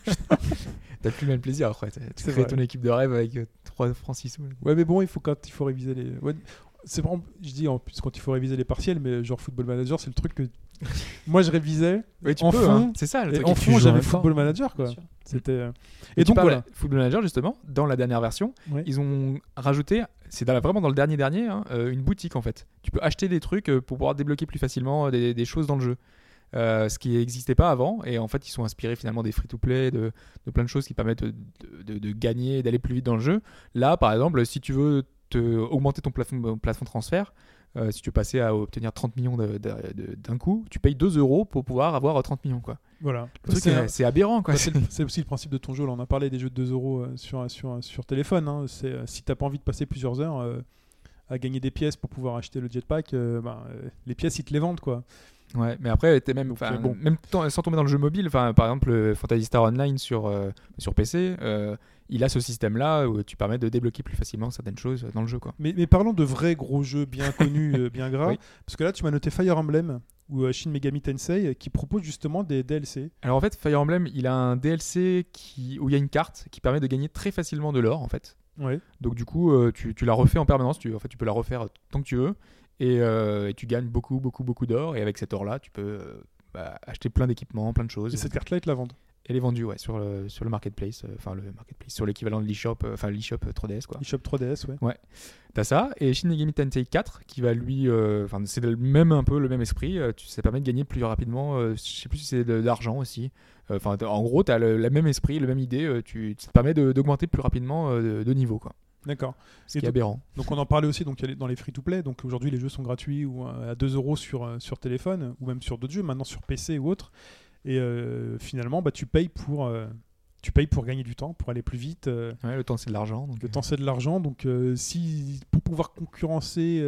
T'as plus le même plaisir après. Tu crées vrai. ton équipe de rêve avec 3 francs 6 sous. Ouais, mais bon, il faut quand il faut réviser les. ouais, c'est vraiment, je dis en plus quand il faut réviser les partiels, mais genre Football Manager, c'est le truc que <laughs> moi je révisais. Tu En peux, fond, hein. c'est ça le Et truc. en tu fond, en j'avais. Football Manager, quoi. C'était. euh, Et, Et donc voilà. Football Manager justement, dans la dernière version, Ouais. ils ont rajouté, c'est vraiment dans le dernier dernier, hein, euh, une boutique en fait. Tu peux acheter des trucs euh, pour pouvoir débloquer plus facilement euh, des, des choses dans le jeu. Euh, ce qui n'existait pas avant et en fait ils sont inspirés finalement des free-to-play de, de plein de choses qui permettent de, de- de gagner et d'aller plus vite dans le jeu là par exemple si tu veux te augmenter ton plafond, plafond de transfert euh, si tu passer à obtenir 30 millions d'un coup tu payes 2 euros pour pouvoir avoir euh, 30 millions quoi Voilà. C'est euh, aberrant quoi Bah, <laughs> c'est aussi le principe de ton jeu. Là, on a parlé des jeux de 2 euros euh, sur, sur, sur téléphone. hein. C'est, euh, si t'as pas envie de passer plusieurs heures euh, à gagner des pièces pour pouvoir acheter le jetpack, euh, euh, les pièces ils te les vendent quoi. Ouais, mais après, t'es même, Donc, enfin, bon. même sans tomber dans le jeu mobile, par exemple, euh, Phantasy Star Online sur, euh, sur PC, euh, il a ce système-là où tu permets de débloquer plus facilement certaines choses dans le jeu. Quoi. Mais, mais parlons de vrais gros jeux bien connus, euh, bien gras. <laughs> Oui. Parce que là, tu m'as noté Fire Emblem. ou Shin Megami Tensei qui proposent justement des DLC. Alors en fait, Fire Emblem, il a un DLC qui, où il y a une carte qui permet de gagner très facilement de l'or en fait. Ouais. Donc du coup, tu, tu la refais en permanence. Tu, en fait, tu peux la refaire tant que tu veux. Et, euh, et tu gagnes beaucoup, beaucoup, beaucoup d'or. Et avec cet or-là, tu peux euh, bah, acheter plein d'équipements, plein de choses. Et cette carte-là, ils te la vendent? Elle est vendue ouais, sur, le, sur le marketplace. euh, Enfin, le marketplace, sur l'équivalent de l'eShop, enfin l'eShop euh, 3DS quoi. eShop 3DS, ouais. T'as ça. Et Shin Megami Tensei 4 qui va lui. Enfin, c'est le même, un peu le même esprit. tu, ça permet de gagner plus rapidement. je sais plus si c'est de, de l'argent aussi. Enfin, t'as- en gros, tu as le, le même esprit, le même idée. tu, ça te permet d'augmenter plus rapidement de, de niveau quoi. D'accord. Ce Et qui est donc- aberrant. Donc on en parlait aussi donc dans les free-to-play. Donc aujourd'hui les jeux sont gratuits ou euh, à 2 euros sur, euh, sur téléphone ou même sur d'autres jeux, maintenant sur PC ou autre. Et euh, finalement bah, tu payes pour euh, tu payes pour gagner du temps, pour aller plus vite. euh, Ouais, le temps, c'est de l'argent. donc, le temps c'est de l'argent. Donc si pour pouvoir concurrencer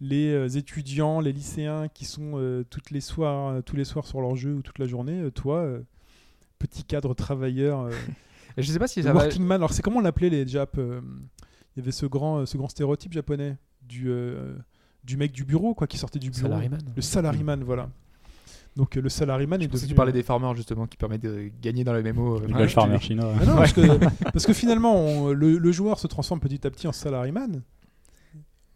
les étudiants, les lycéens qui sont toutes les soirs, tous les soirs sur leur jeu ou toute la journée, toi petit cadre travailleur, <laughs> Et je sais pas si le ça va. working man. Alors c'est comment on l'appelait les Japs euh, Il y avait ce grand, ce grand stéréotype japonais du euh, du mec du bureau quoi qui sortait du bureau. Salaryman. Le salaryman, voilà. Donc euh, le salaryman est Je que tu parlais des farmers justement qui permettent de gagner dans le MMO. euh, Le ouais, Gold je- Farmer chinois. Ah non, parce, que, <laughs> parce que finalement, on- le, le joueur se transforme petit à petit en salaryman.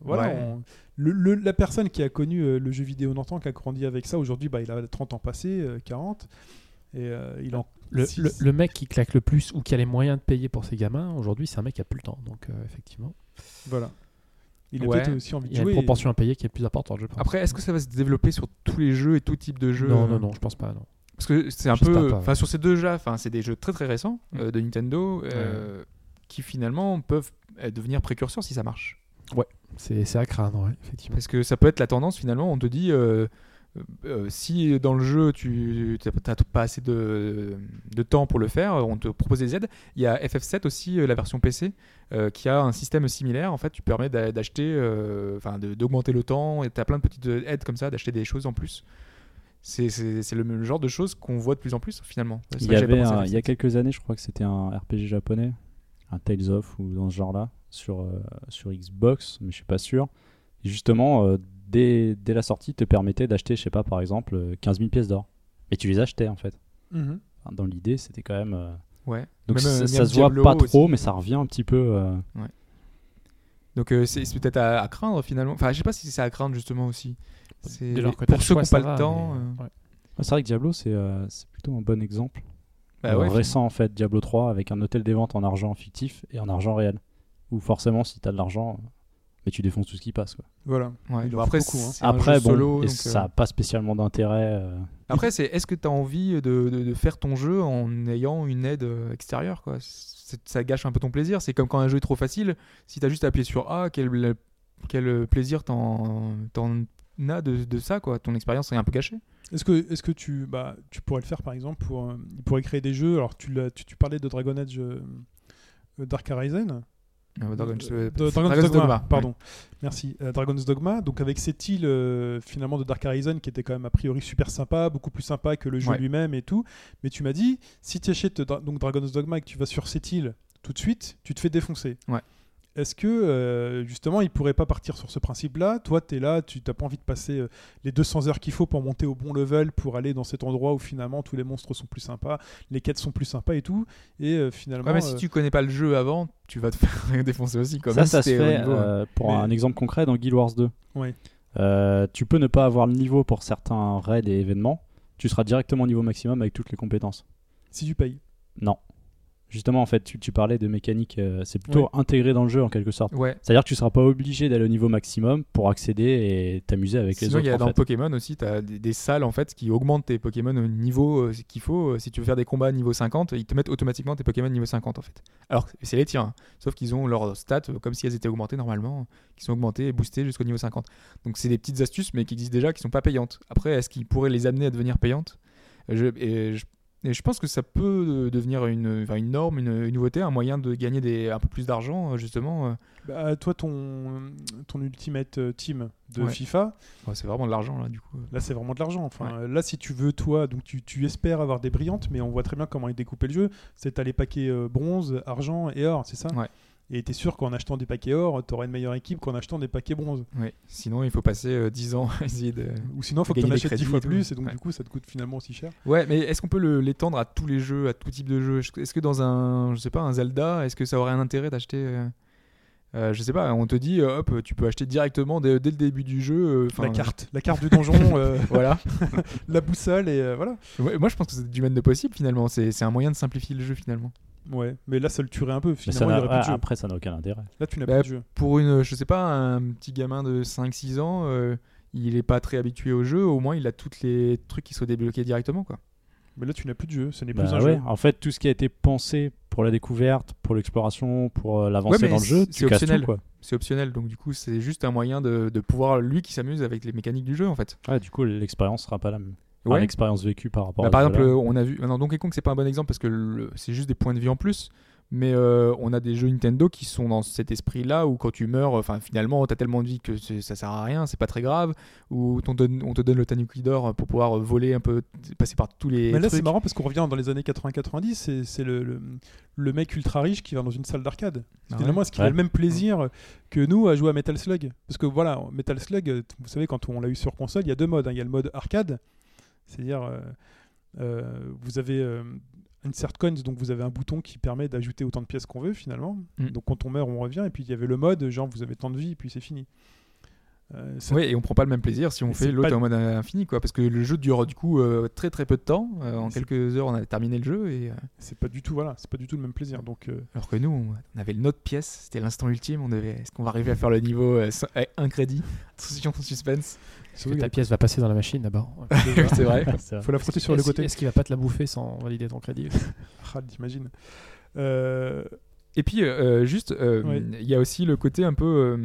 Voilà. Ouais. on- le- le- la personne qui a connu euh, le jeu vidéo longtemps, qui a grandi avec ça, aujourd'hui, bah, il a 30 ans passés, euh, 40. Et euh, il en. Le, si- le- le mec qui claque le plus ou qui a les moyens de payer pour ses gamins, aujourd'hui, c'est un mec qui a plus le temps. Donc, euh, effectivement, Voilà. Il a Ouais. peut-être aussi envie il de y a jouer. une proportion à payer qui est plus importante, je pense. Après, est-ce que ça va se développer sur tous les jeux et tout type de jeux? Non, non, non, je pense pas. Non. Parce que c'est un J'espère peu. Enfin, sur ces deux jeux, enfin, c'est des jeux très très récents euh, de Nintendo euh, qui finalement peuvent devenir précurseurs si ça marche. C'est c'est à craindre, ouais, effectivement. Parce que ça peut être la tendance finalement. On te dit euh, euh, si dans le jeu tu n'as pas assez de, de temps pour le faire, on te propose des aides. Il y a FF7 aussi, euh, la version PC, euh, qui a un système similaire. En fait, tu permets d'a- d'acheter, enfin d'augmenter le temps et tu as plein de petites aides comme ça, d'acheter des choses en plus. C'est le même genre de choses qu'on voit de plus en plus finalement. Il y avait un- il a FF7. quelques années, je crois que c'était un RPG japonais, un Tales of ou dans ce genre-là, sur, sur Xbox, mais je suis pas sûr. Et justement, dès, dès la sortie, te permettait d'acheter, je sais pas, par exemple, euh, 15 000 pièces d'or. Et tu les achetais en fait. Mhm. Dans l'idée, c'était quand même. euh, Ouais. Donc Même, ça, euh, ça se voit Diablo pas aussi. trop, mais ça revient un petit peu. euh, Donc euh, c'est peut-être à, à craindre finalement. Enfin, je sais pas si c'est à craindre justement aussi. Que pour ceux qui n'ont pas va, le temps. mais, euh, ouais. C'est vrai que Diablo, c'est euh, plutôt un bon exemple. bah Euh, ouais, récent en fait, Diablo 3 avec un hôtel des ventes en argent fictif et en argent réel. Où forcément, si t'as de l'argent, euh, mais tu défonces tout ce qui passe. Quoi. Voilà. Ouais, Il après, beaucoup, hein. Après, bon, solo, et donc, ça euh, n'a pas spécialement d'intérêt. euh, Après, c'est est-ce que tu as envie de, de- de faire ton jeu en ayant une aide euh, extérieure quoi? Ça gâche un peu ton plaisir. C'est comme quand un jeu est trop facile. Si tu as juste appuyé sur A, quel, quel plaisir t'en as de, de ça quoi? Ton expérience est un peu gâchée. Est-ce que, est-ce que tu, bah, tu pourrais le faire par exemple pour, euh, il pourrait créer des jeux. Alors tu, tu, tu parlais de Dragon Age euh, euh, Dark Horizon. Euh, Dragon's, Euh, Dragon's Dragon's Dogma, Dogma, pardon. Merci. Euh, Dragon's Dogma. Donc avec cette île euh, finalement de Dark Horizon qui était quand même a priori super sympa, beaucoup plus sympa que le jeu Ouais. lui-même et tout. Mais tu m'as dit, si tu achètes donc Dragon's Dogma et que tu vas sur cette île tout de suite, tu te fais défoncer. Ouais. Est-ce que euh, justement il pourrait pas partir sur ce principe-là? Toi, tu es là, tu n'as pas envie de passer euh, les 200 heures qu'il faut pour monter au bon level, pour aller dans cet endroit où finalement tous les monstres sont plus sympas, les quêtes sont plus sympas et tout. Et euh, finalement. Ouais, mais si euh, tu connais pas le jeu avant, tu vas te faire <laughs> défoncer aussi. Quoi. ça, Même ça se fait niveau- euh, pour Mais- un exemple concret dans Guild Wars 2. Ouais. Euh, tu peux ne pas avoir le niveau pour certains raids et événements. Tu seras directement au niveau maximum avec toutes les compétences. si tu payes. Non. Justement, en fait, tu, tu parlais de mécanique, euh, c'est plutôt Ouais. intégré dans le jeu en quelque sorte. Ouais. C'est-à-dire que tu seras pas obligé d'aller au niveau maximum pour accéder et t'amuser avec les autres. il y a en dans fait. Pokémon aussi, tu as des, des salles en fait qui augmentent tes Pokémon au niveau euh, qu'il faut. Euh, Si tu veux faire des combats niveau 50, ils te mettent automatiquement tes Pokémon niveau 50 en fait. Alors c'est les tiens, hein. sauf qu'ils ont leurs stats comme si elles étaient augmentées normalement, qui sont augmentées et boostées jusqu'au niveau 50. Donc c'est des petites astuces mais qui existent déjà, qui sont pas payantes. Après, est-ce qu'ils pourraient les amener à devenir payantes? Je, et je, et je pense que ça peut euh, devenir une, une norme, une, une nouveauté, un moyen de gagner des, un peu plus d'argent euh, justement. euh. Bah, toi, ton, ton Ultimate Team de Ouais. FIFA, Ouais, c'est vraiment de l'argent là du coup. là, c'est vraiment de l'argent. Enfin, là, si tu veux, toi, donc tu, tu espères avoir des brillantes, mais on voit très bien comment ils découpaient le jeu. C'est t'as les paquets euh, bronze, argent et or, c'est ça? Ouais. Et t'es sûr qu'en achetant des paquets or, t'auras une meilleure équipe qu'en achetant des paquets bronze? Ouais. Sinon, il faut passer euh, 10 ans à essayer de. Ou sinon, faut que t'en des achètes 10 crédits fois plus, et donc Ouais. du coup, ça te coûte finalement aussi cher. Ouais, mais est-ce qu'on peut l'étendre à tous les jeux, à tout type de jeux? Est-ce que dans un, je sais pas, un Zelda, est-ce que ça aurait un intérêt d'acheter euh, euh, Je sais pas, on te dit, euh, hop, tu peux acheter directement dès, dès le début du jeu. euh, la carte, la carte du donjon, <laughs> Voilà. <laughs> la boussole, et voilà. Ouais, moi, je pense que c'est du même de possible finalement. C'est un moyen de simplifier le jeu finalement. Ouais, mais là, ça le tuerait un peu. Ça Finalement, il aurait plus de jeu. après, ça n'a aucun intérêt. Là, tu n'as Bah, plus de jeu. Pour une, je sais pas, un petit gamin de 5-6 ans, euh, il est pas très habitué au jeu. Au moins, il a tous les trucs qui sont débloqués directement, quoi. Mais là, tu n'as plus de jeu. Ce n'est Bah plus un ouais, jeu. En fait, tout ce qui a été pensé pour la découverte, pour l'exploration, pour euh, l'avancée Ouais, dans le jeu, c'est optionnel. C'est optionnel, donc du coup, c'est juste un moyen de, de pouvoir lui qui s'amuse avec les mécaniques du jeu en fait. Ouais, du coup, l'expérience sera pas la même. Ouais. L'expérience vécue par rapport Bah, à par ce exemple, jeu-là. euh, on a vu. Non, Donkey Kong, c'est pas un bon exemple parce que le- c'est juste des points de vie en plus. Mais euh, on a des jeux Nintendo qui sont dans cet esprit-là où quand tu meurs, enfin finalement, t'as tellement de vie que c'est- ça sert à rien, c'est pas très grave. Ou on, donne, on te donne le Tanuki d'or pour pouvoir voler un peu, passer par tous les. Mais là, c'est marrant parce qu'on revient dans les années 80-90. C'est c'est le, le, le mec ultra riche qui va dans une salle d'arcade. Ah Finalement, est-ce qu'il Ouais. a le même plaisir que nous à jouer à Metal Slug? Parce que voilà, Metal Slug, euh, vous savez, quand on l'a eu sur console, il y a deux modes. hein. Il y a le mode arcade, c'est-à-dire euh, euh, vous avez euh, insert coins, donc vous avez un bouton qui permet d'ajouter autant de pièces qu'on veut finalement. Mm. Donc quand on meurt, on revient. Et puis il y avait le mode, genre vous avez tant de vie, et puis c'est fini. Euh, ça- Ouais, et on prend pas le même plaisir si on Et fait l'autre pas- en mode infini, quoi. Parce que le jeu dure du coup euh, très très peu de temps. Euh, en quelques heures, on a terminé le jeu. Et, euh, C'est pas du tout, voilà, c'est pas du tout le même plaisir. Donc euh, alors que nous, on, avait notre pièce, c'était l'instant ultime. On devait, est-ce qu'on va arriver à faire le niveau euh, un crédit? <laughs> Attention, suspense. Parce que ta pièce va passer dans la machine d'abord. <laughs> <laughs> c'est vrai. Faut la frotter sur le Est-ce- côté. Est-ce qu'il va pas te la bouffer sans valider ton crédit? Ah, t'imagines. Euh, Et puis, euh, juste, euh, il Ouais. y a aussi le côté un peu.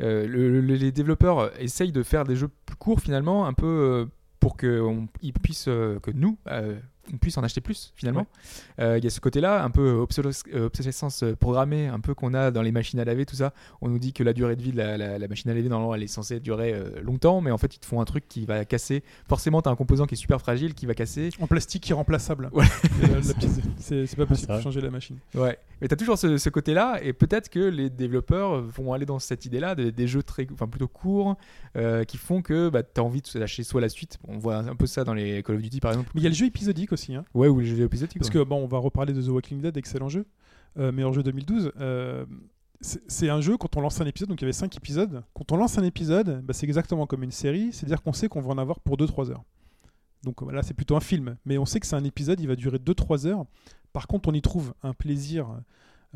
Euh, euh, le- le- les développeurs essayent de faire des jeux plus courts finalement, un peu euh, pour que on- ils puissent, euh, que nous, euh, on puisse en acheter plus finalement. Euh, Il y a ce côté-là, un peu obsolescence, euh, obsolescence programmée, un peu qu'on a dans les machines à laver, tout ça. On nous dit que la durée de vie de la, la- la machine à laver, normalement, elle est censée durer euh, longtemps, mais en fait, ils te font un truc qui va casser. Forcément, tu as un composant qui est super fragile, qui va casser. en plastique irremplaçable. Ouais. Euh, <laughs> c'est pas possible c'est de changer la machine. Ouais, mais t'as toujours ce, ce côté-là, et peut-être que les développeurs vont aller dans cette idée-là, de- des jeux très, enfin plutôt courts, euh, qui font que bah, t'as envie de lâcher soit la suite. On voit un peu ça dans les Call of Duty par exemple. Mais il y a le jeu épisodique aussi. Hein. Ouais, ou les jeux épisodiques. Parce que bon, on va reparler de The Walking Dead, excellent jeu, euh, meilleur jeu 2012. euh, c'est c'est un jeu, quand on lance un épisode, donc il y avait 5 épisodes, quand on lance un épisode, bah, c'est exactement comme une série, c'est-à-dire qu'on sait qu'on va en avoir pour 2-3 heures. Donc euh, là, c'est plutôt un film, mais on sait que c'est un épisode, il va durer 2-3 heures. Par contre, on y trouve un plaisir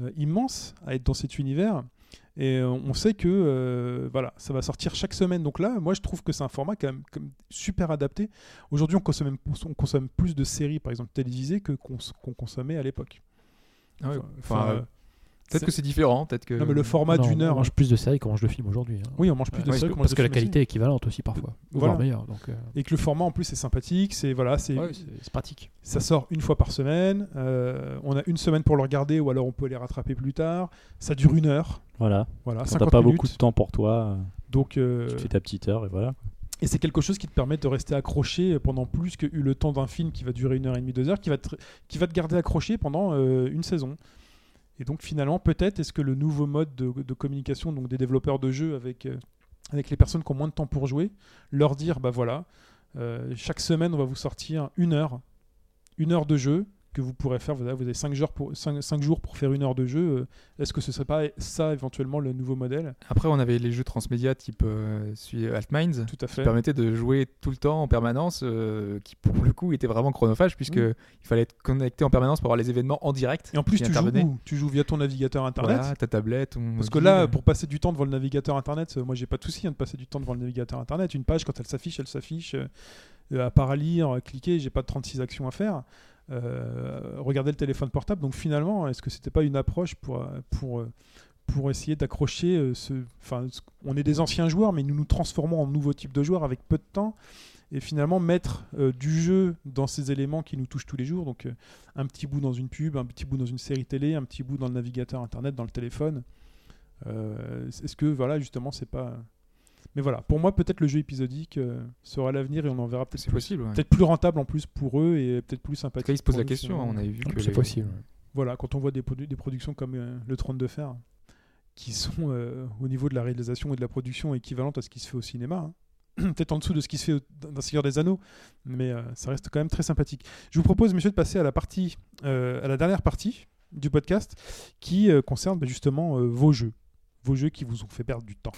euh, immense à être dans cet univers. Et euh, on sait que euh, voilà, ça va sortir chaque semaine. Donc là, moi, je trouve que c'est un format quand même, quand même super adapté. Aujourd'hui, on consomme, on consomme plus de séries, par exemple télévisées, que qu'on consommait à l'époque. Ah ouais, Enfin, enfin, euh, peut-être que c'est différent, peut-être que. Non, mais le format d'une On heure. mange plus de séries qu'on mange de films aujourd'hui. hein. Oui, on mange plus de Ouais, séries. parce parce que la aussi. qualité est équivalente aussi parfois. Voilà. Voire meilleure. Donc, euh, Et que le format en plus est sympathique. C'est voilà, c'est ouais, pratique. ça sort une fois par semaine. euh, on a une semaine pour le regarder, ou alors on peut les rattraper plus tard. Ça dure une heure. Voilà. Voilà, Quand 50 t'as pas minutes. beaucoup de temps pour toi, Donc, euh, tu fais ta petite heure et voilà. Et c'est quelque chose qui te permet de rester accroché pendant plus que le temps d'un film qui va durer une heure et demie, deux heures, qui va te, qui va te garder accroché pendant euh, une saison. Et donc finalement, peut-être est-ce que le nouveau mode de, communication donc des développeurs de jeux avec, euh, avec les personnes qui ont moins de temps pour jouer, leur dire, bah voilà, euh, chaque semaine on va vous sortir une heure, une heure de jeu que vous pourrez faire, vous avez, vous avez cinq, jours pour, cinq, cinq jours pour faire une heure de jeu, euh, est-ce que ce serait pas ça éventuellement le nouveau modèle? Après, on avait les jeux transmédia type euh, celui Altminds. Tout à qui fait. permettait de jouer tout le temps en permanence, euh, qui pour le coup était vraiment chronophage puisque Oui. il fallait être connecté en permanence pour avoir les événements en direct. Et en plus, tu joues où? Tu joues via ton navigateur internet? Voilà, ta tablette, Parce que là, pour passer du temps devant le navigateur internet, euh, moi j'ai pas de souci hein, de passer du temps devant le navigateur internet. Une page, quand elle s'affiche, elle s'affiche. euh, euh, à part à lire, à cliquer, j'ai pas de 36 actions à faire. Euh, regarder le téléphone portable. Donc finalement, est-ce que c'était pas une approche pour, pour, essayer d'accrocher euh, ce. Enfin, on est des anciens joueurs, mais nous nous transformons en nouveau type de joueurs avec peu de temps. Et finalement, mettre euh, du jeu dans ces éléments qui nous touchent tous les jours. Donc, un petit bout dans une pub, un petit bout dans une série télé, un petit bout dans le navigateur internet, dans le téléphone. Est-ce que, voilà, justement, c'est pas. Mais voilà, pour moi, peut-être le jeu épisodique euh, sera l'avenir et on en verra peut-être c'est plus. possible. ouais. Peut-être plus rentable en plus pour eux et peut-être plus sympathique. cas, ils se posent la question. finalement. On avait vu que C'est les, possible. voilà, quand on voit des, produ- des productions comme euh, Le Trône de Fer, qui sont euh, au niveau de la réalisation et de la production équivalentes à ce qui se fait au cinéma, hein. <clears throat> peut-être en dessous de ce qui se fait dans Seigneur des Anneaux, mais euh, ça reste quand même très sympathique. Je vous propose, messieurs, de passer à la partie, euh, à la dernière partie du podcast, qui euh, concerne bah, justement euh, vos jeux, vos jeux qui vous ont fait perdre du temps.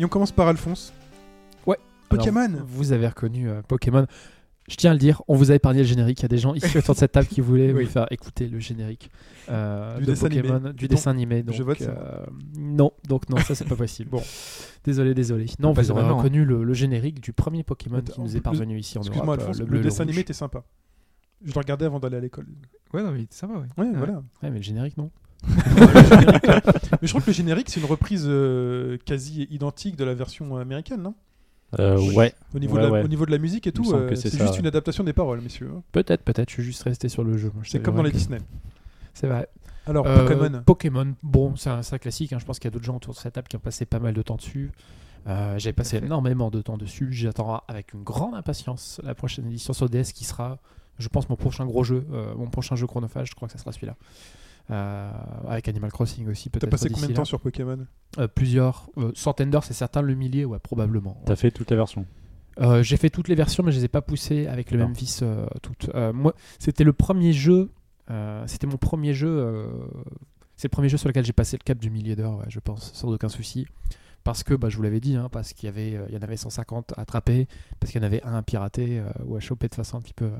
Et on commence par Alphonse. Ouais. Pokémon. Alors, vous avez reconnu euh, Pokémon. Je tiens à le dire, on vous a épargné le générique. Il y a des gens ici autour de cette table qui voulaient <laughs> Oui. vous faire écouter le générique euh, Du de dessin animé. Pokémon, du Et donc, dessin animé. Donc, je vote euh, non, donc non, ça c'est pas possible. Bon. <laughs> Désolé, désolé. Non, Bah, vous avez maintenant, reconnu le, le générique du premier Pokémon Attends, qui nous est parvenu ici en Excuse-moi, Europe. Alphonse, le, dessin animé était sympa. Je le regardais avant d'aller à l'école. Ouais, non, mais c'est sympa, ouais. Ouais, Ouais. voilà. Ouais, mais le générique, non. <laughs> Mais je crois que le générique, c'est une reprise euh, quasi identique de la version américaine, non? Euh, ouais. au niveau, Ouais, de la, ouais. au niveau de la musique et tout, euh, c'est juste ouais. une adaptation des paroles, messieurs. hein. Peut-être, peut-être. Je suis juste resté sur le jeu. C'est comme dans les que- Disney. C'est vrai. Alors, Euh, Pokémon. Pokémon, bon, c'est un, classique. hein. Je pense qu'il y a d'autres gens autour de cette table qui ont passé pas mal de temps dessus. Euh, J'ai passé énormément de temps dessus. J'attends avec une grande impatience la prochaine édition sur DS qui sera, je pense, mon prochain gros jeu, euh, mon prochain jeu chronophage. Je crois que ça sera celui-là. Euh, avec Animal Crossing aussi, T'as peut-être. passé d'ici combien de temps sur Pokémon Euh, Plusieurs euh, centaines d'heures, c'est certain. Le millier, ouais, probablement. T'as fait toutes les versions. Euh, j'ai fait toutes les versions, mais je les ai pas poussées avec le même vis euh, toutes. Euh, moi, c'était le premier jeu. euh, c'était mon premier jeu. euh, c'est le premier jeu sur lequel j'ai passé le cap du millier d'heures, ouais, je pense, sans aucun souci. Parce que, bah, je vous l'avais dit, hein, parce qu'il y avait, euh, il y en avait 150 à attraper, parce qu'il y en avait un à pirater euh, ou à choper de façon un petit peu, euh,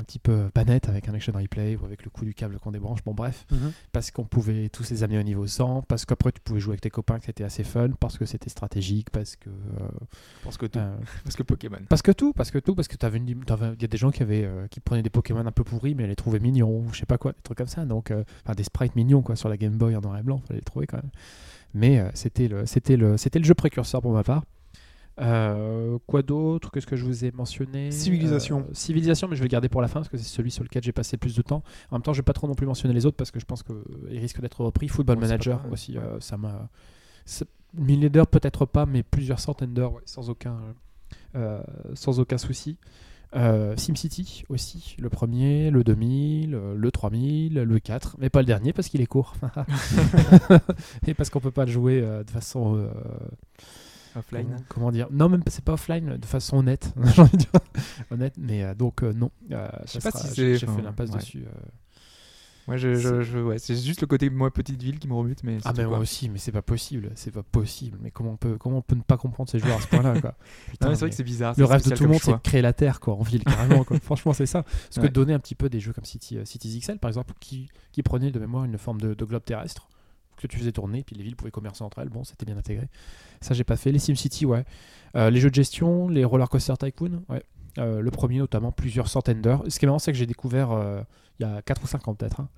un petit peu pas nette avec un action replay ou avec le coup du câble qu'on débranche. Bon, bref parce qu'on pouvait tous les amener au niveau 100, parce qu'après tu pouvais jouer avec tes copains, que c'était assez fun, parce que c'était stratégique, parce que euh, Parce que tout. euh, <laughs> Parce que Pokémon. parce que tout, parce que tout, parce que t'avais une- il y a des gens qui avaient euh, qui prenaient des Pokémon un peu pourris, mais les trouvaient mignons, ou je sais pas quoi, des trucs comme ça. Donc, enfin des sprites mignons quoi sur la Game Boy en noir et blanc, fallait les trouver quand même. Mais c'était le, c'était le, c'était le jeu précurseur pour ma part. Euh, quoi d'autre? Qu'est-ce que je vous ai mentionné? Civilisation. Euh, Civilisation, mais je vais le garder pour la fin parce que c'est celui sur lequel j'ai passé le plus de temps. En même temps, je vais pas trop non plus mentionner les autres parce que je pense qu'ils risquent d'être repris. Football Manager aussi, euh, ça m'a. Milliers d'heures, peut-être pas, mais plusieurs centaines d'heures, ouais, sans aucun, sans aucun souci. SimCity aussi, le premier, le 2000, euh, le 3000, le 4, mais pas le dernier parce qu'il est court. <laughs> <laughs> Et parce qu'on peut pas le jouer de façon. Offline. Comment, comment dire? Non, même c'est pas offline, de façon honnête. <laughs> j'ai envie de dire. honnête, mais euh, donc euh, non. Euh, sais ça pas sera- si j'ai c'est- j'ai fait l'impasse ouais. dessus. Moi, je, je, je- ouais, c'est juste le côté moi petite ville qui me rebute, mais. Ah mais quoi. moi aussi, mais c'est pas possible, c'est pas possible. Mais comment on peut, comment on peut ne pas comprendre ces joueurs à ce point-là quoi? <laughs> Putain, Non, mais c'est vrai que c'est bizarre. Le rêve de tout le monde, c'est de créer la terre quoi, en ville carrément. quoi. <laughs> Franchement, c'est ça. Parce que donner un petit peu des jeux comme City, euh, Cities XL par exemple, qui, qui prenaient de mémoire une forme de, de globe terrestre que tu faisais tourner, puis les villes pouvaient commercer entre elles. Bon, c'était bien intégré. Ça, j'ai pas fait. Les SimCity, ouais. Euh, les jeux de gestion, les Roller Coaster Tycoon, ouais. Euh, le premier notamment, plusieurs centaines d'heures. Ce qui est marrant, c'est que j'ai découvert euh, il y a 4 ou 5 ans peut-être. hein.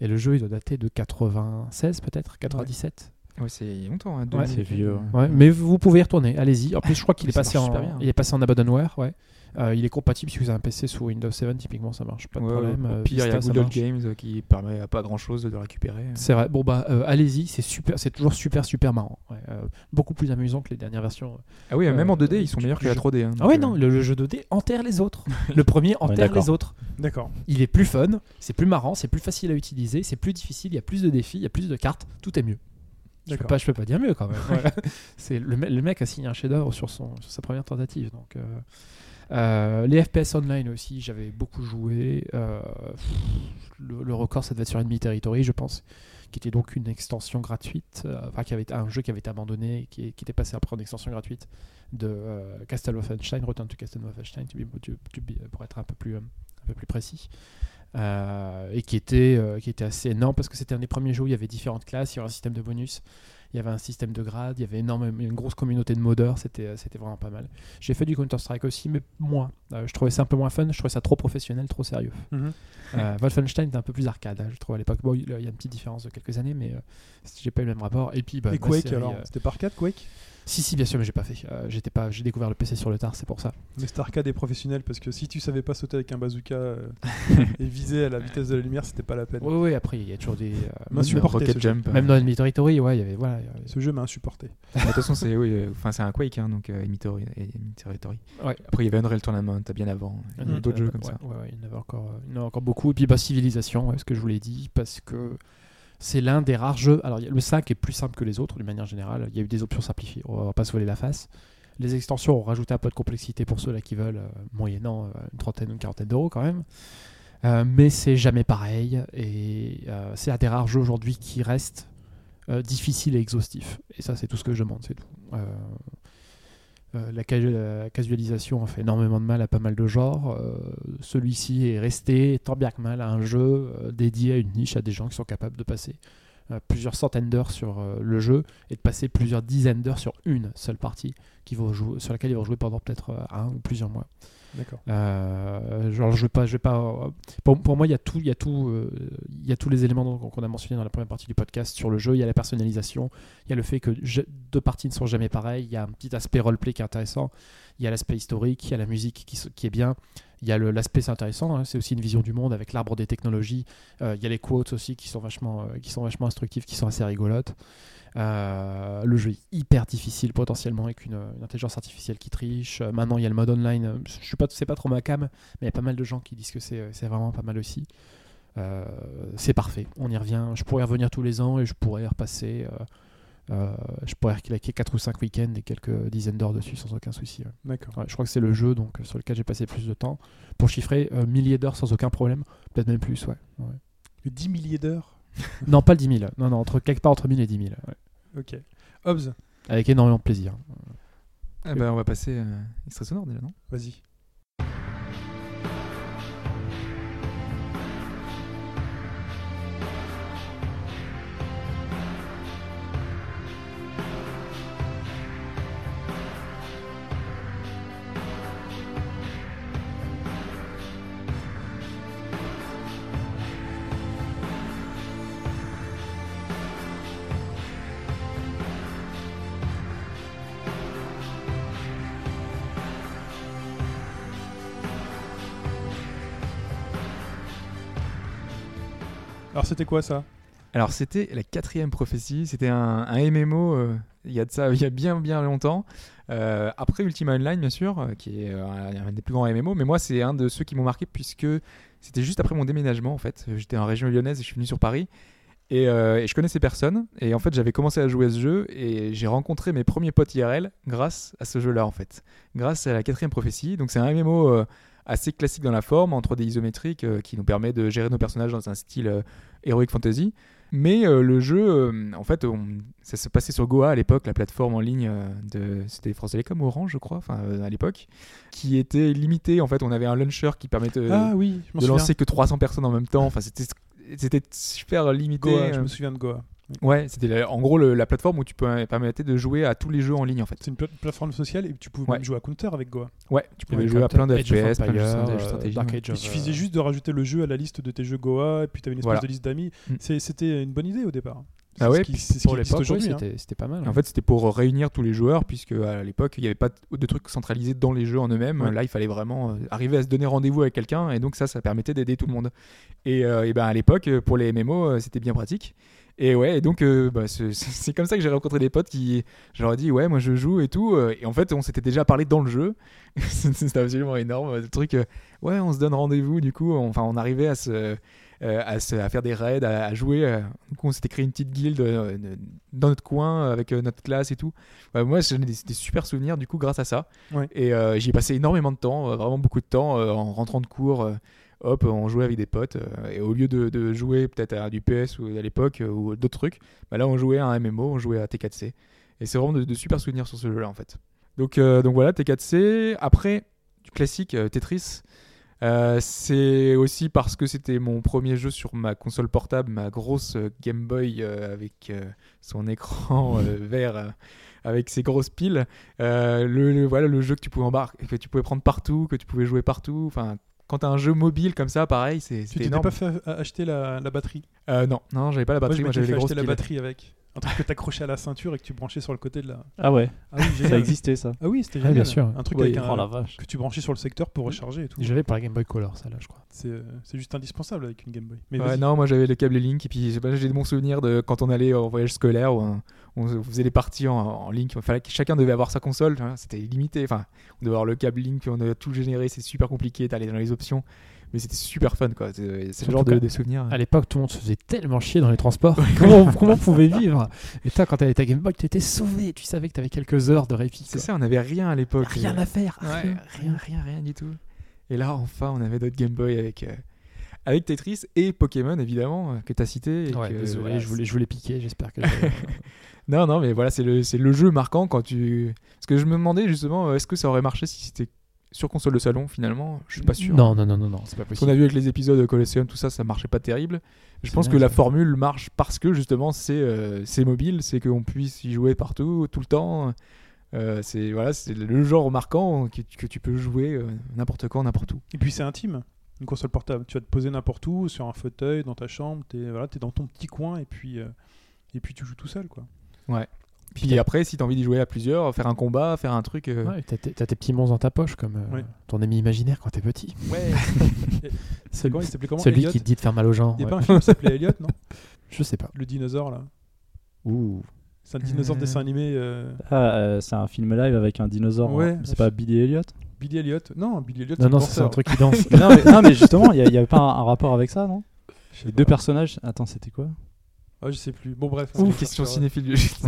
Et le jeu, il doit dater de 96 peut-être, 97. Ouais, c'est longtemps. Hein, Ouais. 2000. C'est vieux. ouais. Ouais, mais vous pouvez y retourner, allez-y. En plus, je crois qu'il est passé en, super bien. il est passé en abandonware, ouais. Euh, il est compatible si vous avez un PC sous Windows 7, typiquement, ça marche, pas de Ouais, problème. ouais. Euh, Au pire, il y a Google. Games euh, qui permet à pas grand chose de le récupérer. C'est vrai. Bon bah, euh, allez-y, c'est super, c'est toujours super super marrant. Ouais, euh, beaucoup plus amusant que les dernières versions. Ah oui, même en 2D, ils sont meilleurs que la jeu. 3D. hein, Ah ouais, non, le, le jeu 2D enterre les autres. <laughs> le premier enterre les autres. D'accord. Il est plus fun, c'est plus marrant, c'est plus facile à utiliser, c'est plus difficile, il y a plus de défis, il y a plus de cartes, tout est mieux. Je peux D'accord. pas, je peux pas dire mieux quand même. <laughs> Ouais. c'est le, me- le mec a signé un chef-d'œuvre sur son sur sa première tentative. Donc les FPS online aussi, j'avais beaucoup joué. Euh, le, record, ça devait être sur Enemy Territory, je pense, qui était donc une extension gratuite, euh, enfin qui avait un jeu qui avait été abandonné, qui, était passé après en extension gratuite de euh, Castle Wolfenstein, Return to Castle Wolfenstein, pour être un peu plus euh, précis. Euh, et qui était, euh, qui était assez énorme parce que c'était un des premiers jeux où il y avait différentes classes, il y avait un système de bonus. Il y avait un système de grades, il y avait énormément, une grosse communauté de modeurs, c'était euh, c'était vraiment pas mal. J'ai fait du Counter-Strike aussi, mais moins. Euh, je trouvais ça un peu moins fun, je trouvais ça trop professionnel, trop sérieux. Mhm. Euh, Wolfenstein était un peu plus arcade, hein, je trouve à l'époque. Bon, il y a une petite différence de quelques années, mais j'ai pas eu le même rapport. Et puis, bah, Et Quake série, alors C'était par 4 Quake? Si, si, bien sûr, mais j'ai pas fait. Euh, J'étais pas, j'ai découvert le PC sur le tard, c'est pour ça. Mais c'était arcade et professionnel parce que si tu savais pas sauter avec un bazooka <laughs> euh, et viser à la vitesse de la lumière, c'était pas la peine. Oui, oui, après, il y a toujours des. euh, M'a supporté Rocket jeu. Jump. même dans Enemy Territory, ouais, il y avait. Voilà, il y avait- Ce jeu m'a insupporté. <laughs> De toute façon, c'est oui, euh, enfin, c'est un Quake, hein, donc Enemy Territory. Ouais. Après, il y avait Unreal Tournament bien avant. Il y a d'autres jeux comme ouais, ça. Ouais, ouais, il y en avait encore, euh, il y en a encore beaucoup. Et puis, bah, Civilisation, ouais, ce que je vous l'ai dit, parce que c'est l'un des rares jeux. Alors, le 5 est plus simple que les autres, d'une manière générale. Il y a eu des options simplifiées, on va pas se voler la face. Les extensions ont rajouté un peu de complexité pour ceux là qui veulent, euh, moyennant euh, une trentaine ou une quarantaine d'euros quand même. Euh, mais c'est jamais pareil. Et c'est un des rares jeux aujourd'hui qui reste difficile et exhaustif. Et ça, c'est tout ce que je demande, c'est tout. Euh, la, casu- la casualisation a fait énormément de mal à pas mal de genres. Euh, Celui-ci est resté, tant bien que mal, un jeu euh, dédié à une niche, à des gens qui sont capables de passer plusieurs centaines d'heures sur le jeu et de passer plusieurs dizaines d'heures sur une seule partie sur laquelle ils vont jouer pendant peut-être un ou plusieurs mois. Euh, genre, je vais pas, je vais pas. euh, Pour, moi, il y a tout, il y a tout, euh, il y a tous les éléments qu'on a mentionnés dans la première partie du podcast sur le jeu. Il y a la personnalisation, il y a le fait que deux parties ne sont jamais pareilles. Il y a un petit aspect roleplay qui est intéressant. Il y a l'aspect historique, il y a la musique qui, qui est bien. Il y a l'aspect c'est intéressant. hein, c'est aussi une vision du monde avec l'arbre des technologies. Euh, il y a les quotes aussi qui sont vachement, euh, qui sont vachement instructives, qui sont assez rigolotes. Euh, le jeu est hyper difficile potentiellement avec une, une intelligence artificielle qui triche. Euh, maintenant, il y a le mode online. Euh, Je suis pas, c'est pas trop ma cam, mais il y a pas mal de gens qui disent que c'est, vraiment pas mal aussi. Euh, c'est parfait. On y revient. Je pourrais y revenir tous les ans et je pourrais y repasser. je pourrais claquer 4 ou 5 week-ends et quelques dizaines d'heures dessus sans aucun souci. ouais. D'accord. Ouais, je crois que c'est le jeu donc, sur lequel j'ai passé plus de temps. Pour chiffrer, milliers d'heures sans aucun problème. Peut-être même plus, ouais. ouais. Que 10 milliers d'heures? <laughs> non, pas le 10 000. Non, non, entre, quelque part entre 1000 et 10 000. ouais. Ok. Hobbs, Avec énormément de plaisir. Ah bah, on va passer euh, extrait sonore déjà, non? Vas-y. C'était quoi ça? Alors c'était la quatrième prophétie, c'était un, MMO euh, il y a de ça <laughs> il y a bien bien longtemps. Euh, après Ultima Online bien sûr, euh, qui est un, des plus grands MMO, mais moi c'est un de ceux qui m'ont marqué puisque c'était juste après mon déménagement en fait. J'étais en région lyonnaise et je suis venu sur Paris. Et, je connaissais personne. Et en fait, j'avais commencé à jouer à ce jeu et j'ai rencontré mes premiers potes IRL grâce à ce jeu-là, en fait. Grâce à la quatrième prophétie. Donc, c'est un MMO assez classique dans la forme, en 3D isométrique, euh, qui nous permet de gérer nos personnages dans un style euh, heroic fantasy. Mais euh, le jeu, en fait, on- ça se passait sur Goa à l'époque, la plateforme en ligne de. C'était France Télécom Orange, je crois, enfin, à l'époque, qui était limitée. En fait, on avait un launcher qui permettait Ah oui, de souviens. lancer que 300 personnes en même temps. Enfin, c'était. Super limité. Goa, je me souviens de Goa. Ouais, c'était en gros le- la plateforme où tu peux permettais de jouer à tous les jeux en ligne en fait. C'est une pla- plateforme sociale et tu pouvais Ouais. même jouer à Counter avec Goa. Ouais, tu pouvais Ouais, jouer à plein de FPS, plein de euh, Il of, suffisait juste de rajouter le jeu à la liste de tes jeux Goa et puis tu avais une espèce Voilà. de liste d'amis. Mm. C'était une bonne idée au départ. Ah C'est ouais, ce qui, puis c'est ce Pour l'époque, hein. c'était pas mal. En fait, c'était pour réunir tous les joueurs, puisque à l'époque, il n'y avait pas de trucs centralisés dans les jeux en eux-mêmes. Ouais. Là, il fallait vraiment euh, arriver à se donner rendez-vous avec quelqu'un, et donc ça, ça permettait d'aider tout le monde. Et, euh, et ben à l'époque, euh, pour les MMO, c'était bien pratique. Et ouais, et donc euh, bah, <laughs> c'est- comme ça que j'ai rencontré des potes qui, je leur ai dit, ouais, moi je joue et tout. euh, Et en fait, on s'était déjà parlé dans le jeu. <laughs> C'était absolument énorme. Le truc, euh, ouais, on se donne rendez-vous. Du coup, on- enfin, on arrivait à se, euh, à, se- à faire des raids, à, à jouer. euh. Du coup, on s'était créé une petite guilde euh, de- dans notre coin avec notre classe et tout. Moi, j'en ai des, des super souvenirs du coup grâce à ça. Ouais. Et j'y ai passé énormément de temps, vraiment beaucoup de temps en rentrant de cours. Hop, on jouait avec des potes. euh, et au lieu de, de jouer peut-être à du PS ou à l'époque euh, ou d'autres trucs, bah là, on jouait à un MMO, on jouait à T4C. Et c'est vraiment de, de super souvenirs sur ce jeu-là en fait. Donc, euh, donc voilà, T4C. Après, du classique euh, Tetris. Euh, c'est aussi parce que c'était mon premier jeu sur ma console portable, ma grosse Game Boy avec son écran <laughs> vert avec ses grosses piles. Euh, le, le- voilà le jeu que tu pouvais embarquer, que tu pouvais prendre partout, que tu pouvais jouer partout. Enfin, quand t'as un jeu mobile comme ça, pareil, c'est Tu c'était t'étais énorme. pas fait acheter la, la batterie Euh, non, non, j'avais pas la batterie. Moi, j'avais acheter la batterie avec. Un truc que t'accrochais à la ceinture et que tu branchais sur le côté de la. Ah ouais, Ah oui, ça existait ça. Ah oui, c'était Ah, génial. bien sûr. Un truc Oui, avec un, oh la vache. que tu branchais sur le secteur pour recharger et tout. J'avais pour la Game Boy Color, ça là, je crois. C'est euh, juste indispensable avec une Game Boy. Mais Ouais, non, moi j'avais le câble Link et puis pas, j'ai des bons souvenirs de quand on allait en voyage scolaire où hein, on faisait les parties en, en Link. Il fallait que chacun devait avoir sa console, c'était limité. Enfin, on devait avoir le câble Link, on a tout généré, c'est super compliqué, t'allais dans les options, mais c'était super fun quoi. C'est le genre de, souvenirs. À l'époque, tout le monde se faisait tellement chier dans les transports. comment, comment on <laughs> pouvait vivre? Et toi, quand t'avais ta Game Boy, t'étais sauvé. Tu savais que t'avais quelques heures de répit. C'est ça, on avait rien à l'époque. Rien à faire. Ouais, rien, rien, rien, rien du tout. Et là, enfin, on avait notre Game Boy avec, euh, avec Tetris et Pokémon, évidemment, euh, que tu as cité. et Ouais, que, désolé, voilà, je voulais, je voulais piquer. J'espère que. <laughs> Non, non, mais voilà, c'est le, c'est le jeu marquant quand tu. Parce que je me demandais justement, euh, est-ce que ça aurait marché si c'était sur console de salon finalement? Je suis pas sûr. non, non, non, non, non, c'est pas Ce qu'on possible. a vu avec les épisodes de Colosseum, tout ça, ça marchait pas terrible. Je pense vrai, que la formule marche parce que justement c'est euh, c'est mobile, c'est qu'on puisse y jouer partout, tout le temps. Euh, c'est voilà, c'est le genre marquant que, que tu peux jouer euh, n'importe quand, n'importe où. Et puis c'est intime, une console portable. Tu vas te poser n'importe où, sur un fauteuil, dans ta chambre, t'es voilà, es dans ton petit coin et puis, euh, et puis tu joues tout seul. quoi. Puis après, si t'as envie d'y jouer à plusieurs, faire un combat, faire un truc. euh, Ouais, t'as tes t'as tes petits monstres dans ta poche, comme euh, Ouais. ton ami imaginaire quand t'es petit. Ouais. <laughs> Il s'appelait comment celui Elliot qui te dit de faire mal aux gens. Il n'y a ouais. pas un film qui s'appelait Elliot, non <laughs> Je sais pas. Le dinosaure là. Ouh. C'est un dinosaure Euh. dessin animé. euh, Ah, euh, c'est un film live avec un dinosaure. Ouais. hein. C'est pas Billy Elliot Billy Elliot. Non, Billy Elliot. Non, non, c'est un truc qui danse. <laughs> non, mais, non, mais justement, il n'y avait pas un, un rapport avec ça, non Les pas. deux personnages. Attends, c'était quoi Ah, je sais plus. Bon, bref. C'est une question cinéphile <laughs>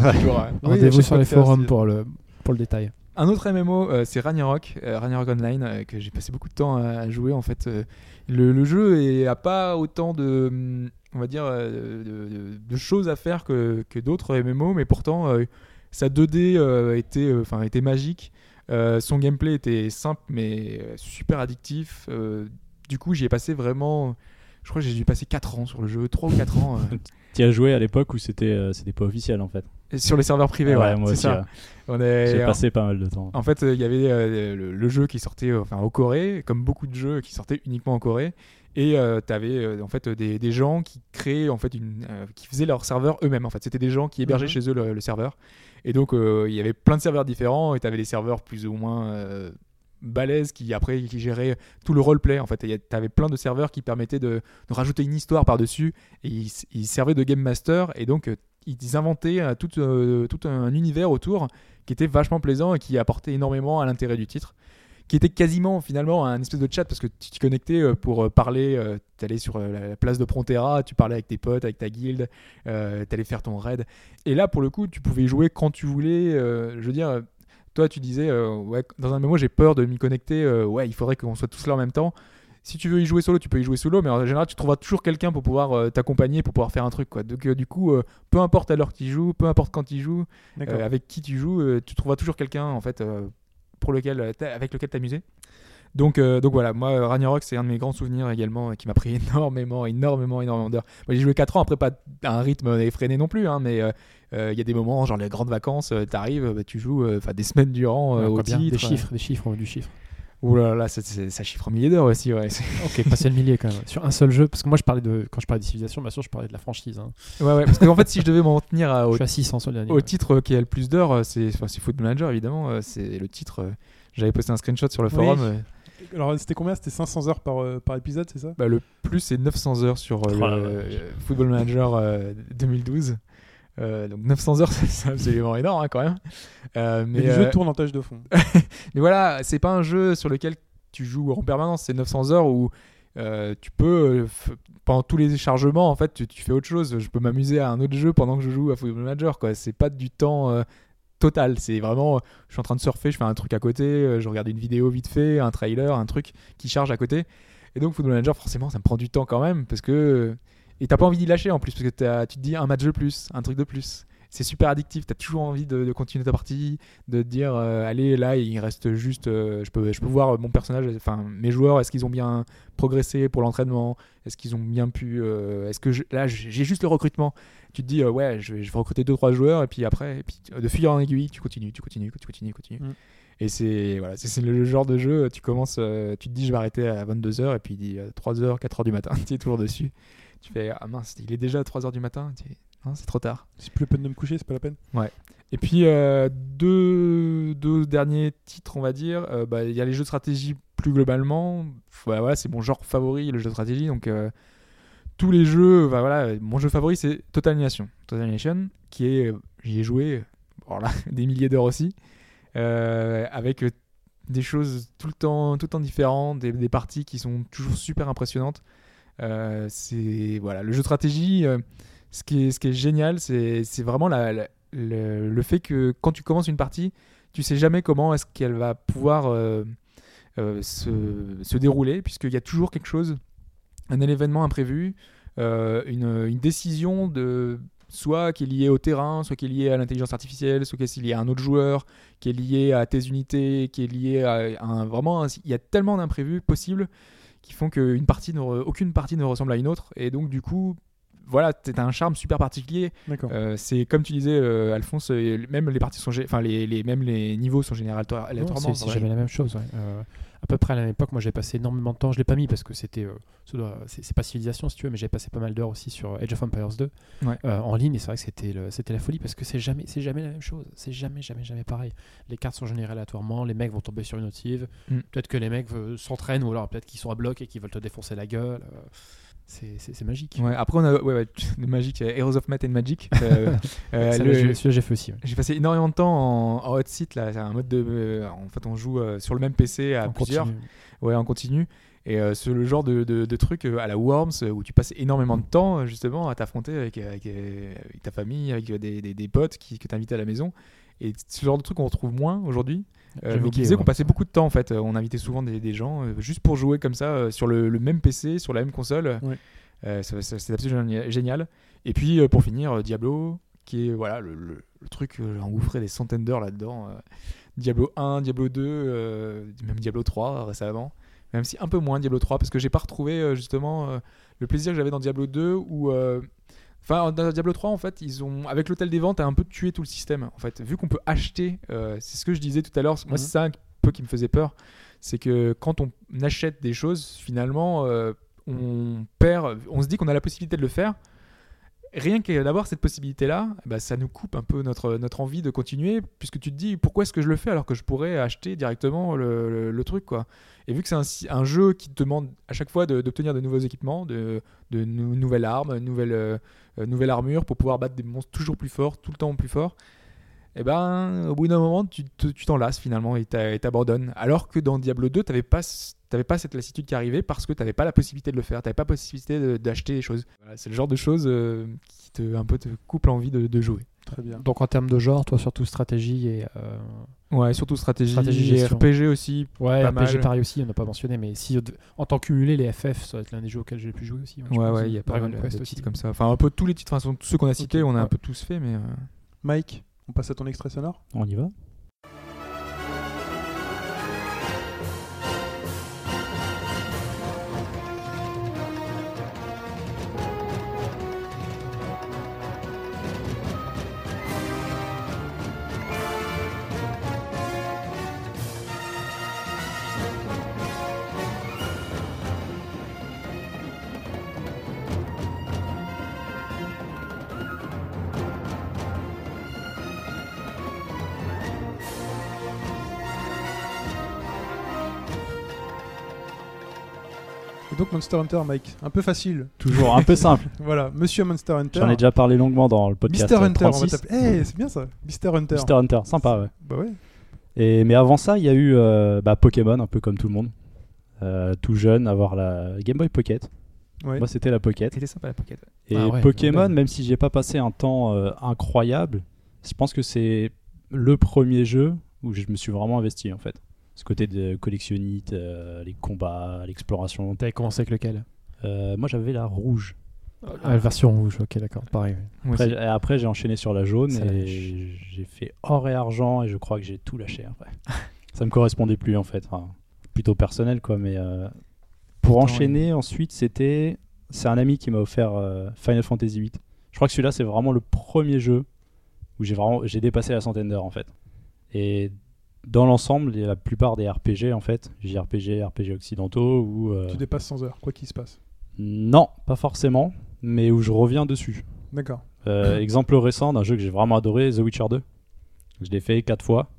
Rendez-vous sur les forums pour le, pour le détail. Un autre MMO, euh, c'est Ragnarok, euh, Ragnarok Online, euh, que j'ai passé beaucoup de temps à, à jouer. En fait, Euh, le, le jeu est, a pas autant de, on va dire, euh, de, de- de choses à faire que, que d'autres MMO, mais pourtant, euh, sa 2D euh, était, euh, enfin, était magique. Euh, son gameplay était simple mais euh, super addictif. Euh, du coup, j'y ai passé vraiment. Je crois que j'ai dû passer 4 ans sur le jeu, 3 ou 4 ans. euh, <laughs> Tu as joué à l'époque où c'était euh, c'était pas officiel en fait. et sur les serveurs privés, Ouais, ouais, moi c'est aussi. ça. ouais. On est, J'ai passé pas mal de temps. En fait, euh, il y avait euh, le, le jeu qui sortait enfin, en Corée, comme beaucoup de jeux qui sortaient uniquement en Corée. Et tu avais en fait des, des gens qui créaient en fait une, qui faisaient leur serveur eux-mêmes. En fait, c'était des gens qui hébergeaient Mhm. chez eux le, le serveur. Et donc il y avait plein de serveurs différents. Et tu avais des serveurs plus ou moins balèzes qui après qui géraient tout le roleplay. En fait, tu avais plein de serveurs qui permettaient de, rajouter une histoire par dessus. Et ils, servaient de game master. Et donc euh, ils inventaient euh, tout, euh, tout un univers autour qui était vachement plaisant et qui apportait énormément à l'intérêt du titre qui était quasiment finalement un espèce de chat parce que tu t'y connectais pour parler, euh, t'allais sur la place de Prontera, tu parlais avec tes potes, avec ta guilde, euh, t'allais faire ton raid. Et là, pour le coup, tu pouvais jouer quand tu voulais. je veux dire, toi, tu disais, euh, ouais, dans un mémo, j'ai peur de m'y connecter. euh, ouais, il faudrait qu'on soit tous là en même temps. Si tu veux y jouer solo, tu peux y jouer solo, mais en général, tu trouveras toujours quelqu'un pour pouvoir euh, t'accompagner, pour pouvoir faire un truc. Quoi. Donc, du coup, peu importe à l'heure tu joues, peu importe quand tu joues, avec qui tu joues, tu trouveras toujours quelqu'un en fait pour lequel, avec lequel t'amuser. Donc, euh, donc voilà, moi, euh, Ragnarok, c'est un de mes grands souvenirs également euh, qui m'a pris <laughs> énormément, énormément, énormément d'heures. Moi, j'ai joué 4 ans, après pas à un rythme effréné non plus, hein, mais euh, il y a des moments, genre les grandes vacances, t'arrives, bah, tu joues des semaines durant Ouais, au titre. Des chiffres, des chiffres, du chiffre. Ouh là là, ça, chiffre en milliers d'heures aussi, ouais. Ok, passer le millier quand même. Sur un seul jeu, parce que moi je parlais de. Quand je parlais de civilisation, bien sûr, je parlais de la franchise. hein. ouais, ouais, parce qu'en fait, si je devais m'en tenir à- Je au, suis à 600 sur le dernier. au ouais. titre qui a le plus d'heures, c'est enfin, Football Manager évidemment, c'est le titre. J'avais posté un screenshot sur le forum. Alors, c'était combien? C'était 500 heures par, euh, par épisode, c'est ça? Bah, le plus, c'est 900 heures sur euh, Oh le euh, Football Manager euh, 2012. Euh, donc 900 heures, <laughs> c'est- absolument énorme hein, quand même. Euh, Mais mais, le euh, jeu tourne en tâche de fond. <laughs> mais voilà, c'est pas un jeu sur lequel tu joues en permanence. C'est 900 heures où euh, tu peux, euh, pendant tous les chargements, en fait, tu, tu fais autre chose. Je peux m'amuser à un autre jeu pendant que je joue à Football Manager. Quoi. C'est pas du temps euh, total. C'est vraiment, je suis en train de surfer, je fais un truc à côté, euh, je regarde une vidéo vite fait, un trailer, un truc qui charge à côté. Et donc Football Manager, forcément, ça me prend du temps quand même parce que et t'as pas envie d'y lâcher en plus parce que tu te dis un match de plus, un truc de plus. C'est super addictif. T'as toujours envie de, de continuer ta partie, de te dire, euh, allez, là, il reste juste, euh, je peux, je peux voir mon personnage, enfin mes joueurs, est-ce qu'ils ont bien progressé pour l'entraînement, est-ce qu'ils ont bien pu, euh, est-ce que je- là, j'ai juste le recrutement. Tu te dis, euh, ouais, je vais, je vais recruter deux trois joueurs et puis après, et puis euh, de fil en aiguille, tu continues, tu continues, tu continues, tu continues. Mm. Et c'est voilà, c'est le genre de jeu, tu commences, euh, tu te dis je vais arrêter à 22h et puis il dit euh, 3h, 4h du matin, <laughs> tu es toujours dessus. Tu fais ah mince, il est déjà 3h du matin, tu non, c'est trop tard. C'est plus la peine de me coucher, c'est pas la peine. Et puis euh, deux, deux derniers titres, on va dire, euh, bah, il y a les jeux de stratégie plus globalement. Voilà, voilà, c'est mon genre favori, le jeu de stratégie. Donc euh, tous les jeux, bah, voilà, mon jeu favori c'est Total Nation. Total Nation, qui est, j'y ai joué, voilà, <laughs> des milliers d'heures aussi, avec des choses tout le temps, tout le temps différentes, des, des parties qui sont toujours super impressionnantes. C'est voilà, le jeu de stratégie. Ce qui est, génial, c'est vraiment le, fait que quand tu commences une partie, tu sais jamais comment est-ce qu'elle va pouvoir euh, euh, se, se dérouler, puisqu'il y a toujours quelque chose, un événement imprévu, euh, une, décision de soit qui est liée au terrain, soit qui est liée à l'intelligence artificielle, soit qui est liée à un autre joueur, qui est liée à tes unités, qui est liée à, un vraiment, il y a tellement d'imprévus possibles qui font qu'une partie, ne aucune partie ne ressemble à une autre, et donc du coup, voilà, c'est un charme super particulier euh, c'est comme tu disais, euh, Alphonse, euh, même les parties sont, enfin les, les, même les niveaux sont généralement aléatoirement. c'est jamais la même chose. ouais. À peu près à la même époque, moi j'ai passé énormément de temps. Je l'ai pas mis parce que c'était, c'est pas civilisation si tu veux, mais j'ai passé pas mal d'heures aussi sur Age of Empires 2 Ouais. euh, en ligne. Et c'est vrai que c'était c'était la folie parce que c'est jamais, c'est jamais la même chose. C'est jamais, jamais, jamais pareil. Les cartes sont générées aléatoirement. Les mecs vont tomber sur une cive. Mm. Peut-être que les mecs s'entraînent ou alors peut-être qu'ils sont à bloc et qu'ils veulent te défoncer la gueule. C'est- magique. Ouais, après on a ouais, ouais, <laughs> euh, Heroes of Might and Magic. euh, <laughs> euh, le- j'ai- Celui-là j'ai fait aussi. ouais. J'ai passé énormément de temps en, en hot seat là, un mode de, euh, en fait on joue euh, sur le même PC à On plusieurs, continue. ouais en continu. Et euh, c'est le genre de, de, de truc à la Worms où tu passes énormément de temps justement à t'affronter avec, avec, avec ta famille, avec des, des, des potes qui, que t'invites à la maison. Et ce genre de truc on retrouve moins aujourd'hui. Euh, beaucoup, disait qu'on passait beaucoup de temps en fait. On invitait souvent des, des gens euh, juste pour jouer comme ça euh, sur le, le même PC, sur la même console. Ouais. Euh, c'est absolument génial-. Et puis pour finir, Diablo, qui est voilà le, le- le truc, engouffré des centaines d'heures là-dedans. Diablo 1, Diablo 2, euh, même Diablo 3 récemment. Même si un peu moins Diablo 3, parce que j'ai pas retrouvé justement le plaisir que j'avais dans Diablo 2 où. Enfin, dans Diablo 3, en fait, ils ont, avec l'hôtel des ventes, a un peu tué tout le système. En fait, vu qu'on peut acheter, euh, c'est ce que je disais tout à l'heure. Moi, Mhm. c'est ça un peu qui me faisait peur, c'est que quand on achète des choses, finalement, euh, on perd. On se dit qu'on a la possibilité de le faire. Rien que d'avoir cette possibilité-là, bah, ça nous coupe un peu notre, notre envie de continuer, puisque tu te dis pourquoi est-ce que je le fais alors que je pourrais acheter directement le, le- truc, quoi? Et vu que c'est un, jeu qui te demande à chaque fois d'obtenir de, nouveaux équipements, de, de nou- nouvelles armes, nouvelles, euh, euh, nouvelle armure pour pouvoir battre des monstres toujours plus forts, tout le temps plus forts, et ben au bout d'un moment tu te- tu t'en lasses finalement et t'a- et t'abandonnes. Alors que dans Diablo 2, t'avais pas, t'avais pas cette lassitude qui arrivait parce que t'avais pas la possibilité de le faire, t'avais pas la possibilité de- d'acheter des choses. Voilà, c'est le genre de choses euh, qui te, un peu te coupe l'envie de, de jouer. Très bien. Donc en termes de genre, toi surtout stratégie et euh, Ouais, surtout stratégie, Stratégie, et. RPG aussi. ouais, Pas RPG mal. pareil aussi, on n'a pas mentionné, mais si en tant cumulé les FF, ça va être l'un des jeux auxquels j'ai plus joué aussi. je Ouais, ouais, il y a pas mal de, Quest de aussi. titres comme ça. Enfin, un peu tous les titres, enfin, tous ceux qu'on a cités, on a un peu tous fait, mais. euh, Mike, on passe à ton extrait sonore? On y va Monster Hunter, Mike, un peu facile. Toujours un peu simple. <laughs> Voilà, Monsieur Monster Hunter. J'en ai déjà parlé longuement dans le podcast. Mister Hunter, on va 36. t'appeler. Eh, c'est bien ça. Mister Hunter. Mister Hunter, sympa, ouais. Bah ouais. Et, mais avant ça, il y a eu euh, bah, Pokémon, un peu comme tout le monde. Euh, tout jeune, avoir la Game Boy Pocket. Ouais. Moi, c'était la Pocket. C'était sympa la pocket. Et Ah ouais, Pokémon, ouais. même si j'ai pas passé un temps euh, incroyable, je pense que c'est le premier jeu où je me suis vraiment investi en fait. Ce côté de collectionnite, euh, les combats, l'exploration. T'avais commencé avec lequel? Euh, moi, j'avais la rouge. Ah, la version rouge, ok, d'accord, pareil. Après, après, j'ai enchaîné sur la jaune Ça et j'ai fait or et argent et je crois que j'ai tout lâché après. <laughs> ça me correspondait plus en fait. Enfin, plutôt personnel quoi, mais euh, pour Pourtant, enchaîner ensuite, c'était c'est un ami qui m'a offert euh, Final Fantasy VIII. Je crois que celui-là c'est vraiment le premier jeu où j'ai vraiment j'ai dépassé la centaine d'heures en fait. Et dans l'ensemble, la plupart des RPG en fait, JRPG, RPG occidentaux ou euh, Tu dépasses 100 heures, quoi qu'il se passe. non, pas forcément, mais où je reviens dessus. D'accord. Euh, <laughs> exemple récent d'un jeu que j'ai vraiment adoré, The Witcher 2. Je l'ai fait 4 fois.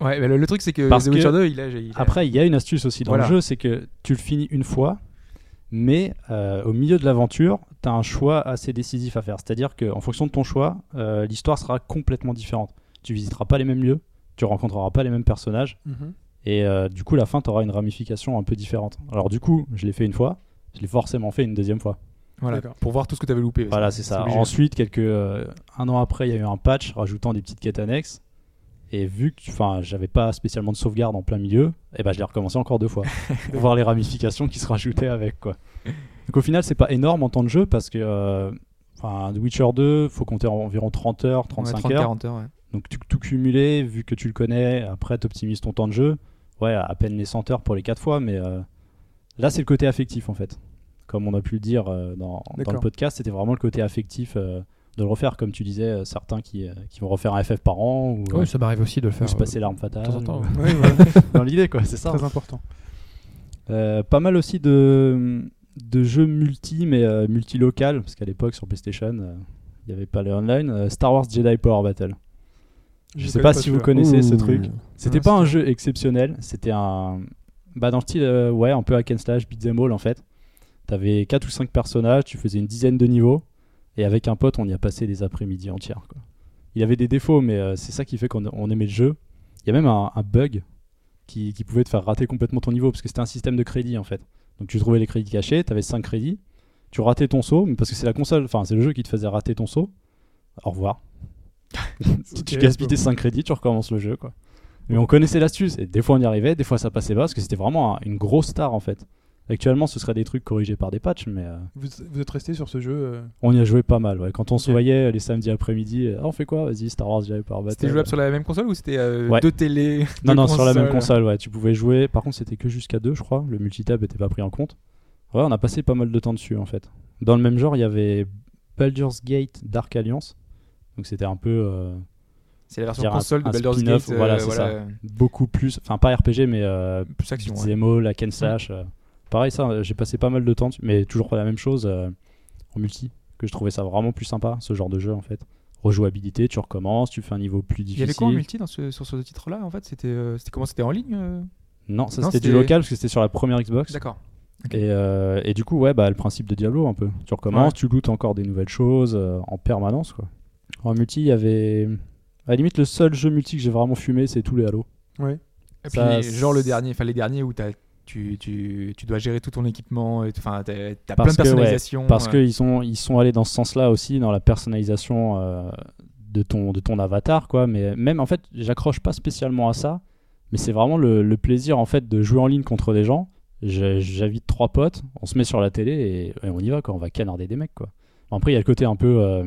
Ouais, mais le, le truc c'est que Parce The que- Witcher 2, il a, il a- Après, il y a une astuce aussi dans Voilà. le jeu, c'est que tu le finis une fois, mais euh, au milieu de l'aventure, tu as un choix assez décisif à faire. C'est-à-dire qu'en fonction de ton choix, euh, l'histoire sera complètement différente. Tu visiteras pas les mêmes lieux, tu rencontreras pas les mêmes personnages, Mhm. et euh, du coup, la fin, tu auras une ramification un peu différente. Alors du coup, je l'ai fait une fois, je l'ai forcément fait une deuxième fois. voilà, pour voir tout ce que tu avais loupé. Voilà, c'est ça. obligé. Ensuite, quelques euh, un an après, il y a eu un patch rajoutant des petites quêtes annexes. Et vu que enfin, j'avais pas spécialement de sauvegarde en plein milieu, et ben je l'ai recommencé encore deux fois pour <laughs> voir les ramifications qui se rajoutaient avec quoi. Donc au final, c'est pas énorme en temps de jeu parce que euh, enfin, The Witcher 2, faut compter environ 30 heures, Ouais, 35 30, heures. 40 heures. ouais. Donc tout, tout cumulé, vu que tu le connais, après tu optimises ton temps de jeu. Ouais, à peine les 100 heures pour les 4 fois, mais euh, là c'est le côté affectif en fait. Comme on a pu le dire euh, dans, dans le podcast, c'était vraiment le côté affectif euh, de le refaire, comme tu disais, euh, certains qui, euh, qui vont refaire un FF par an ou, Ouais, euh, ça m'arrive aussi de le ou faire. se passer euh, l'arme fatale. de temps en temps. ou- ouais. <laughs> Ouais, voilà, dans l'idée quoi, c'est ça. très important. Euh, pas mal aussi de, de jeux multi, mais euh, multi-local, parce qu'à l'époque sur PlayStation, euh, il n'y avait pas les online. Euh, Star Wars Jedi Power Battle. Je sais pas si vous connaissez ce truc. C'était Ouais, pas un jeu exceptionnel, c'était un. Bah, dans le style, euh, ouais, un peu hack and slash, beat'em all en fait. T'avais 4 ou 5 personnages, tu faisais une dizaine de niveaux, et avec un pote, on y a passé des après-midi entières. Quoi. Il avait des défauts, mais euh, c'est ça qui fait qu'on on aimait le jeu. Il y a même un, un bug qui, qui pouvait te faire rater complètement ton niveau, parce que c'était un système de crédit en fait. Donc tu trouvais les crédits cachés, t'avais 5 crédits, tu ratais ton saut, mais parce que c'est la console, enfin c'est le jeu qui te faisait rater ton saut. Au revoir. <laughs> tu, tu gaspilles tes 5 crédits, tu recommences le jeu quoi. Mais on connaissait l'astuce, et des fois on y arrivait, des fois ça passait pas, parce que c'était vraiment un- une grosse star en fait. Actuellement, ce serait des trucs corrigés par des patchs, mais euh, Vous, vous êtes resté sur ce jeu euh, on y a joué pas mal. Ouais. Quand on se voyait les samedis après-midi, euh, Ah, on fait quoi? Vas-y, Star Wars Power Battle. C'était jouable sur la même console ou c'était euh, Ouais. deux télé Non, deux non, sur la même console, ouais. Tu pouvais jouer. Par contre, c'était que jusqu'à deux, je crois. Le multitap était pas pris en compte. Ouais, on a passé pas mal de temps dessus, en fait. Dans le même genre, il y avait Baldur's Gate Dark Alliance. Donc c'était un peu euh, C'est la version Dire console de Baldur's Gate. euh, voilà, c'est ça. beaucoup plus. Enfin, pas RPG, mais euh, Plus action. ouais. Zemo, la Ken Slash. euh. Pareil, ça, euh, j'ai passé pas mal de temps, mais toujours pas la même chose euh, en multi. Que je trouvais ça vraiment plus sympa, ce genre de jeu, en fait. Rejouabilité, tu recommences, tu fais un niveau plus Il y difficile. avait quoi en multi dans ce, sur ce titre-là en fait? C'était euh, comment C'était en ligne euh? Non, ça c'était du local parce que c'était sur la première Xbox. D'accord. Et, euh, et du coup, ouais, bah, le principe de Diablo un peu. Tu recommences, Ouais. tu lootes encore des nouvelles choses euh, en permanence. Quoi. En multi, il y avait. À la limite, le seul jeu multi que j'ai vraiment fumé, c'est tous les Halo. Ouais. Et Ça, puis genre le dernier, enfin les derniers où t'as- tu, tu, tu dois gérer tout ton équipement, enfin t'as t'as plein Parce de que, ouais, personnalisation. Parce euh, qu'ils sont, ils sont allés dans ce sens-là aussi, dans la personnalisation euh, de, ton, de ton avatar. Quoi. Mais même, en fait, j'accroche pas spécialement à ça. Mais c'est vraiment le, le plaisir en fait de jouer en ligne contre des gens. J'invite trois potes, on se met sur la télé et, et on y va, quoi. on va canarder des mecs. Quoi. Après, il y a le côté un peu euh,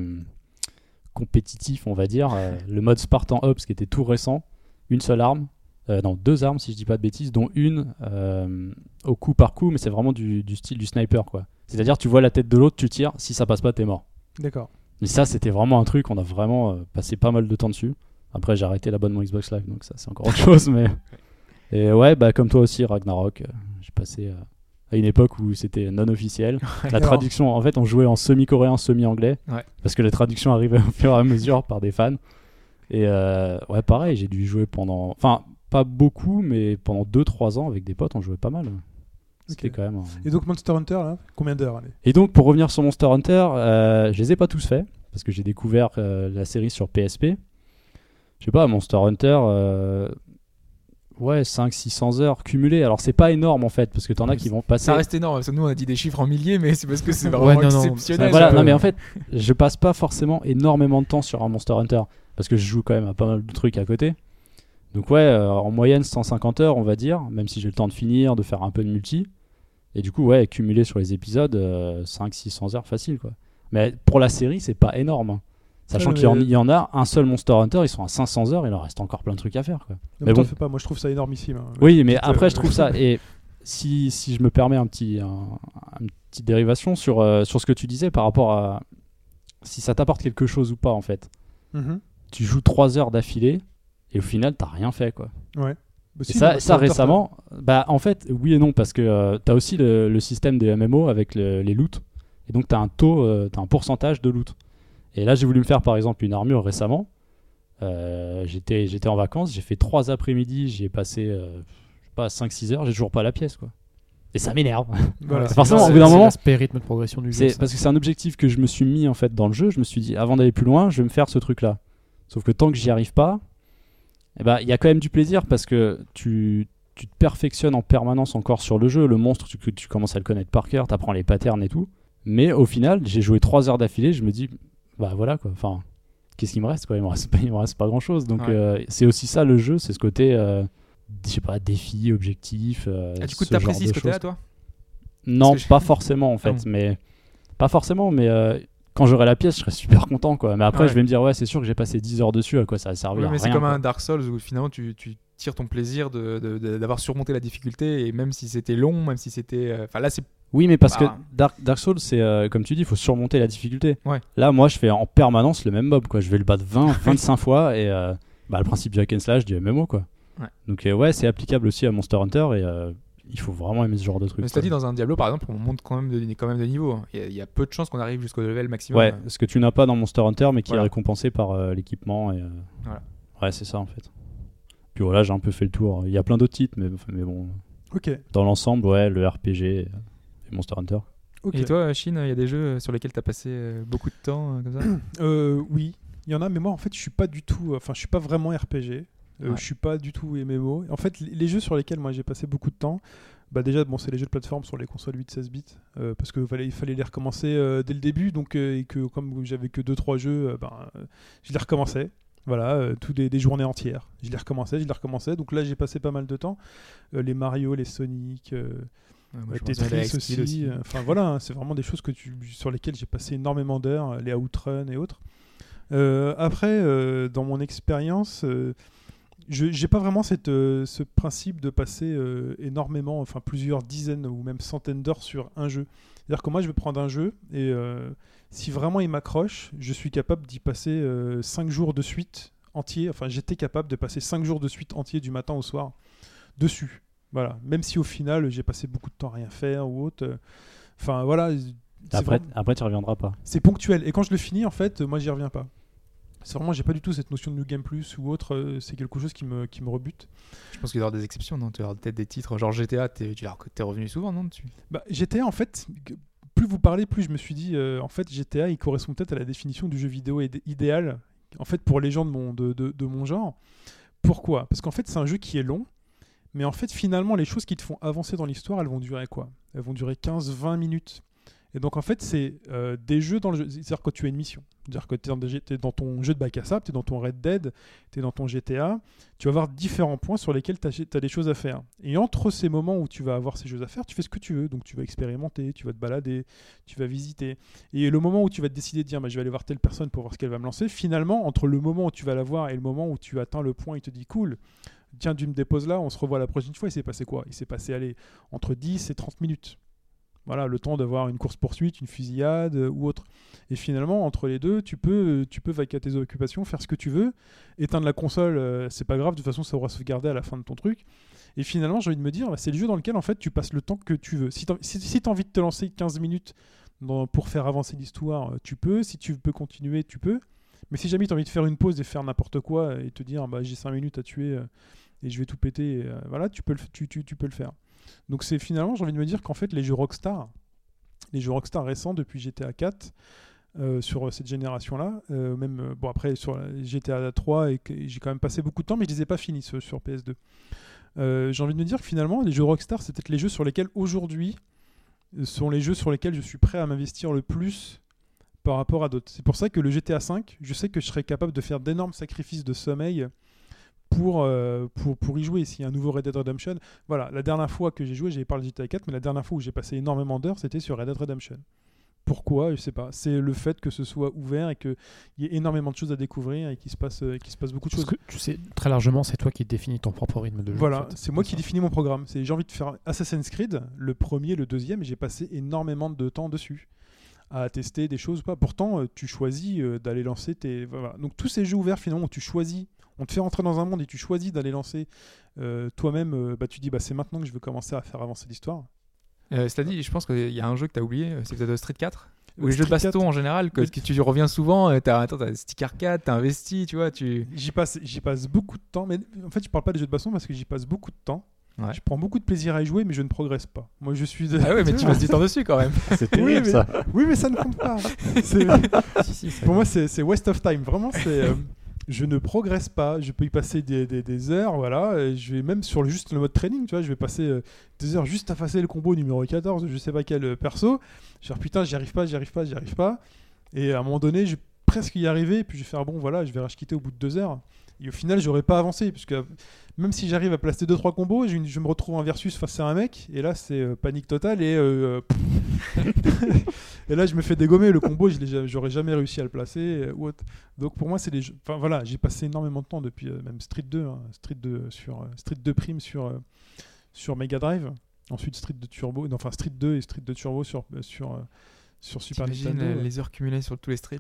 compétitif, on va dire. euh, le mode Spartan Ops qui était tout récent, une seule arme, euh, non, deux armes si je dis pas de bêtises, dont une euh, au coup par coup, mais c'est vraiment du, du style du sniper. quoi. C'est-à-dire, tu vois la tête de l'autre, tu tires, si ça passe pas, t'es mort. D'accord. Mais ça, c'était vraiment un truc, on a vraiment passé pas mal de temps dessus. Après, j'ai arrêté l'abonnement Xbox Live, donc ça, c'est encore autre <laughs> chose. Mais... Et ouais, bah, comme toi aussi, Ragnarok, j'ai passé à une époque où c'était non officiel. <laughs> La traduction, en fait, on jouait en semi-coréen, semi-anglais, Ouais. parce que la traduction arrivait au fur et à mesure par des fans. Et euh, ouais, pareil, j'ai dû jouer pendant. Enfin, pas beaucoup, mais pendant 2-3 ans avec des potes, on jouait pas mal. C'était quand même. un- Et donc Monster Hunter, là, combien d'heures et donc, pour revenir sur Monster Hunter, euh, je les ai pas tous faits, parce que j'ai découvert euh, la série sur PSP. Je sais pas, Monster Hunter, euh, ouais, 500-600 heures cumulées. Alors, c'est pas énorme en fait, parce que t'en as qui vont passer. Ça reste énorme, parce que nous on a dit des chiffres en milliers, mais c'est parce que c'est <laughs> vraiment non, non, exceptionnel. ça, voilà, non, mais en fait, je passe pas forcément énormément de temps sur un Monster Hunter, parce que je joue quand même à pas mal de trucs à côté. Donc, ouais, euh, en moyenne 150 heures, on va dire, même si j'ai le temps de finir, de faire un peu de multi. Et du coup, ouais, cumulé sur les épisodes, 500-600 heures facile, quoi. Mais pour la série, c'est pas énorme. Sachant Ouais, qu'il y, en- y a un seul Monster Hunter, ils sont à 500 heures, il en reste encore plein de trucs à faire, quoi. Ne Mais bon. fais pas, moi je trouve ça énormissime. hein. Oui, mais Petite, après, euh, je trouve <laughs> ça. Et si, si je me permets un petit, un, une petite dérivation sur, euh, sur ce que tu disais par rapport à si ça t'apporte quelque chose ou pas, en fait. Mhm. Tu joues 3 heures d'affilée et au final, t'as rien fait, quoi. Ouais. Bah, si, ça, récemment, bah en fait, oui et non, parce que euh, t'as aussi le, le système des MMO avec le- les loots. Et donc, t'as un taux, euh, t'as un pourcentage de loot. Et là, j'ai voulu me faire par exemple une armure récemment. Euh, j'étais, j'étais en vacances, j'ai fait 3 après-midi, j'y ai passé, euh, je sais pas, 5-6 heures, j'ai toujours pas la pièce, quoi. Et ça m'énerve. Voilà. <laughs> C'est forcément, au C'est- bout d'un c'est moment, l'aspect rythme de progression du jeu. parce que c'est un objectif que je me suis mis en fait dans le jeu. Je me suis dit, avant d'aller plus loin, je vais me faire ce truc-là. Sauf que tant que j'y arrive pas, eh ben, il y a quand même du plaisir parce que tu, tu te perfectionnes en permanence encore sur le jeu. Le monstre, tu, tu commences à le connaître par cœur, tu apprends les patterns et tout. Mais au final, j'ai joué 3 heures d'affilée, je me dis, bah voilà quoi. Enfin, qu'est-ce qu'il me reste quoi? Il me reste pas, il me reste pas grand-chose. Donc Ouais. euh, c'est aussi ça le jeu, c'est ce côté, euh, je sais pas, défi, objectif. euh, Ah, du coup, ce genre t'apprécies de ce côté-là, toi? Non, que je- pas forcément en fait, Ah mais pas forcément, mais euh, quand j'aurai la pièce, je serai super content quoi. Mais après, Ouais. je vais me dire ouais, c'est sûr que j'ai passé 10 heures dessus, à quoi ça a servi Ouais, mais c'est comme quoi. un Dark Souls où finalement tu, tu tires ton plaisir de- de- de- d'avoir surmonté la difficulté et même si c'était long, même si c'était. euh, Enfin là, c'est. Oui, mais parce Bah. que Dark, Dark Souls, c'est euh, comme tu dis, il faut surmonter la difficulté. Ouais. Là, moi, je fais en permanence le même mob quoi. Je vais le battre 20, 25 <laughs> fois et euh, bah, le principe du hack and slash du MMO quoi. Ouais. Donc euh, ouais, c'est applicable aussi à Monster Hunter et il faut vraiment aimer ce genre de truc. Mais cela dit, dans un Diablo par exemple, on monte quand même de, quand même de niveau. Il y, a- il y a peu de chances qu'on arrive jusqu'au level maximum. Ouais, ce que tu n'as pas dans Monster Hunter, mais qui Voilà. est récompensé par euh, l'équipement. Et, euh, Voilà. Ouais, c'est ça en fait. Puis voilà, j'ai un peu fait le tour. Il y a plein d'autres titres, mais, mais bon, Ok. dans l'ensemble, ouais, le RPG et, Monster Hunter. Et toi, Chine, il y a des jeux sur lesquels tu as passé euh, beaucoup de temps euh, comme ça <clears throat> Euh, oui, il y en a, mais moi en fait je suis pas du tout, enfin je suis pas vraiment RPG, euh, Ouais. je suis pas du tout MMO. En fait, les jeux sur lesquels moi j'ai passé beaucoup de temps, bah déjà bon c'est les jeux de plateforme sur les consoles 8-16 bits, euh, parce que fallait, il fallait les recommencer euh, dès le début, donc euh, et que comme j'avais que 2-3 jeux, euh, ben, euh, je les recommençais. Voilà, euh, des, des journées entières. Je les recommençais, je les recommençais. Donc là, j'ai passé pas mal de temps. Euh, les Mario, les Sonic, euh, Ouais, moi, à la Tetris aussi. euh, Enfin voilà, hein, c'est vraiment des choses que tu, sur lesquelles j'ai passé énormément d'heures, euh, les outrun et autres. Après, dans mon expérience, je j'ai pas vraiment cette, ce principe de passer énormément, enfin plusieurs dizaines ou même centaines d'heures sur un jeu. C'est-à-dire que moi, je vais prendre un jeu et si vraiment il m'accroche, je suis capable d'y passer 5 jours de suite entier. Enfin, j'étais capable de passer 5 jours de suite entier du matin au soir dessus. Voilà. Même si au final, j'ai passé beaucoup de temps à rien faire ou autre. euh, Enfin, voilà. c'est Après, vraiment- après, tu reviendras pas. c'est ponctuel. Et quand je le finis, en fait, moi, j'y reviens pas. C'est vraiment, j'ai pas du tout cette notion de New Game Plus ou autre. euh, C'est quelque chose qui me, qui me rebute. Je pense qu'il y aura des exceptions, non? Tu auras peut-être des titres genre GTA, tu es revenu souvent, non? Dessus Bah, GTA, en fait, que- plus vous parlez, plus je me suis dit, euh, en fait, GTA, il correspond peut-être à la définition du jeu vidéo idé- idéal, en fait, pour les gens de mon, de mon genre. Pourquoi? Parce qu'en fait, c'est un jeu qui est long, mais en fait, finalement, les choses qui te font avancer dans l'histoire, elles vont durer quoi? Elles vont durer 15-20 minutes. Et donc, en fait, c'est euh, des jeux dans le jeu. C'est-à-dire que tu as une mission. C'est-à-dire que tu es, dans ton jeu de bac à sable, tu es dans ton Red Dead, tu es dans ton GTA. Tu vas avoir différents points sur lesquels tu as, des choses à faire. Et entre ces moments où tu vas avoir ces choses à faire, tu fais ce que tu veux. Donc, tu vas expérimenter, tu vas te balader, tu vas visiter. Et le moment où tu vas te décider de dire, bah, je vais aller voir telle personne pour voir ce qu'elle va me lancer, finalement, entre le moment où tu vas la voir et le moment où tu atteins le point, il te dit, cool. Tiens, tu me déposes là, on se revoit la prochaine fois. Il s'est passé quoi? Il s'est passé, allez, entre 10 et 30 minutes. Voilà, le temps d'avoir une course-poursuite, une fusillade euh, ou autre. Et finalement, entre les deux, tu peux, tu peux vaquer à tes occupations, faire ce que tu veux. Éteindre la console, euh, c'est pas grave, de toute façon, ça aura sauvegardé à la fin de ton truc. Et finalement, j'ai envie de me dire, bah, c'est le jeu dans lequel, en fait, tu passes le temps que tu veux. Si tu as envie de te lancer 15 minutes pour faire avancer l'histoire, euh, tu peux. Si tu peux continuer, tu peux. Mais si jamais tu as envie de faire une pause et faire n'importe quoi et te dire, bah, j'ai 5 minutes à tuer euh, et je vais tout péter, euh, voilà, tu peux, le, tu, tu, tu peux le faire. Donc c'est finalement, j'ai envie de me dire qu'en fait, les jeux Rockstar, les jeux Rockstar récents depuis GTA 4, euh, sur cette génération-là, euh, même euh, bon après sur GTA 3 et j'ai quand même passé beaucoup de temps, mais je les ai pas finis sur PS2. Euh, j'ai envie de me dire que finalement, les jeux Rockstar, c'est peut-être les jeux sur lesquels aujourd'hui euh, sont les jeux sur lesquels je suis prêt à m'investir le plus par rapport à d'autres. C'est pour ça que le GTA 5, je sais que je serais capable de faire d'énormes sacrifices de sommeil pour, euh, pour, pour y jouer. S'il y a un nouveau Red Dead Redemption, voilà, la dernière fois que j'ai joué, j'ai parlé de GTA 4, mais la dernière fois où j'ai passé énormément d'heures, c'était sur Red Dead Redemption. Pourquoi? Je sais pas. C'est le fait que ce soit ouvert et qu'il y ait énormément de choses à découvrir et qu'il se passe, euh, qu'il se passe beaucoup de Parce choses. que tu sais, très largement, c'est toi qui définis ton propre rythme de jeu. Voilà, en fait. c'est moi qui définis mon programme. C'est j'ai envie de faire Assassin's Creed, le premier, le deuxième, et j'ai passé énormément de temps dessus à tester des choses ou pas. Pourtant, euh, tu choisis d'aller lancer tes. Voilà. Donc tous ces jeux ouverts finalement, où tu choisis, on te fait rentrer dans un monde et tu choisis d'aller lancer euh, toi-même. euh, bah tu dis bah c'est maintenant que je veux commencer à faire avancer l'histoire. Euh, C'est-à-dire, je pense qu'il y a un jeu que tu as oublié, euh, c'est peut-être Street 4 Ou Euh, les jeux de Street 4, baston en général, que, que tu reviens souvent, euh, t'as attends, t'as Stick Arcade, t'as investi, tu vois, tu. J'y passe, j'y passe beaucoup de temps, mais en fait je parle pas des jeux de baston parce que j'y passe beaucoup de temps. Ouais. Je prends beaucoup de plaisir à y jouer, mais je ne progresse pas. Moi, je suis. de- Ah ouais, mais tu <laughs> passes du temps dessus quand même. C'est terrible mais- ça. Oui, mais ça ne compte pas. <laughs> Si, si, Pour moi, c'est c'est waste of time. Vraiment, c'est. euh, <laughs> je ne progresse pas. Je peux y passer des, heures, voilà. et je vais même sur le, juste le mode training, tu vois. Je vais passer euh, des heures juste à passer le combo numéro 14, je sais pas quel euh, perso. Dire putain, j'y arrive pas, j'y arrive pas, j'y arrive pas. Et à un moment donné, je vais presque y arriver. Et puis je vais faire bon, voilà, je vais quitter au bout de deux heures. Et au final, j'aurais pas avancé. Puisque euh, même si j'arrive à placer 2-3 combos, je, je me retrouve en versus face à un mec. Et là, c'est euh, panique totale. Et. euh, <laughs> et là, je me fais dégommer. Le combo, je j'aurais jamais réussi à le placer. euh, ou autre. Donc pour moi, c'est des jeux. Enfin voilà, j'ai passé énormément de temps depuis euh, même Street 2, hein, Street 2 sur euh, Street 2 Prime sur euh, sur Mega Drive. Ensuite Street 2 Turbo, non, enfin Street 2 et Street 2 Turbo sur euh, sur euh, sur Super Nintendo. euh, les heures cumulées sur tous les streets?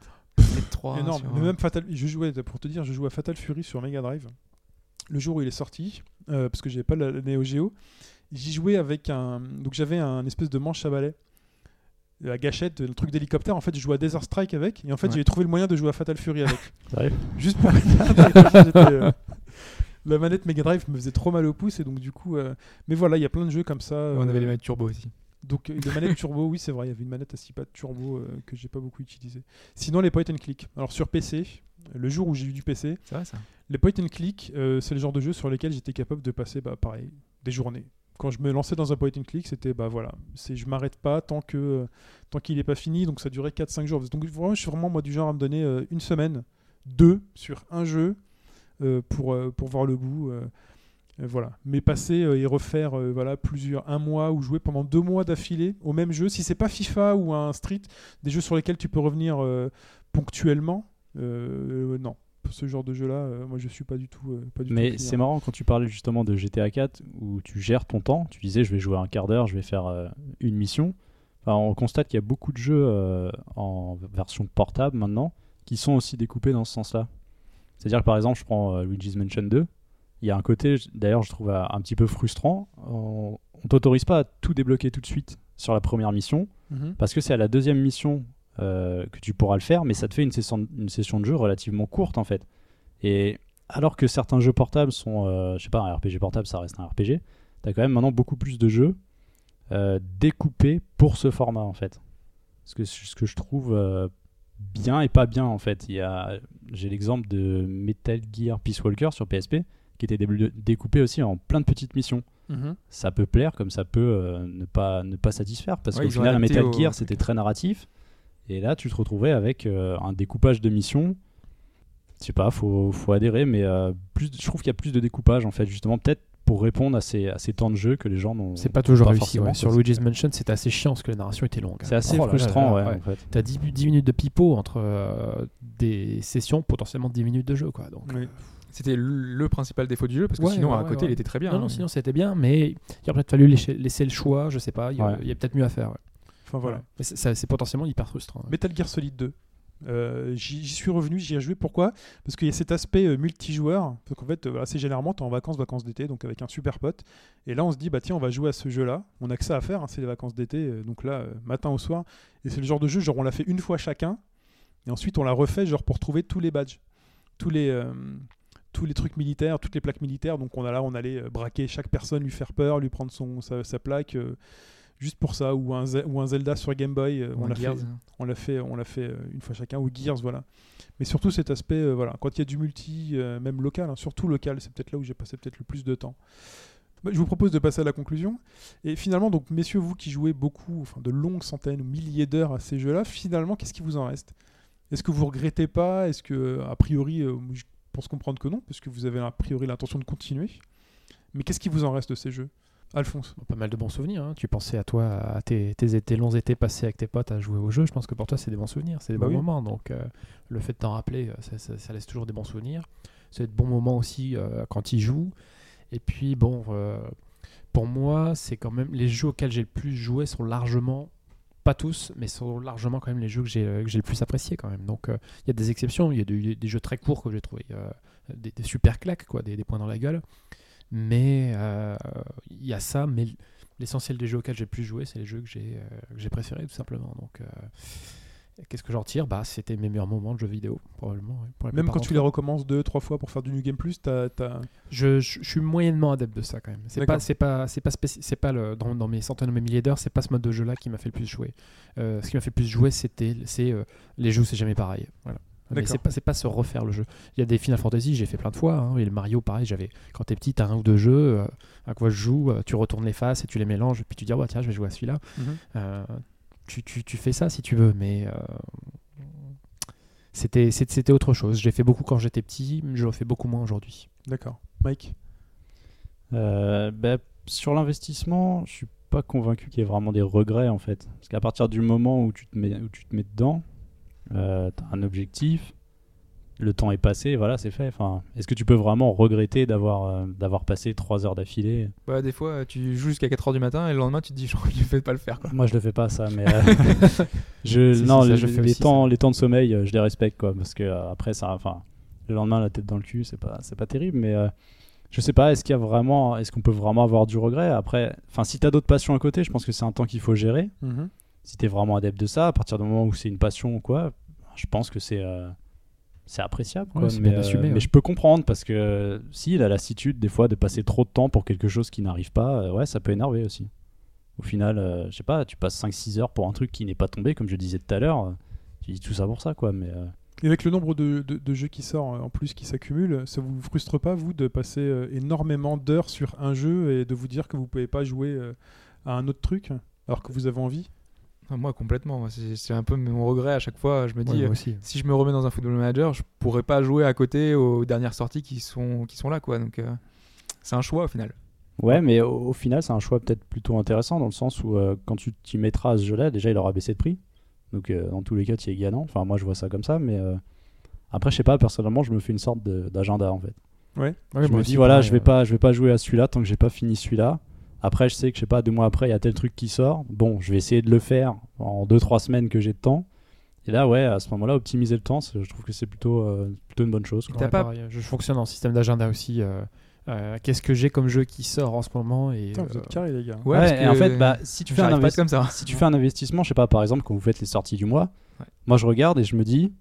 Street 3. Énorme. sur, Mais euh, même Fatal, je jouais pour te dire, je jouais à Fatal Fury sur Mega Drive. Le jour où il est sorti, euh, parce que j'avais pas la, la Neo Geo, j'y jouais avec un. Donc j'avais un espèce de manche à balai, la gâchette, le truc d'hélicoptère. En fait, je jouais à Desert Strike avec, et en fait, Ouais. j'ai trouvé le moyen de jouer à Fatal Fury avec. <laughs> Juste pour euh, <laughs> La manette Mega Drive me faisait trop mal au pouce, et donc du coup. euh, Mais voilà, il y a plein de jeux comme ça. On avait les manettes turbo aussi. Donc euh, les manettes turbo, oui c'est vrai, il y avait une manette à 6 pattes turbo euh, que j'ai pas beaucoup utilisé. Sinon les point and click. Alors sur PC, le jour où j'ai eu du PC, C'est vrai ça les point and click, euh, c'est le genre de jeu sur lesquels j'étais capable de passer, bah, pareil, des journées. Quand je me lançais dans un point and click, c'était bah voilà, c'est je m'arrête pas tant que euh, tant qu'il est pas fini, donc ça durait 4-5 jours. Donc vraiment, je suis vraiment moi du genre à me donner euh, une semaine, deux sur un jeu euh, pour euh, pour voir le bout. Euh, voilà, mais passer euh, et refaire euh, voilà plusieurs un mois ou jouer pendant deux mois d'affilée au même jeu. Si c'est pas FIFA ou un Street, des jeux sur lesquels tu peux revenir ponctuellement, non. Ce genre de jeu-là, euh, moi je suis pas du tout. euh, pas du Mais c'est marrant quand tu parlais justement de GTA 4 où tu gères ton temps. Tu disais je vais jouer un quart d'heure, je vais faire euh, une mission. Enfin, on constate qu'il y a beaucoup de jeux en version portable maintenant qui sont aussi découpés dans ce sens-là. C'est-à-dire que par exemple, je prends Luigi's Mansion 2. Il y a un côté, d'ailleurs, je trouve euh, un petit peu frustrant. On, on t'autorise pas à tout débloquer tout de suite sur la première mission Mhm. parce que c'est à la deuxième mission euh, que tu pourras le faire, mais ça te fait une session, une session de jeu relativement courte en fait. Et alors que certains jeux portables sont, euh, je sais pas, un RPG portable, ça reste un RPG, t'as quand même maintenant beaucoup plus de jeux euh, découpés pour ce format en fait. Ce que, ce que je trouve bien et pas bien en fait. J'ai l'exemple de Metal Gear Peace Walker sur PSP qui était dé- découpé aussi en plein de petites missions Mhm. ça peut plaire comme ça peut euh, ne, pas, ne pas satisfaire parce Ouais, qu'au final Metal au- Gear c'était très narratif et là tu te retrouvais avec euh, un découpage de missions je sais pas faut, faut adhérer mais euh, plus, je trouve qu'il y a plus de découpage en fait justement peut-être pour répondre à ces, à ces temps de jeu que les gens n'ont C'est pas toujours réussi. ouais. Sur. Luigi's Mansion, c'était assez chiant parce que la narration était longue. c'est assez Oh là frustrant là là, ouais, en fait T'as 10, 10 minutes de pipeau entre euh, des sessions, potentiellement 10 minutes de jeu. Quoi. Donc, Oui. C'était le, principal défaut du jeu parce que Ouais, sinon ouais, à ouais, côté ouais. il était très bien. non, hein. non, sinon c'était bien, mais il aurait peut-être fallu laisser, laisser le choix, je sais pas, il y a, peut-être mieux à faire. ouais. Enfin voilà. C'est- potentiellement hyper frustrant. ouais. Metal Gear Solid 2. Euh, J'y j'y suis revenu, j'y ai joué. Pourquoi? Parce qu'il y a cet aspect euh, multijoueur. Donc en fait, euh, assez généralement, tu es en vacances, vacances d'été, donc avec un super pote. Et là, on se dit, bah tiens, on va jouer à ce jeu-là. On a que ça à faire, hein, c'est les vacances d'été. euh, donc là, euh, matin au soir. Et c'est le genre de jeu, genre on l'a fait une fois chacun. Et ensuite, on l'a refait, genre pour trouver tous les badges. Tous les. Tous les trucs militaires, toutes les plaques militaires. Donc on a là, on allait euh, braquer chaque personne, lui faire peur, lui prendre son, sa, sa plaque, euh, juste pour ça. Ou un, Ze- ou un Zelda sur Game Boy. euh, Ou on l'a fait, on l'a fait, on l'a fait une fois chacun, ou Gears, voilà. Mais surtout cet aspect, euh, voilà, quand il y a du multi, euh, même local, hein, surtout local, c'est peut-être là où j'ai passé peut-être le plus de temps. Bah, je vous propose de passer à la conclusion. Et finalement, donc, messieurs, vous qui jouez beaucoup, enfin de longues centaines ou milliers d'heures à ces jeux-là, finalement, qu'est-ce qui vous en reste? Est-ce que vous regrettez pas? Est-ce que, a priori, euh, je- pense comprendre que non, puisque vous avez a priori l'intention de continuer. Mais qu'est-ce qui vous en reste de ces jeux Alphonse? Pas mal de bons souvenirs. hein. Tu pensais à toi, à tes, tes, tes longs étés passés avec tes potes à jouer au jeu. Je pense que pour toi, c'est des bons souvenirs, c'est des Bah bons oui. moments. Donc, euh, le fait de t'en rappeler, euh, ça, ça- ça laisse toujours des bons souvenirs. C'est de bons moments aussi euh, quand il joue. Et puis, bon, euh, pour moi, c'est quand même les jeux auxquels j'ai le plus joué sont largement, pas tous, mais sont largement quand même les jeux que j'ai euh, le plus apprécié quand même. Donc, euh, il y a des exceptions. Il y a des, jeux très courts que j'ai trouvé euh, des, super claques, quoi, des, points dans la gueule. Mais il y a ça, mais l'essentiel des jeux auxquels j'ai plus joué, c'est les jeux que j'ai préférés tout simplement. Donc, qu'est-ce que j'en tire? Bah, c'était mes meilleurs moments de jeux vidéo, probablement. pour Même quand tu les recommences deux, trois fois pour faire du New Game Plus, t'as. t'as- je, je, je suis moyennement adepte de ça quand même. C'est pas, c'est pas, c'est pas, c'est pas le, dans, dans mes centaines ou mes milliers d'heures, c'est pas ce mode de jeu-là qui m'a fait le plus jouer. Euh, ce qui m'a fait le plus jouer, c'était, c'est euh, les jeux, c'est jamais pareil. Voilà. Mais D'accord. c'est pas, c'est pas se refaire le jeu. Il y a des Final Fantasy, j'ai fait plein de fois. Hein, et le Mario, pareil, j'avais. Quand t'es petit, t'as un ou deux jeux euh, à quoi je joue, tu retournes les faces et tu les mélanges, et puis tu dis, bah, tiens, je vais jouer à celui-là. Mhm. Tu, tu, tu fais ça si tu veux, mais euh, c'était, c'est- c'était autre chose. J'ai fait beaucoup quand j'étais petit, mais je le fais beaucoup moins aujourd'hui. D'accord. Mike? Euh, bah, sur l'investissement, je suis pas convaincu qu'il y ait vraiment des regrets en fait. Parce qu'à partir du moment où tu te mets, où tu te mets dedans, euh, t'as un objectif, le temps est passé, voilà, c'est fait. Enfin, est-ce que tu peux vraiment regretter d'avoir euh, d'avoir passé 3 heures d'affilée? Bah, des fois, tu joues jusqu'à 4h du matin et le lendemain, tu te dis, mieux fait de pas le faire. Quoi. Moi, je le fais pas ça, mais euh, <laughs> <laughs> je, Si, si, non, ça, les, je fais les aussi, temps, ça. les temps de sommeil, euh, je les respecte quoi, parce que euh, après ça, enfin, le lendemain la tête dans le cul, c'est pas, pas terrible, mais je sais pas, est-ce qu'il y a vraiment, est-ce qu'on peut vraiment avoir du regret? Après, enfin, si t'as d'autres passions à côté, je pense que c'est un temps qu'il faut gérer. Mhm. Si t'es vraiment adepte de ça, à partir du moment où c'est une passion ou quoi, je pense que c'est c'est appréciable. Quoi. Ouais, mais, bien assumé, mais ouais. je peux comprendre parce que euh, si la lassitude des fois de passer trop de temps pour quelque chose qui n'arrive pas, euh, ouais, ça peut énerver aussi. Au final, euh, je sais pas, tu passes 5-6 heures pour un truc qui n'est pas tombé, comme je disais tout à l'heure. euh, tu dis tout ça pour ça, quoi. Mais euh, Et avec le nombre de, de- de jeux qui sort euh, en plus qui s'accumulent, ça vous frustre pas, vous, de passer euh, énormément d'heures sur un jeu et de vous dire que vous pouvez pas jouer euh, à un autre truc alors que vous avez envie? Moi, complètement. C'est un peu mon regret à chaque fois. Je me dis, euh, aussi. si je me remets dans un football manager, je pourrais pas jouer à côté aux dernières sorties qui sont, qui sont là. quoi. Donc, euh, c'est un choix au final. ouais, mais au, au final, c'est un choix peut-être plutôt intéressant dans le sens où euh, quand tu t'y mettras à ce jeu-là, déjà il aura baissé de prix. Donc euh, dans tous les cas, tu es gagnant. Enfin, moi je vois ça comme ça, mais après, je sais pas, personnellement, je me fais une sorte d'agenda en fait. Ouais. Ouais, je me dis voilà je vais pas je vais pas jouer à celui-là tant que j'ai pas fini celui-là après je sais que je sais pas deux mois après il y a tel truc qui sort bon je vais essayer de le faire en deux trois semaines que j'ai de temps et là ouais à ce moment-là optimiser le temps je trouve que c'est plutôt euh, plutôt une bonne chose quoi. Ouais, pas- pareil, je fonctionne en système d'agenda aussi. euh, euh, Qu'est-ce que j'ai comme jeu qui sort en ce moment et Putain, vous êtes carré, les gars. Ouais, et en fait bah, si tu fais un j'arrive pas à investi- être comme ça. si tu fais un investissement je sais pas par exemple quand vous faites les sorties du mois Ouais. moi je regarde et je me dis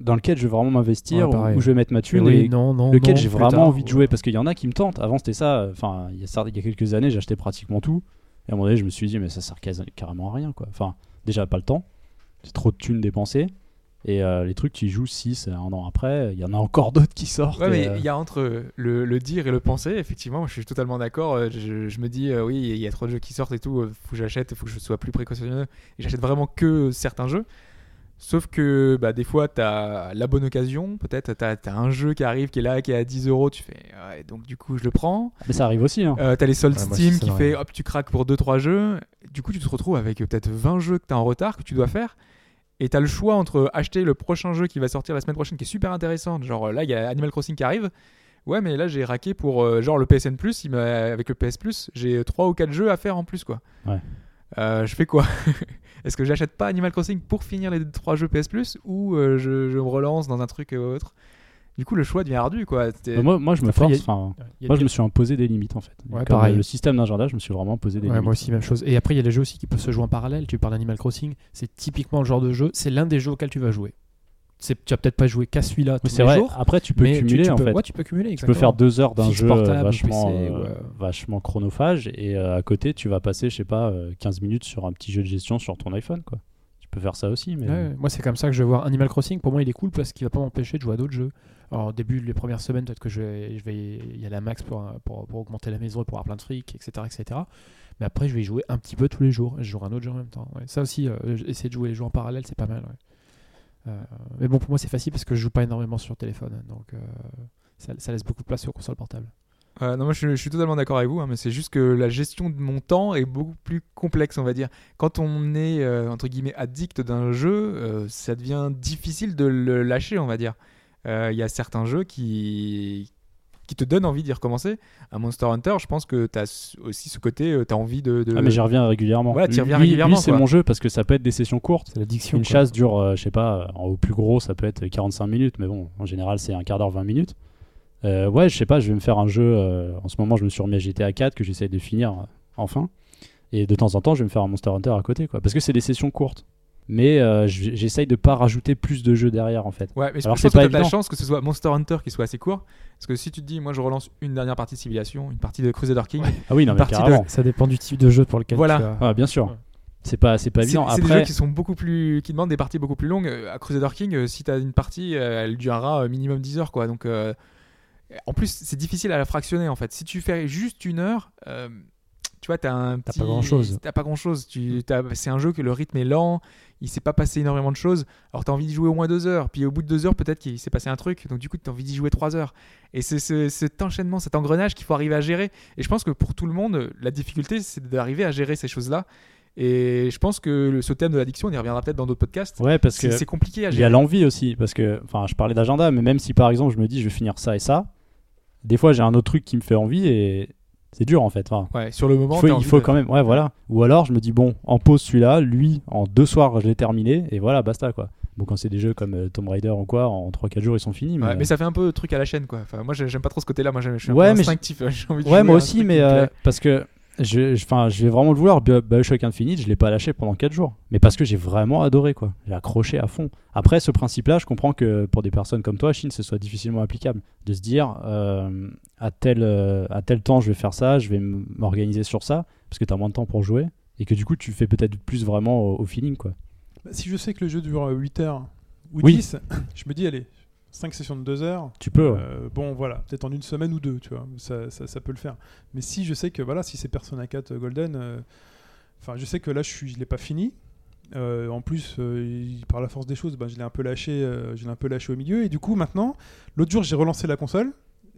dans lequel je vais vraiment m'investir Ouais, où- je vais mettre ma thune oui, et non, non, lequel j'ai vraiment tard, envie de ouais. jouer parce qu'il y en a qui me tentent. Avant c'était ça, euh, enfin il y, a, cer- il y a quelques années j'achetais pratiquement tout et à un moment donné je me suis dit mais ça sert carrément à rien quoi. Enfin déjà pas le temps, c'est trop de thunes dépensées et euh, les trucs tu y joues 6 un an après, il y en a encore d'autres qui sortent. Ouais, mais euh, il y a entre le, le dire et le penser, effectivement, je suis totalement d'accord. euh, Je, je me dis, euh, oui, il y a trop de jeux qui sortent et tout, euh, faut que j'achète, faut que je sois plus précautionneux. Et j'achète vraiment que certains jeux. Sauf que bah, des fois, tu as la bonne occasion, peut-être, tu as, un jeu qui arrive, qui est là, qui est à 10 euros, tu fais, ouais, donc du coup, je le prends. mais ça arrive aussi. hein. Euh, t'as les soldes Ouais, Steam qui fait hop tu craques pour 2-3 jeux. Du coup tu te retrouves avec peut-être 20 jeux que t'as en retard que tu dois faire. Et t'as le choix entre acheter le prochain jeu qui va sortir la semaine prochaine qui est super intéressant. Genre euh, là il y a Animal Crossing qui arrive. Ouais mais là j'ai raqué pour euh, genre le PSN Plus, il avec le PS Plus j'ai 3 ou 4 jeux à faire en plus quoi. Ouais. Euh, je fais quoi? <laughs> Est-ce que j'achète pas Animal Crossing pour finir les 3 jeux PS Plus ou euh, je, je me relance dans un truc euh, autre? Du coup le choix devient ardu quoi. Bah, moi, moi je me force. a- enfin, Il y a moi des- je me suis imposé des limites en fait. Ouais, Comme pareil. le système d'agenda, je me suis vraiment imposé des Ouais, limites. moi aussi, même chose. Et après, il y a les jeux aussi qui peuvent se jouer en parallèle. Tu parles d'Animal Crossing, c'est typiquement le genre de jeu, c'est l'un des jeux auxquels tu vas jouer. Tu vas peut-être pas jouer qu'à celui-là tous les vrai. jours, Après tu peux tu- cumuler tu, en peux, fait. ouais, tu peux cumuler. Tu peux exactement. faire deux heures d'un jeu euh, vachement, PC, euh, ou, euh, vachement chronophage et euh, à côté tu vas passer, je sais pas, euh, 15 minutes sur un petit jeu de gestion sur ton iPhone quoi. Tu peux faire ça aussi, mais Ouais, moi, c'est comme ça que je vais voir Animal Crossing. Pour moi, il est cool parce qu'il va pas m'empêcher de jouer à d'autres jeux. Alors, au début, les premières semaines, peut-être que je vais, je vais y aller à max pour, pour, pour augmenter la maison et pour avoir plein de fric, etc., etc. Mais après, je vais y jouer un petit peu tous les jours. Je jouerai un autre jeu en même temps. Ouais. Ça aussi, euh, essayer de jouer les jeux en parallèle, c'est pas mal. ouais. Euh, mais bon, pour moi, c'est facile parce que je joue pas énormément sur téléphone, donc euh, ça, laisse beaucoup de place aux consoles portables. Euh, non, moi je, suis totalement d'accord avec vous, hein, mais c'est juste que la gestion de mon temps est beaucoup plus complexe, on va dire. Quand on est entre guillemets addict d'un jeu, ça devient difficile de le lâcher, on va dire. Il y a certains jeux qui qui te donnent envie d'y recommencer. À Monster Hunter, je pense que tu as aussi ce côté, tu as envie de. de- Ah, mais j'y reviens régulièrement. Ouais, t'y Lui- reviens lui- régulièrement, Lui, c'est mon jeu parce que ça peut être des sessions courtes. C'est l'addiction. Une quoi. chasse dure, euh, je sais pas, en- au plus gros, ça peut être 45 minutes, mais bon, en général, c'est un quart d'heure, 20 minutes. Euh, ouais, je sais pas, je vais me faire un jeu. euh, en ce moment, je me suis remis à GTA 4 que j'essaie de finir euh, enfin. Et de temps en temps, je vais me faire un Monster Hunter à côté, quoi. Parce que c'est des sessions courtes. Mais euh, j'essaye de pas rajouter plus de jeux derrière, en fait. Ouais, mais je Alors, pense c'est que pas t'as de la chance que ce soit Monster Hunter qui soit assez court. Parce que si tu te dis, moi je relance une dernière partie de Civilization, une partie de Crusader King, Ah oui, non, mais partie de- carrément. Ça dépend du type de jeu pour lequel Voilà. tu as. Ah, bien sûr. Ouais. C'est pas, c'est pas c'est évident. c'est des jeux qui sont beaucoup plus. qui demandent des parties beaucoup plus longues. Euh, À Crusader King, euh, si t'as une partie, elle durera minimum 10 heures, quoi. Donc. euh, En plus, c'est difficile à la fractionner en fait. Si tu fais juste une heure, euh, tu vois, t'as un pas grand-chose. T'as pas grand chose. Tu, c'est un jeu que le rythme est lent, il s'est pas passé énormément de choses. Alors t'as envie d'y jouer au moins deux heures, puis au bout de deux heures, peut-être qu'il s'est passé un truc, donc du coup t'as envie d'y jouer trois heures. Et c'est ce- cet enchaînement, cet engrenage qu'il faut arriver à gérer. Et je pense que pour tout le monde, la difficulté, c'est d'arriver à gérer ces choses-là. Et je pense que le- ce thème de l'addiction, on y reviendra peut-être dans d'autres podcasts. ouais, parce que c'est compliqué à il y a gérer. l'envie aussi. Parce que, enfin, je parlais d'agenda, mais même si par exemple, je me dis, je vais finir ça et ça, des fois, j'ai un autre truc qui me fait envie et c'est dur en fait. Enfin, Ouais, sur le moment, il faut, il faut de- quand même, ouais, voilà. Ou alors, je me dis, bon, en pause celui-là, lui, en deux soirs, je l'ai terminé et voilà, basta quoi. Bon, quand c'est des jeux comme euh, Tomb Raider ou quoi, en 3-4 jours, ils sont finis. Mais, Ouais, mais ça fait un peu truc à la chaîne, quoi. Enfin, moi, j'ai- j'aime pas trop ce côté-là. Moi, j'aime- je suis un Ouais, peu instinctif. <laughs> J'ai envie de Ouais, moi aussi, mais euh, parce que je, je, je vais vraiment le vouloir. Bio- Bioshock Infinite, je l'ai pas lâché pendant 4 jours. Mais parce que j'ai vraiment adoré, quoi. J'ai accroché à fond. Après, ce principe-là, je comprends que pour des personnes comme toi, Chine, ce soit difficilement applicable. De se dire, euh, à, tel, euh, à tel temps, je vais faire ça, je vais m'organiser sur ça, parce que tu as moins de temps pour jouer. Et que du coup, tu fais peut-être plus vraiment au, au feeling, quoi. Bah, si je sais que le jeu dure euh, 8 heures ou Oui. 10, <coughs> je me dis, allez, 5 sessions de 2 heures. Tu peux, ouais. euh, bon, voilà, peut-être en une semaine ou deux, tu vois, ça, ça, ça peut le faire. Mais si je sais que, voilà, si c'est Persona 4 Golden, euh, enfin, je sais que là, je suis, je l'ai pas fini. Euh, en plus, euh, il- par la force des choses, ben, je l'ai un peu lâché, euh, je l'ai un peu lâché au milieu. Et du coup, maintenant, l'autre jour, j'ai relancé la console.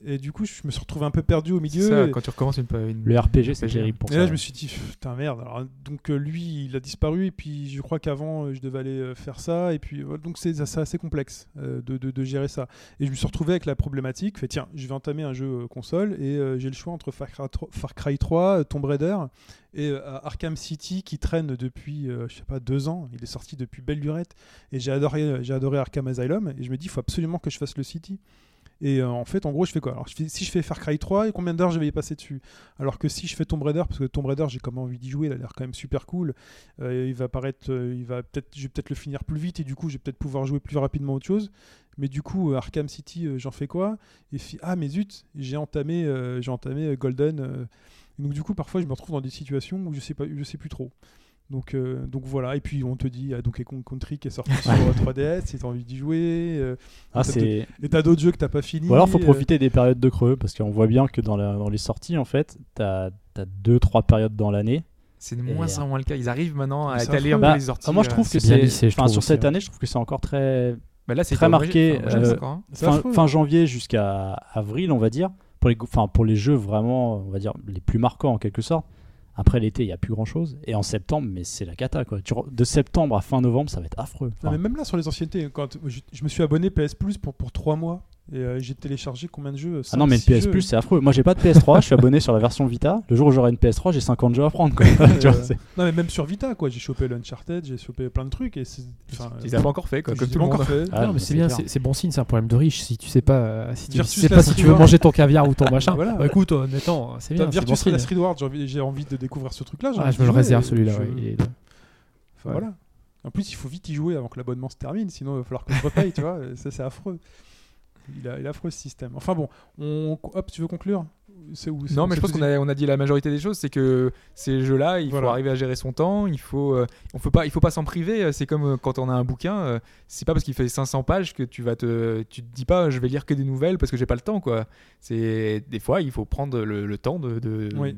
Et du coup, je me suis retrouvé un peu perdu au milieu. ça, et- quand tu recommences une. une Le RPG, c'est terrible pour et ça. là, je me suis dit, putain, merde. Alors, donc, euh, lui, il a disparu, et puis je crois qu'avant, euh, je devais aller euh, faire ça, et puis donc c'est assez complexe euh, de, de- de gérer ça. Et je me suis retrouvé avec la problématique, fait tiens, je vais entamer un jeu console, et euh, j'ai le choix entre Far Cry 3, Far Cry 3, euh, Tomb Raider, et euh, Arkham City qui traîne depuis, euh, je sais pas, deux ans. Il est sorti depuis belle lurette, et j'ai adoré, j'ai adoré Arkham Asylum, et je me dis, il faut absolument que je fasse le City. Et euh, en fait, en gros, je fais quoi? Alors, si je fais Far Cry 3, et combien d'heures je vais y passer dessus? Alors que si je fais Tomb Raider, parce que Tomb Raider, j'ai quand même envie d'y jouer, il a l'air quand même super cool. euh, il va paraître, euh, il va peut-être, je vais peut-être le finir plus vite et du coup, je vais peut-être pouvoir jouer plus rapidement autre chose. Mais du coup, Arkham City, j'en fais quoi? Et ah mais zut, j'ai entamé, j'ai entamé Golden. donc du coup, parfois, je me retrouve dans des situations où je sais pas, je sais plus trop. Donc, euh, donc voilà, et puis on te dit, ah, Donkey Kong Country qui est sorti sur euh, 3DS, si t'as envie d'y jouer, euh, Ah, et t'as d'autres jeux que t'as pas fini. Ou alors, faut euh, profiter des périodes de creux, parce qu'on voit bien que dans, la- dans les sorties, en fait, t'as as deux, trois périodes dans l'année. C'est de moins euh, en moins le cas. Ils arrivent maintenant à étaler un peu Bah, les sorties. ah, moi, je euh, trouve que c'est Enfin, sur cette ouais. année, je trouve que c'est encore très. bah là, c'est très marqué, Enfin, euh, hein. fin, janvier jusqu'à avril, on va dire, pour les, pour les jeux vraiment, on va dire, les plus marquants en quelque sorte. Après l'été, il n'y a plus grand chose. Et en septembre, mais c'est la cata quoi. De septembre à fin novembre, ça va être affreux. Non, Enfin, mais même là sur les anciennetés, quand je, je me suis abonné PS Plus pour, pour 3 mois et euh, j'ai téléchargé combien de jeux ah non, mais le 5, PS 6 Plus, c'est affreux. Moi, j'ai pas de PS3, je suis abonné sur la version Vita. Le jour où j'aurai une PS3, j'ai 50 jeux à prendre. Quoi. <laughs> Tu vois, Euh, c'est- non, mais même sur Vita, quoi. J'ai chopé l'Uncharted, j'ai chopé plein de trucs et c'est. enfin, Ils l'ont pas encore fait, quoi, comme tout le monde. encore fait. Ah, non, mais c'est bien, c'est c'est bon signe, c'est un problème de riche. Si tu sais pas, euh, si tu sais pas si tu veux manger ton caviar ou ton <laughs> machin, Voilà. bah écoute, honnêtement, c'est bien. c'est bon Virtus signe. Last Reward, j'ai envie, j'ai envie de découvrir ce truc-là. Ah, je me le réserve celui-là. voilà. En plus, il faut vite y jouer avant que l'abonnement se termine, sinon il va falloir que je repaye, tu vois. et Ça, c'est affreux. Il, a, il ce système. Enfin bon, on... hop, tu veux conclure? C'est où Non, mais je pense qu'on a, on a dit la majorité des choses, c'est que ces jeux-là, il Voilà. faut arriver à gérer son temps, il faut, euh, on peut pas, il faut pas s'en priver. euh, C'est comme euh, quand on a un bouquin, euh, c'est pas parce qu'il fait 500 pages que tu vas te, tu te dis pas, je vais lire que des nouvelles parce que j'ai pas le temps, quoi. C'est des fois, il faut prendre le, le temps de, de, Oui.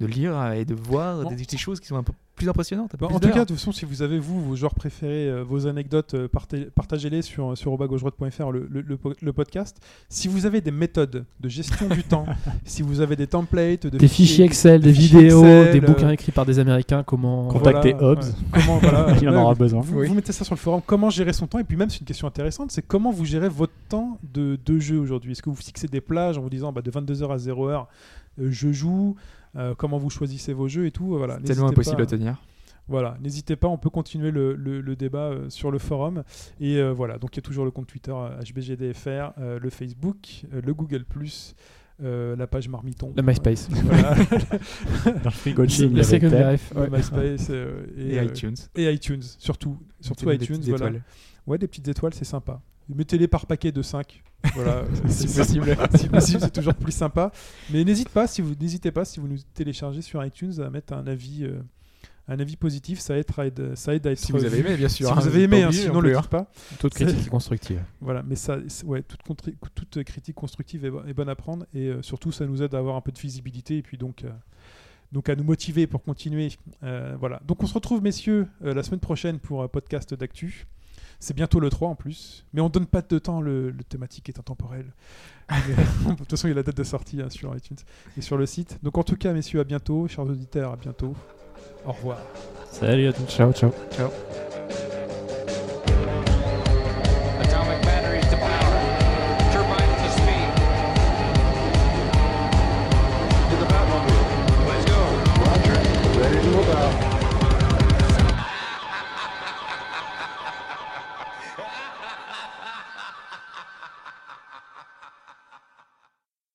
De lire et de voir Bon. des, des choses qui sont un peu plus impressionnantes. un peu Bon, plus en tout cas, de toute façon, si vous avez vous vos joueurs préférés, euh, vos anecdotes, euh, partag- partagez-les sur sur le, le, le po- le podcast. Si vous avez des méthodes de gestion du temps, <laughs> si vous avez des templates, de Des fichiers Excel, des, fichiers vidéos, Excel, des euh, bouquins écrits par des Américains, comment. Contactez voilà, Hobbes. ouais, comment voilà, <laughs> Il en aura besoin. Vous, vous mettez ça sur le forum. Comment gérer son temps? Et puis même, c'est une question intéressante, c'est comment vous gérez votre temps de, de jeu aujourd'hui? Est-ce que vous fixez des plages en vous disant bah, de 22h à 0h, euh, je joue euh, Comment vous choisissez vos jeux et tout euh, Voilà. C'est tellement impossible pas- à tenir. Voilà, n'hésitez pas, on peut continuer le, le- le débat euh, sur le forum. Et euh, voilà, donc il y a toujours le compte Twitter euh, HBGDFR, euh, le Facebook, euh, le Google, euh, la page Marmiton. Le MySpace. <laughs> Voilà. <laughs> Le Second. Life. Ouais. MySpace euh, et, Et euh, iTunes. et iTunes, surtout. Surtout des iTunes, voilà. étoiles. Ouais, des petites étoiles, c'est sympa. Mettez-les par paquet de 5. Voilà, <laughs> Si c'est possible. si <laughs> possible, c'est toujours plus sympa. Mais n'hésitez pas, si vous n'hésitez pas, si vous nous téléchargez sur iTunes, à mettre un avis, euh, un avis positif. Ça aide, à être- ça aide à être. Si vous avez aimé, bien sûr. Si hein, vous avez pas aimé, hein, sinon ne le hein. dites pas. Toute critique constructive. Voilà, mais ça, ouais, toute, critique constructive est, bo- est bonne à prendre et euh, surtout ça nous aide à avoir un peu de visibilité et puis donc, euh, donc à nous motiver pour continuer. Euh, voilà. Donc on se retrouve messieurs la semaine prochaine pour un podcast d'actu. C'est bientôt le 3 en plus, mais on donne pas de temps, le, le thématique est intemporel. <laughs> Mais, de toute façon, il y a la date de sortie hein, sur iTunes et sur le site. Donc en tout cas, messieurs, à bientôt. Chers auditeurs, à bientôt. Au revoir. Salut à tous. Ciao, ciao. Ciao.